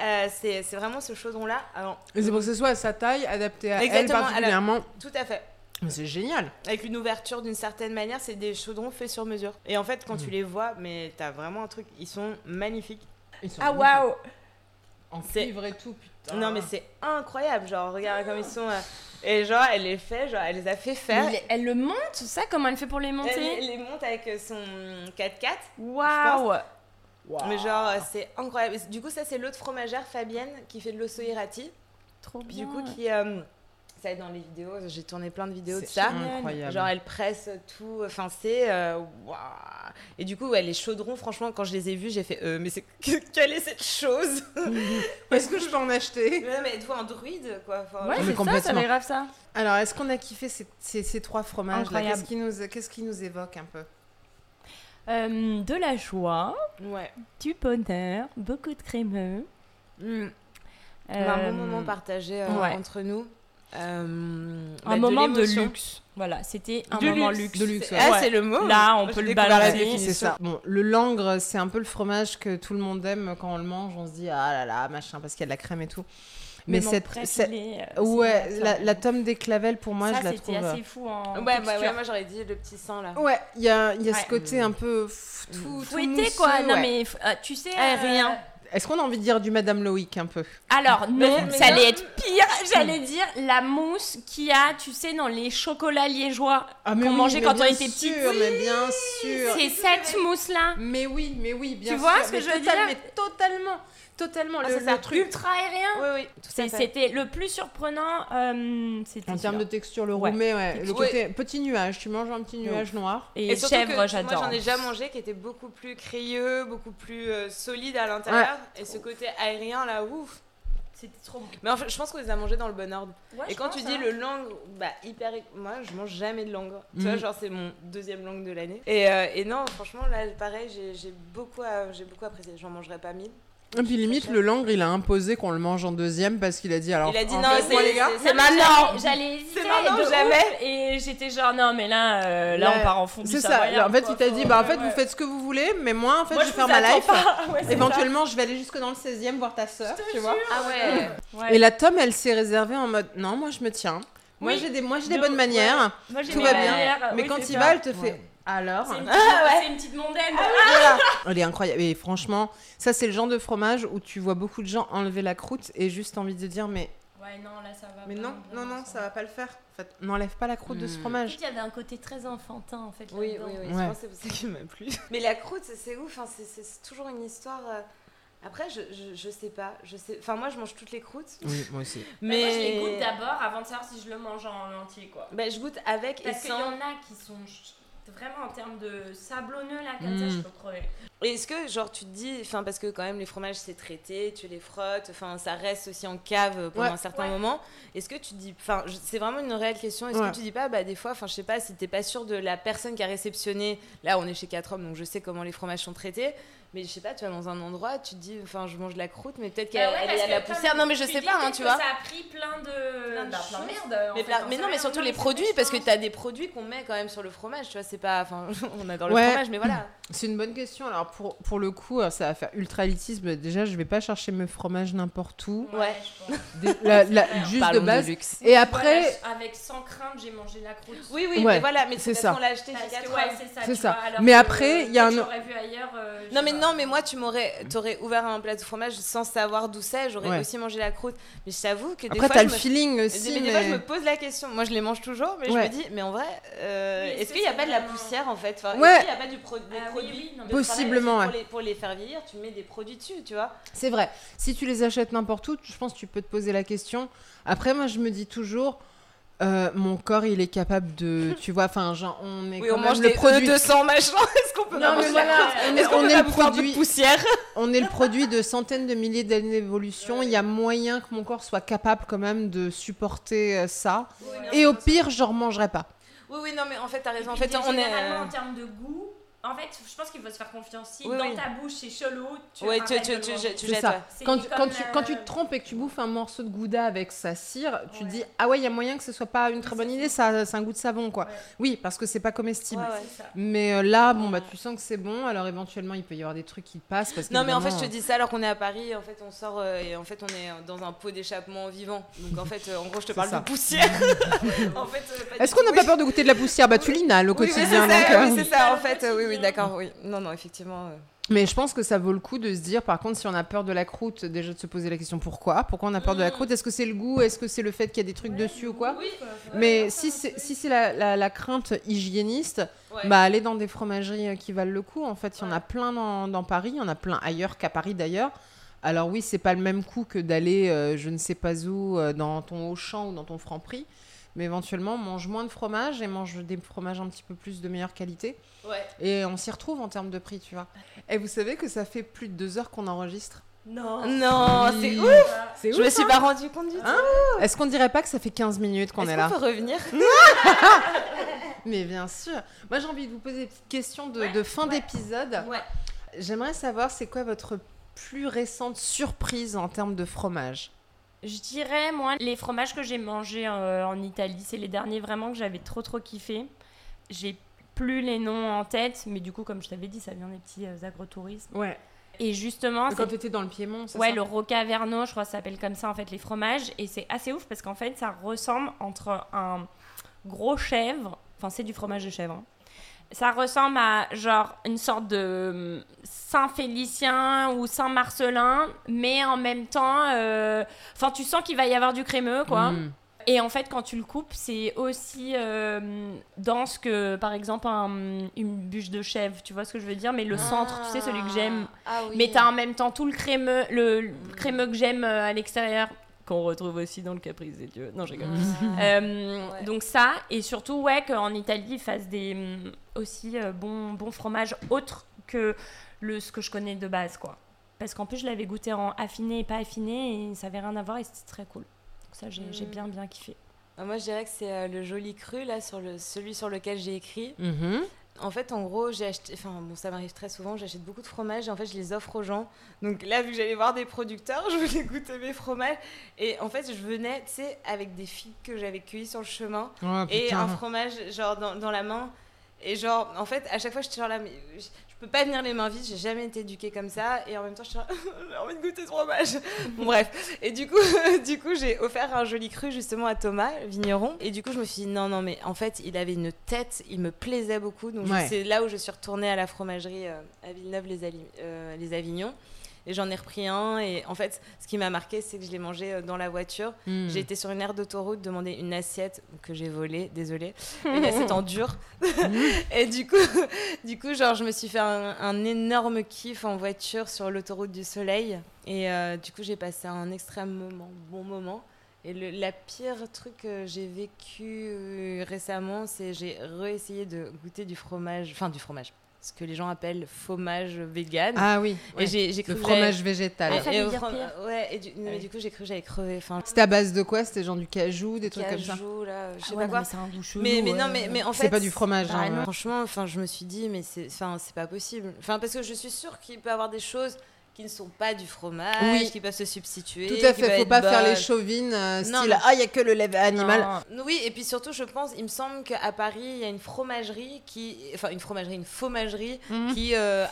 Euh, c'est c'est vraiment ce chaudron-là. C'est pour que ce soit à sa taille, adapté à Exactement, elle particulièrement. tout à fait. C'est génial. Avec une ouverture d'une certaine manière, c'est des chaudrons faits sur mesure. Et en fait, quand tu Mhm. les vois, mais t'as vraiment un truc, ils sont magnifiques. Ils sont Ah, waouh En cuivre et tout, putain. Non, mais c'est incroyable. Genre, regarde comme ils sont. euh, Et genre, elle les fait, genre, elle les a fait faire. Mais Elle le monte, ça Comment elle fait pour les Elle monter les- les monte avec son 4x4. Waouh. Mais genre, euh, c'est incroyable. Du coup, ça, c'est l'autre fromagère, Fabienne, qui fait de l'ossoirati. Trop bien. Du coup, qui. euh, ça est dans les vidéos, j'ai tourné plein de vidéos de C'est ça. incroyable. Genre, elle presse tout. Enfin, c'est. euh. Et du coup, ouais, les chaudrons, franchement, quand je les ai vus, j'ai fait. Euh, mais c'est. [laughs] Quelle est cette chose? [laughs] Est-ce que je peux en acheter? Mais non, mais toi, un druide, quoi. Enfin, Ouais, c'est ça, ça grave ça. Alors, est-ce qu'on a kiffé ces, ces- ces trois fromages. Qu'est-ce qui, nous, qu'est-ce qui nous évoque un peu? Euh, de la joie, Ouais. du bonheur, beaucoup de crémeux. Mm. un Euh, bon moment partagé euh, ouais. entre nous. Euh, Un bah, moment de, luxe. Voilà, c'était un Du moment luxe. luxe. De luxe, ouais. Ah, c'est le mot. Là, on Moi, peut le balancer. définition. C'est ça. Bon, le langre, c'est un peu le fromage que tout le monde aime quand on le mange. On se dit ah là là, machin, parce qu'il y a de la crème et tout. Mais cette, euh, ouais, la, la tome des clavelles pour moi, ça, je la c'était trouve. euh, assez fou en Ouais, bah, ouais, moi j'aurais dit le petit sang là. Ouais, il y a, il y a ce côté un peu f- tout, tout Fouetté, mousseux, quoi. Non, mais euh, tu sais. Aérien. Est-ce qu'on a envie de dire du Madame Loïc un peu? Alors, non, Mais- mais ça non. allait être pire. J'allais dire la mousse qu'il y a, tu sais, dans les chocolats liégeois Ah, qu'on mangeait quand on bien était petite. sûr, mais bien sûr. C'est cette mousse-là. Mais oui, mais oui, bien Tu sûr. vois ce que mais je veux total- dire Mais totalement, totalement. Ah, le, c'est le truc Ultra aérien. Oui, oui, tout. C'était le plus surprenant. euh, En termes de texture, le roumé, ouais. Le Ouais. côté petit nuage, tu manges un petit nuage noir. Et, surtout chèvre, que, Moi j'adore. j'en ai déjà mangé qui était beaucoup plus crayeux, beaucoup plus euh, solide à l'intérieur. Et ce côté aérien là, ouf. C'était trop bon. Mais en fait, je pense qu'on les a mangés dans le bon ordre. Ouais, Et quand tu dis hein. le langue, bah hyper. Moi, je mange jamais de langue. Tu Mhm. vois, genre c'est mon deuxième langue de l'année. Et, euh, et non, franchement, là, pareil, j'ai beaucoup, à- j'ai beaucoup apprécié. J'en mangerai pas mille. Et puis limite, le langre, il a imposé qu'on le mange en deuxième parce qu'il a dit alors. Il a dit en non, c'est- moi, les gars. c'est- Non, mais maintenant. j'allais- J'allais hésiter. De jamais. Et j'étais genre, non, mais là, euh, là Ouais. on part en fond C'est ça. Savoyard, En fait, quoi. il t'a dit bah en fait, ouais. vous faites ce que vous voulez, mais moi, en fait, Moi, je vais faire ma life. [laughs] Ouais, ça. Éventuellement, je vais aller jusque dans le 16e voir ta sœur, tu vois. Ah ouais. Ouais. Et la tome, elle s'est réservée en mode non, moi je me tiens. Moi j'ai des, moi j'ai des De- bonnes manières. Moi, j'ai tout va bien. manières, Mais quand il va, elle te fait alors. C'est une, Ah, [laughs] petite- ouais. c'est une petite mondaine. [laughs] Voilà. Elle est incroyable. Et franchement, ça c'est le genre de fromage où tu vois beaucoup de gens enlever la croûte et juste envie de dire mais Ouais, non, là, ça va. mais non, non, non, ça va pas le faire. En fait, n'enlève pas la croûte de ce Hmm. fromage. Il y avait un côté très enfantin, en fait. Oui, oui, oui. Ouais. Je pense que c'est pour ça qu'il m'a plu. [laughs] Mais la croûte, c'est- ouf. hein, c'est- toujours une histoire. euh, Après, je, je, je sais pas. Je sais... Enfin, moi, je mange toutes les croûtes. Oui, moi aussi. Bah, Mais Moi, je les goûte d'abord avant de savoir si je le mange en entier, quoi. Bah, je goûte avec Parce et qu'il y sans. en a qui sont vraiment en termes de sablonneux, là, comme ça, je peux crever. Et Est-ce que, genre, tu te dis, enfin, parce que quand même, les fromages, c'est traité, tu les frottes, enfin, ça reste aussi en cave pendant Ouais. un certain Ouais. moment. Est-ce que tu te dis, enfin, c'est vraiment une réelle question, est-ce Ouais. que tu dis pas, bah, des fois, enfin, je sais pas, si t'es pas sûr de la personne qui a réceptionné, là, on est chez 4 hommes, donc je sais comment les fromages sont traités, mais je sais pas, tu vas dans un endroit, tu te dis, enfin, je mange la croûte, mais peut-être qu'elle Bah ouais, elle parce est à que la poussière. Non, mais je sais pas, hein, tu vois. Ça a pris plein de. Plein de merde. en Mais, fait, plein- on mais sait non, mais surtout les produits, parce que chances. tu as des produits qu'on met quand même sur le fromage, tu vois, c'est pas. Enfin, [laughs] on adore le Ouais. fromage, mais voilà. [clears throat] C'est une bonne question. Alors, pour, pour le coup, alors, ça va faire ultra élitisme. Déjà, je vais pas chercher mes fromages n'importe où. Ouais. je pense. Des- la- [laughs] la- vrai. juste Parlons de base. luxe. Et après, Voilà, avec sans crainte, j'ai mangé la croûte. Oui, oui, Ouais, mais voilà, mais c'est ça. qu'on l'a acheté Parce chez que 4 ouais, hommes. c'est ça. Mais après, il y a un- J'aurais vu ailleurs. euh, Non mais. Non mais moi tu m'aurais t'aurais ouvert un plat de fromage sans savoir d'où c'est j'aurais Ouais. aussi mangé la croûte mais je t'avoue que des après, fois t'as le me... feeling des- aussi. mais des mais- fois je me pose la question moi je les mange toujours mais je me dis mais en vrai euh, est-ce qu'il n'y a pas de la poussière en fait? Enfin, Ouais. est-ce qu'il n'y a pas du pro- des Ah produits oui, non, mais de travail Possiblement, pour ouais. les, pour les faire vieillir tu mets des produits dessus tu vois? C'est vrai. Si tu les achètes n'importe où, je pense que tu peux te poser la question. Après, moi, je me dis toujours, euh, mon corps, il est capable de. Tu vois, enfin, genre, on est oui quand on même mange le des produit. E200 machin [laughs] est-ce qu'on peut Non, mais voilà, on est-ce est- on le faire de produit- poussière [laughs] On est le produit de centaines de milliers d'années d'évolution. Il y a moyen que mon corps soit capable quand même de supporter euh, ça. Et au pire, je remangerai pas. oui oui non mais en fait t'as Et raison en fait on est généralement, euh, en termes de goût, en fait, je pense qu'il faut se faire confiance. Si Oui, dans oui. ta bouche c'est chelou, tu ouais tu jettes ça. Quand, comme, tu, quand tu te trompes et que tu bouffes un morceau de gouda avec sa cire, tu te Ouais. dis ah ouais, il y a moyen que ce soit pas une très bonne idée, ça, c'est un goût de savon quoi. Ouais. Oui, parce que c'est pas comestible. Mais euh, là, bon bah tu sens que c'est bon, alors éventuellement il peut y avoir des trucs qui passent parce que Non mais en fait je te dis ça alors qu'on est à Paris en fait on sort euh, et en fait on est dans un pot d'échappement vivant donc en fait euh, en gros je te parle ça. de poussière [laughs] en fait euh, Est-ce qu'on n'a pas peur de goûter de la poussière? Bah tu l'inhales au quotidien. c'est ça en fait oui oui d'accord oui non non effectivement euh. Mais je pense que ça vaut le coup de se dire, par contre, si on a peur de la croûte, déjà de se poser la question pourquoi? Pourquoi on a peur de la Mm. croûte? Est-ce que c'est le goût? Est-ce que c'est le fait qu'il y a des trucs dessus ou quoi? Oui, quoi. Mais si c'est si c'est la, la- la crainte hygiéniste, Ouais. bah aller dans des fromageries euh, qui valent le coup. En fait, il y en a plein dans, dans Paris, il y en a plein ailleurs qu'à Paris d'ailleurs. Alors oui, c'est pas le même coût que d'aller euh, je ne sais pas où euh, dans ton Auchan ou dans ton Franprix, mais éventuellement mange moins de fromage et mange des fromages un petit peu plus de meilleure qualité. ouais Et on s'y retrouve en termes de prix, tu vois. Et vous savez que ça fait plus de deux heures qu'on enregistre? Non. non Oui. c'est ouf C'est je me suis pas rendu compte du tout Hein Est-ce qu'on dirait pas que ça fait 15 minutes qu'on est, là? peut revenir? [laughs] Mais bien sûr. Moi, j'ai envie de vous poser des petites questions de, Ouais, de fin ouais. d'épisode. ouais J'aimerais savoir, c'est quoi votre plus récente surprise en termes de fromage? Je dirais, moi, les fromages que j'ai mangés euh, en Italie, c'est les derniers vraiment que j'avais trop trop kiffé. J'ai plus les noms en tête, mais du coup, comme je t'avais dit, ça vient des petits euh, agrotourismes. Ouais. Et justement, Quand tu étais dans le Piémont, c'est Ouais, ça le Rocaverno, je crois ça s'appelle comme ça en fait les fromages. Et c'est assez ouf parce qu'en fait ça ressemble entre un gros chèvre, enfin c'est du fromage de chèvre. hein. Ça ressemble à genre une sorte de hum, Saint-Félicien ou Saint-Marcelin, mais en même temps, euh, enfin tu sens qu'il va y avoir du crémeux quoi. Mm. Et en fait, quand tu le coupes, c'est aussi euh, dense que, par exemple, un- une bûche de chèvre. Tu vois ce que je veux dire Mais le centre, tu sais, celui que j'aime. ah oui Mais t'as en même temps tout le crémeux, le, le crémeux que j'aime euh, à l'extérieur, qu'on retrouve aussi dans le Caprice des Dieux. Non, j'ai Ah. euh, Donc ça, et surtout, ouais, qu'en Italie, ils fassent des, hum, aussi euh, bons, bons fromages autres que le, ce que je connais de base, quoi. Parce qu'en plus, je l'avais goûté en affiné et pas affiné, et ça avait rien à voir, et c'était très cool. Donc ça, j'ai Mm. bien, bien kiffé. Ah, moi je dirais que c'est euh, le joli cru là sur le celui sur lequel j'ai écrit Mhm. En fait, en gros, j'ai acheté. Enfin, bon, ça m'arrive très souvent. J'achète beaucoup de fromages et en fait, je les offre aux gens. Donc là, vu que j'allais voir des producteurs, [laughs] je voulais goûter mes fromages. Et en fait, je venais, tu sais, avec des figues que j'avais cueillies sur le chemin Oh, et un fromage, genre, dans, dans la main. Et genre, en fait, à chaque fois, j'étais genre là, mais je peux pas venir les mains vides. J'ai jamais été éduquée comme ça. Et en même temps, j'étais genre, [laughs] j'ai envie de goûter ce fromage. [laughs] Bon, bref. Et du coup, [laughs] du coup, j'ai offert un joli cru justement à Thomas, vigneron. Et du coup, je me suis dit, non, non, mais en fait, il avait une tête, il me plaisait beaucoup. Donc, je- Ouais. c'est là où je suis retournée à la fromagerie euh, à Villeneuve-les-Ali- les Avignons. Et j'en ai repris un. Et en fait, ce qui m'a marqué, c'est que je l'ai mangé euh, dans la voiture. Mm. J'ai été sur une aire d'autoroute demander une assiette que j'ai volée, désolée, [laughs] une assiette en dur. [laughs] et du coup, [laughs] du coup, genre, je me suis fait un, un énorme kiff en voiture sur l'autoroute du Soleil. Et euh, du coup, j'ai passé un extrême moment, bon moment. Et le, la pire truc que j'ai vécu euh, récemment, c'est j'ai réessayé de goûter du fromage, enfin du fromage, ce que les gens appellent fromage vegan. Ah oui. Et j'ai j'ai Le cru que fromage végétal. Ah, et- fallait et from- ouais, et du, mais Ouais. du coup, j'ai cru que j'allais crever. Enfin, C'était à base de quoi? C'était genre du cajou, des trucs comme ça? Cajou, là, je sais Ah ouais, pas non, quoi. mais c'est un goût chelou, Mais, mais non, mais, mais en fait. C'est pas du fromage. Bah hein. Franchement, enfin, je me suis dit, mais c'est, enfin, c'est pas possible. Enfin, parce que je suis sûre qu'il peut y avoir des choses qui ne sont pas du fromage, Oui. qui peuvent se substituer. Tout à fait, peuvent faut être pas faire les chauvines, euh, style non. ah, il y a que le lait animal. Non. Oui, et puis surtout, je pense, il me semble qu'à Paris, il y a une fromagerie qui, enfin, une fromagerie, une fromagerie Mhm. qui, euh,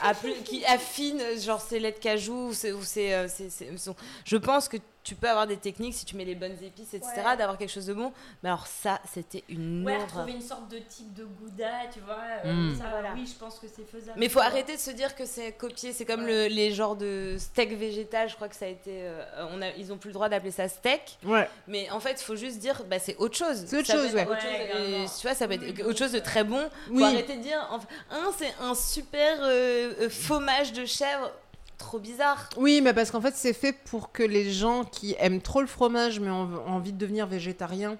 qui affine, genre, ses laits de cajou ou ses, ou ses, euh, ses- ses- son- Je pense que tu peux avoir des techniques si tu mets les bonnes épices, etc., Ouais. d'avoir quelque chose de bon. Mais alors ça, c'était une Ouais, retrouver une sorte de type de gouda, tu vois. euh, Mm. ça, Voilà. Oui, je pense que c'est faisable. Mais il faut arrêter de se dire que c'est copié. C'est comme Ouais. le- les genres de steak végétal. Je crois que ça a été. euh, on a, ils ont plus le droit d'appeler ça steak. Ouais. Mais en fait, il faut juste dire, bah, c'est autre chose. C'est autre chose, ouais. autre chose, Ouais, et, carrément. tu vois, ça peut être Oui, autre chose de très bon. Oui. Faut arrêter de dire, enfin, un, c'est un super euh, fromage de chèvre. Trop bizarre. Oui, mais parce qu'en fait, c'est fait pour que les gens qui aiment trop le fromage mais ont, ont envie de devenir végétariens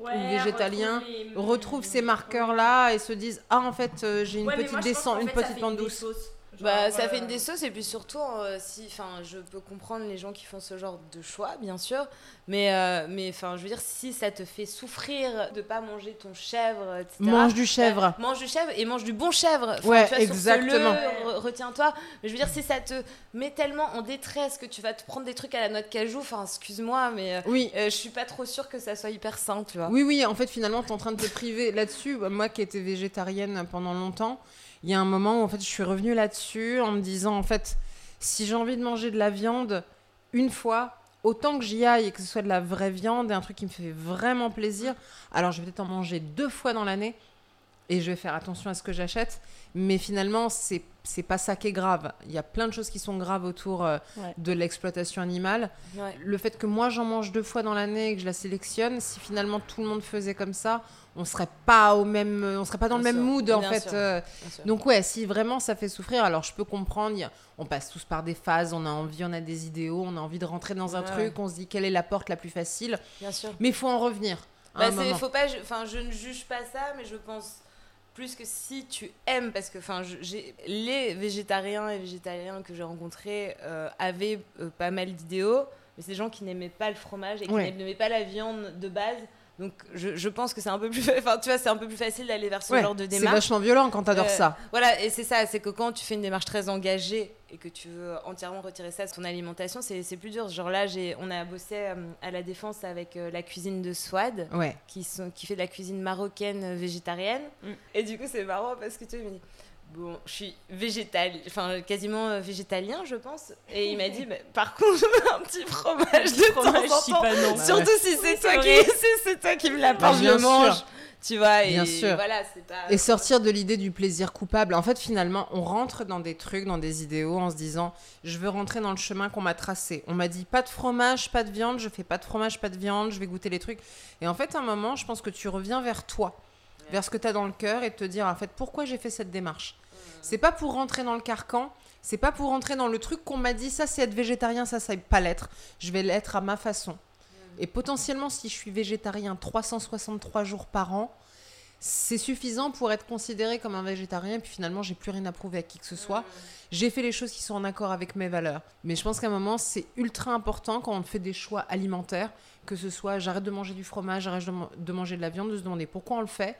Ouais, ou végétalien retrouve les- retrouvent ces marqueurs-là et se disent Ah, en fait, euh, j'ai une Ouais, petite descente, une fait, petite pente douce. Bah, ça euh, fait une des sauces et puis surtout, euh, si, enfin, je peux comprendre les gens qui font ce genre de choix, bien sûr, mais, euh, mais enfin, je veux dire, si ça te fait souffrir de pas manger ton chèvre, etc. Mange du chèvre. bah, mange du chèvre et mange du bon chèvre. Enfin, Ouais, tu vois, exactement. re- Retiens-toi. Mais je veux dire, si ça te met tellement en détresse que tu vas te prendre des trucs à la noix de cajou, enfin, excuse-moi, mais euh, Oui. euh, je suis pas trop sûre que ça soit hyper sain, tu vois. Oui, oui, en fait, finalement, tu es en train de te priver là-dessus. Moi qui étais végétarienne pendant longtemps, il y a un moment où en fait, je suis revenue là-dessus en me disant en fait, si j'ai envie de manger de la viande une fois, autant que j'y aille et que ce soit de la vraie viande et un truc qui me fait vraiment plaisir, alors je vais peut-être en manger deux fois dans l'année et je vais faire attention à ce que j'achète. Mais finalement, c'est c'est pas ça qui est grave. Il y a plein de choses qui sont graves autour euh, Ouais. de l'exploitation animale Ouais. le fait que moi j'en mange deux fois dans l'année et que je la sélectionne, si finalement tout le monde faisait comme ça, on serait pas au même, on serait pas dans Bien le même mood en bien fait. sûr. euh. sûr. donc ouais, si vraiment ça fait souffrir, alors je peux comprendre. a- on passe tous par des phases, on a envie, on a des idéaux, on a envie de rentrer dans un Ouais. truc, on se dit quelle est la porte la plus facile, Bien sûr. mais il faut en revenir. Bah, faut pas, enfin, je ne juge pas ça, mais je pense plus que si tu aimes, parce que, enfin, les végétariens et végétaliens que j'ai rencontrés euh, avaient euh, pas mal d'idéaux, mais c'est des gens qui n'aimaient pas le fromage et qui Ouais. n'aimaient pas la viande de base. Donc, je, je pense que c'est un peu plus, enfin, tu vois, c'est un peu plus facile d'aller vers ce Ouais, genre de c'est démarche. vachement violent quand t'adores Euh, ça. Voilà, et c'est ça, c'est que quand tu fais une démarche très engagée et que tu veux entièrement retirer ça de ton alimentation, c'est plus dur. Genre là, on a bossé euh, à la Défense avec euh, la cuisine de Swad Ouais. qui, sont, qui fait de la cuisine marocaine euh, végétarienne. Mm. Et du coup, c'est marrant parce que tu m'a dit Bon, je suis végétal, enfin quasiment euh, végétalien, je pense. Et il m'a dit Mais Par contre, [laughs] un petit fromage de fromage, temps en si temps. pas non. Bah Surtout ouais. si c'est Oui, toi, [laughs] c'est toi qui me l'apporte, Bah, je mange. sûr. Tu vois, et Bien sûr. voilà, c'est pas. Et sortir de l'idée du plaisir coupable. En fait, finalement, on rentre dans des trucs, dans des idéaux en se disant je veux rentrer dans le chemin qu'on m'a tracé. On m'a dit pas de fromage, pas de viande, je fais pas de fromage, pas de viande, je vais goûter les trucs. Et en fait, à un moment, je pense que tu reviens vers toi, vers ce que tu as dans le cœur et te dire en fait pourquoi j'ai fait cette démarche? C'est pas pour rentrer dans le carcan. C'est pas pour rentrer dans le truc qu'on m'a dit, ça c'est être végétarien, ça c'est pas l'être. Je vais l'être à ma façon. Et potentiellement, si je suis végétarien 363 jours par an, c'est suffisant pour être considéré comme un végétarien. Puis finalement, j'ai plus rien à prouver à qui que ce soit. J'ai fait les choses qui sont en accord avec mes valeurs. Mais je pense qu'à un moment, c'est ultra important quand on fait des choix alimentaires, que ce soit j'arrête de manger du fromage, j'arrête de manger de la viande, de se demander pourquoi on le fait.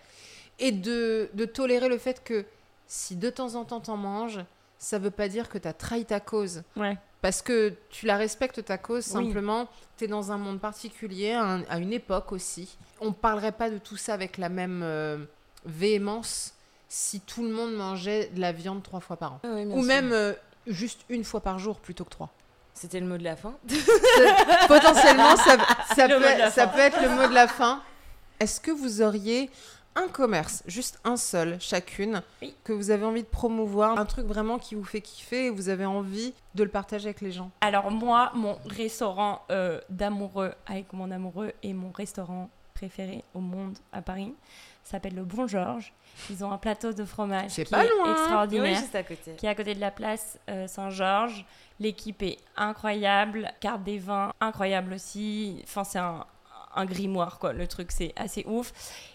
Et de, de tolérer le fait que si de temps en temps t'en manges, ça veut pas dire que tu as trahi ta cause. Ouais. Parce que tu la respectes ta cause, Oui. simplement, tu es dans un monde particulier, à, un- à une époque aussi. On parlerait pas de tout ça avec la même euh, véhémence si tout le monde mangeait de la viande trois fois par an. Oui, Ou sûr. même euh, juste une fois par jour plutôt que trois. C'était le mot de la fin. [laughs] Potentiellement, ça, peut être le mot de la fin. Est-ce que vous auriez un commerce, juste un seul, chacune, Oui. que vous avez envie de promouvoir, un truc vraiment qui vous fait kiffer et vous avez envie de le partager avec les gens Alors moi, mon restaurant euh, d'amoureux avec mon amoureux et mon restaurant préféré au monde à Paris s'appelle le Bon Georges. Ils ont un plateau de fromage C'est qui pas est loin. Oui, extraordinaire, juste à côté. qui est à côté de la place euh, Saint-Georges. L'équipe est incroyable, carte des vins incroyable aussi. Enfin, c'est un, un grimoire, quoi. Le truc, c'est assez ouf.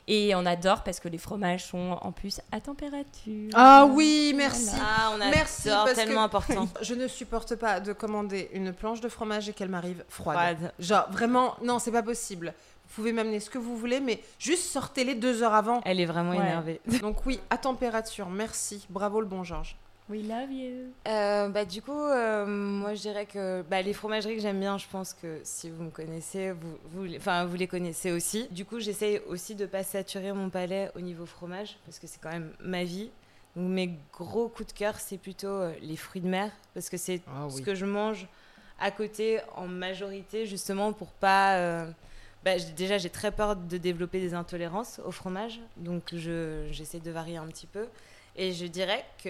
Et on adore parce que les fromages sont en plus à température. Ah oui, merci. Voilà. Ah, on a Merci, parce tellement que- important. [laughs] Je ne supporte pas de commander une planche de fromage et qu'elle m'arrive froide. Froide. Genre, vraiment, non, c'est pas possible. Vous pouvez m'amener ce que vous voulez, mais juste sortez-les deux heures avant. Elle est vraiment Ouais. énervée. Donc oui, à température, merci. Bravo le bon Georges. We love you. Euh, bah, du coup, euh, moi je dirais que bah, les fromageries que j'aime bien, je pense que si vous me connaissez, vous, vous, les- enfin, vous les connaissez aussi. Du coup, j'essaye aussi de ne pas saturer mon palais au niveau fromage, parce que c'est quand même ma vie. Donc, mes gros coups de cœur, c'est plutôt euh, les fruits de mer, parce que c'est Ah ce que je mange à côté en majorité, justement pour pas. euh, bah, déjà, j'ai très peur de développer des intolérances au fromage, donc je- j'essaie de varier un petit peu. Et je dirais que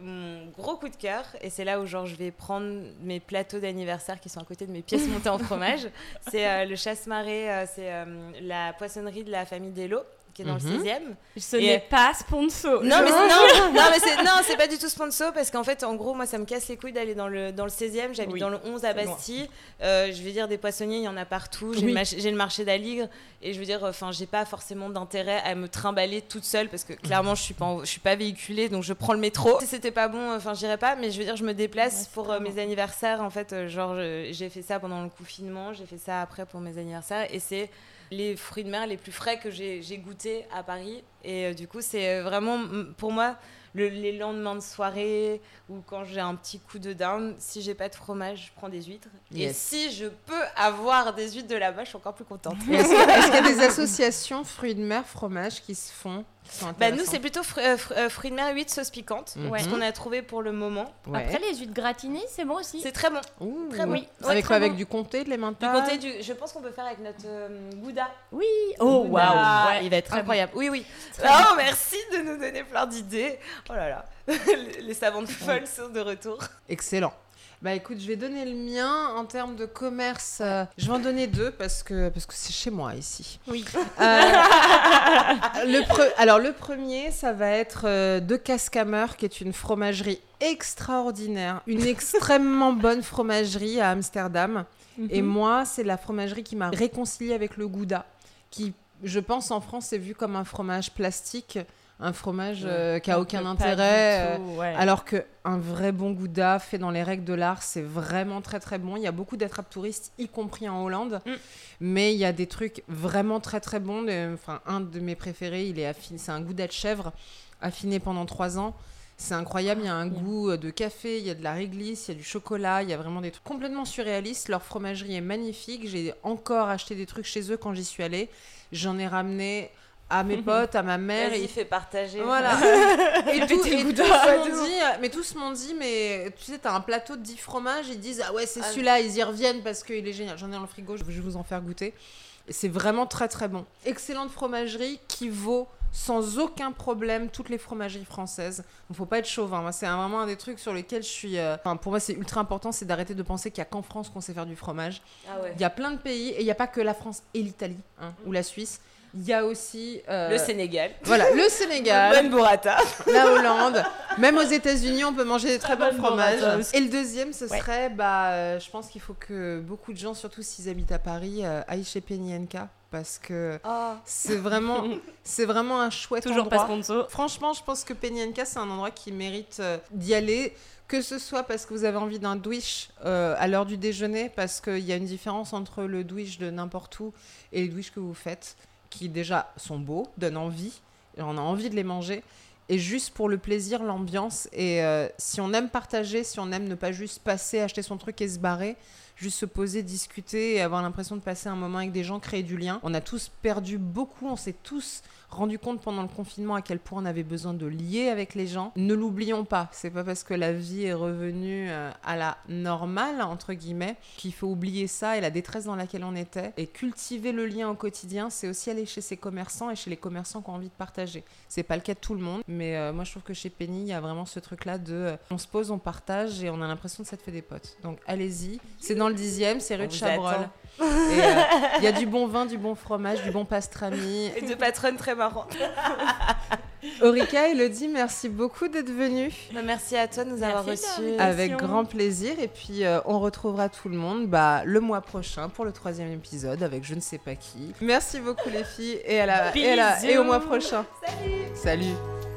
mon gros coup de cœur, et c'est là où genre, je vais prendre mes plateaux d'anniversaire qui sont à côté de mes pièces montées en [laughs] fromage, c'est euh, le chasse-marée, euh, c'est euh, la poissonnerie de la famille Dello, qui est dans Mhm. le 16e. Ce Et- n'est pas sponsor. Non, mais c'est, non, [laughs] non, mais c'est, non, c'est pas du tout sponsor parce qu'en fait, en gros, moi, ça me casse les couilles d'aller dans le, dans le 16e. J'habite Oui, dans le 11 à. Bastille. Euh, je veux dire, des poissonniers, il y en a partout. J'ai, Oui. le, marché, j'ai le marché d'Aligre. Et je veux dire, enfin, j'ai pas forcément d'intérêt à me trimballer toute seule parce que clairement, je suis pas, en- je suis pas véhiculée. Donc, je prends le métro. Si c'était pas bon, enfin, j'irais pas. Mais je veux dire, je me déplace pour euh, mes anniversaires. En fait, euh, genre, j'ai fait ça pendant le confinement. J'ai fait ça après pour mes anniversaires. Et c'est les fruits de mer les plus frais que j'ai j'ai goûté à Paris. Et euh, du coup, c'est euh, vraiment, pour moi, le- les lendemains de soirée ou quand j'ai un petit coup de down, si j'ai pas de fromage, je prends des huîtres. Et si je peux avoir des huîtres de là-bas, je suis encore plus contente. Est-ce qu'il y a des associations fruits de mer, fromage qui se font? Bah, nous, c'est plutôt euh, euh, fruits de mer, huîtres, sauce piquante. Ouais. Ce qu'on a trouvé pour le moment. Ouais. Après, les huîtres gratinées, c'est bon aussi. C'est très bon. Ouh. très bon. Oui. Ouais, avec très quoi Avec bon. du comté, de Du l'emmental côté du, je pense qu'on peut faire avec notre euh, gouda. Oui. Oh, waouh. Ouais, il va être incroyable. Oui, oui. Oh, merci de nous donner plein d'idées. Oh là là. [laughs] les, savantes folles sont de retour. Excellent. Bah écoute, je vais donner le mien en termes de commerce. euh, je vais en donner deux parce que parce que c'est chez moi ici. Oui. Euh, [laughs] le pre- Alors le premier, ça va être euh, de Cascamer, qui est une fromagerie extraordinaire, une [laughs] extrêmement bonne fromagerie à Amsterdam. Et Mhm. moi, c'est la fromagerie qui m'a réconciliée avec le Gouda, qui, je pense, en France, est vu comme un fromage plastique, un fromage euh, qui a aucun intérêt. euh, tout, ouais. alors que un vrai bon gouda fait dans les règles de l'art, c'est vraiment très très bon. Il y a beaucoup d'attrapes touristes, y compris en Hollande, Mm. mais il y a des trucs vraiment très très bons. Enfin, un de mes préférés, il est affiné, c'est un gouda de chèvre affiné pendant trois ans. C'est incroyable, il y a un Bien. goût euh, de café, il y a de la réglisse, il y a du chocolat, il y a vraiment des trucs complètement surréalistes. Leur fromagerie est magnifique. J'ai encore acheté des trucs chez eux quand j'y suis allée. J'en ai ramené à mes [laughs] potes, à ma mère. Vas-y, et fais partager. voilà. [laughs] et [laughs] tout, Péter le et tous m'ont dit, mais tous m'ont dit, mais tu sais, t'as un plateau de 10 fromages, ils disent, ah ouais, c'est Ah. celui-là, ils y reviennent parce qu'il est génial. J'en ai dans le frigo, je vais vous en faire goûter. Et C'est vraiment très très bon. Excellente fromagerie qui vaut sans aucun problème toutes les fromageries françaises. Il faut pas être chauvin. Moi, c'est vraiment un des trucs sur lesquels je suis. euh, Enfin, pour moi, c'est ultra important, c'est d'arrêter de penser qu'il y a qu'en France qu'on sait faire du fromage. Ah ouais. Il y a plein de pays et il n'y a pas que la France et l'Italie hein, ou la Suisse. Il y a aussi euh, Le Sénégal. voilà le Sénégal, Bonne burrata. la Hollande, même aux États-Unis, on peut manger des très bons fromages. Et le deuxième, ce Ouais. serait, bah, euh, je pense qu'il faut que beaucoup de gens, surtout s'ils habitent à Paris, euh, aillent chez Penny NK parce que c'est vraiment, [laughs] c'est vraiment un chouette Toujours pas endroit. sponsor. Franchement, je pense que Penny NK, c'est un endroit qui mérite euh, d'y aller. Que ce soit parce que vous avez envie d'un douche euh, à l'heure du déjeuner, parce qu'il y a une différence entre le douche de n'importe où et les douches que vous faites, qui déjà sont beaux, donnent envie, et on a envie de les manger, et juste pour le plaisir, l'ambiance. Et euh, si on aime partager, si on aime ne pas juste passer, acheter son truc et se barrer, juste se poser, discuter et avoir l'impression de passer un moment avec des gens, créer du lien. On a tous perdu beaucoup, on s'est tous rendu compte pendant le confinement à quel point on avait besoin de lier avec les gens. Ne l'oublions pas, c'est pas parce que la vie est revenue euh, à la normale entre guillemets qu'il faut oublier ça et la détresse dans laquelle on était et cultiver le lien au quotidien, c'est aussi aller chez ses commerçants et chez les commerçants qui ont envie de partager. C'est pas le cas de tout le monde, mais euh, moi je trouve que chez Penny, il y a vraiment ce truc là de euh, on se pose, on partage et on a l'impression que ça te fait des potes. Donc allez-y, c'est dans le dixième, c'est rue de Chabrol. euh, il y a du bon vin, du bon fromage, du bon pastrami. Et deux patronnes très marrantes. [laughs] Aurika, Elodie, merci beaucoup d'être venue. Bah, merci à toi de nous avoir Merci reçus. Avec grand plaisir. Et puis, euh, on retrouvera tout le monde bah, le mois prochain pour le troisième épisode avec je ne sais pas qui. Merci beaucoup, les filles. Et, à la, et, à la- et au mois prochain. Salut Salut.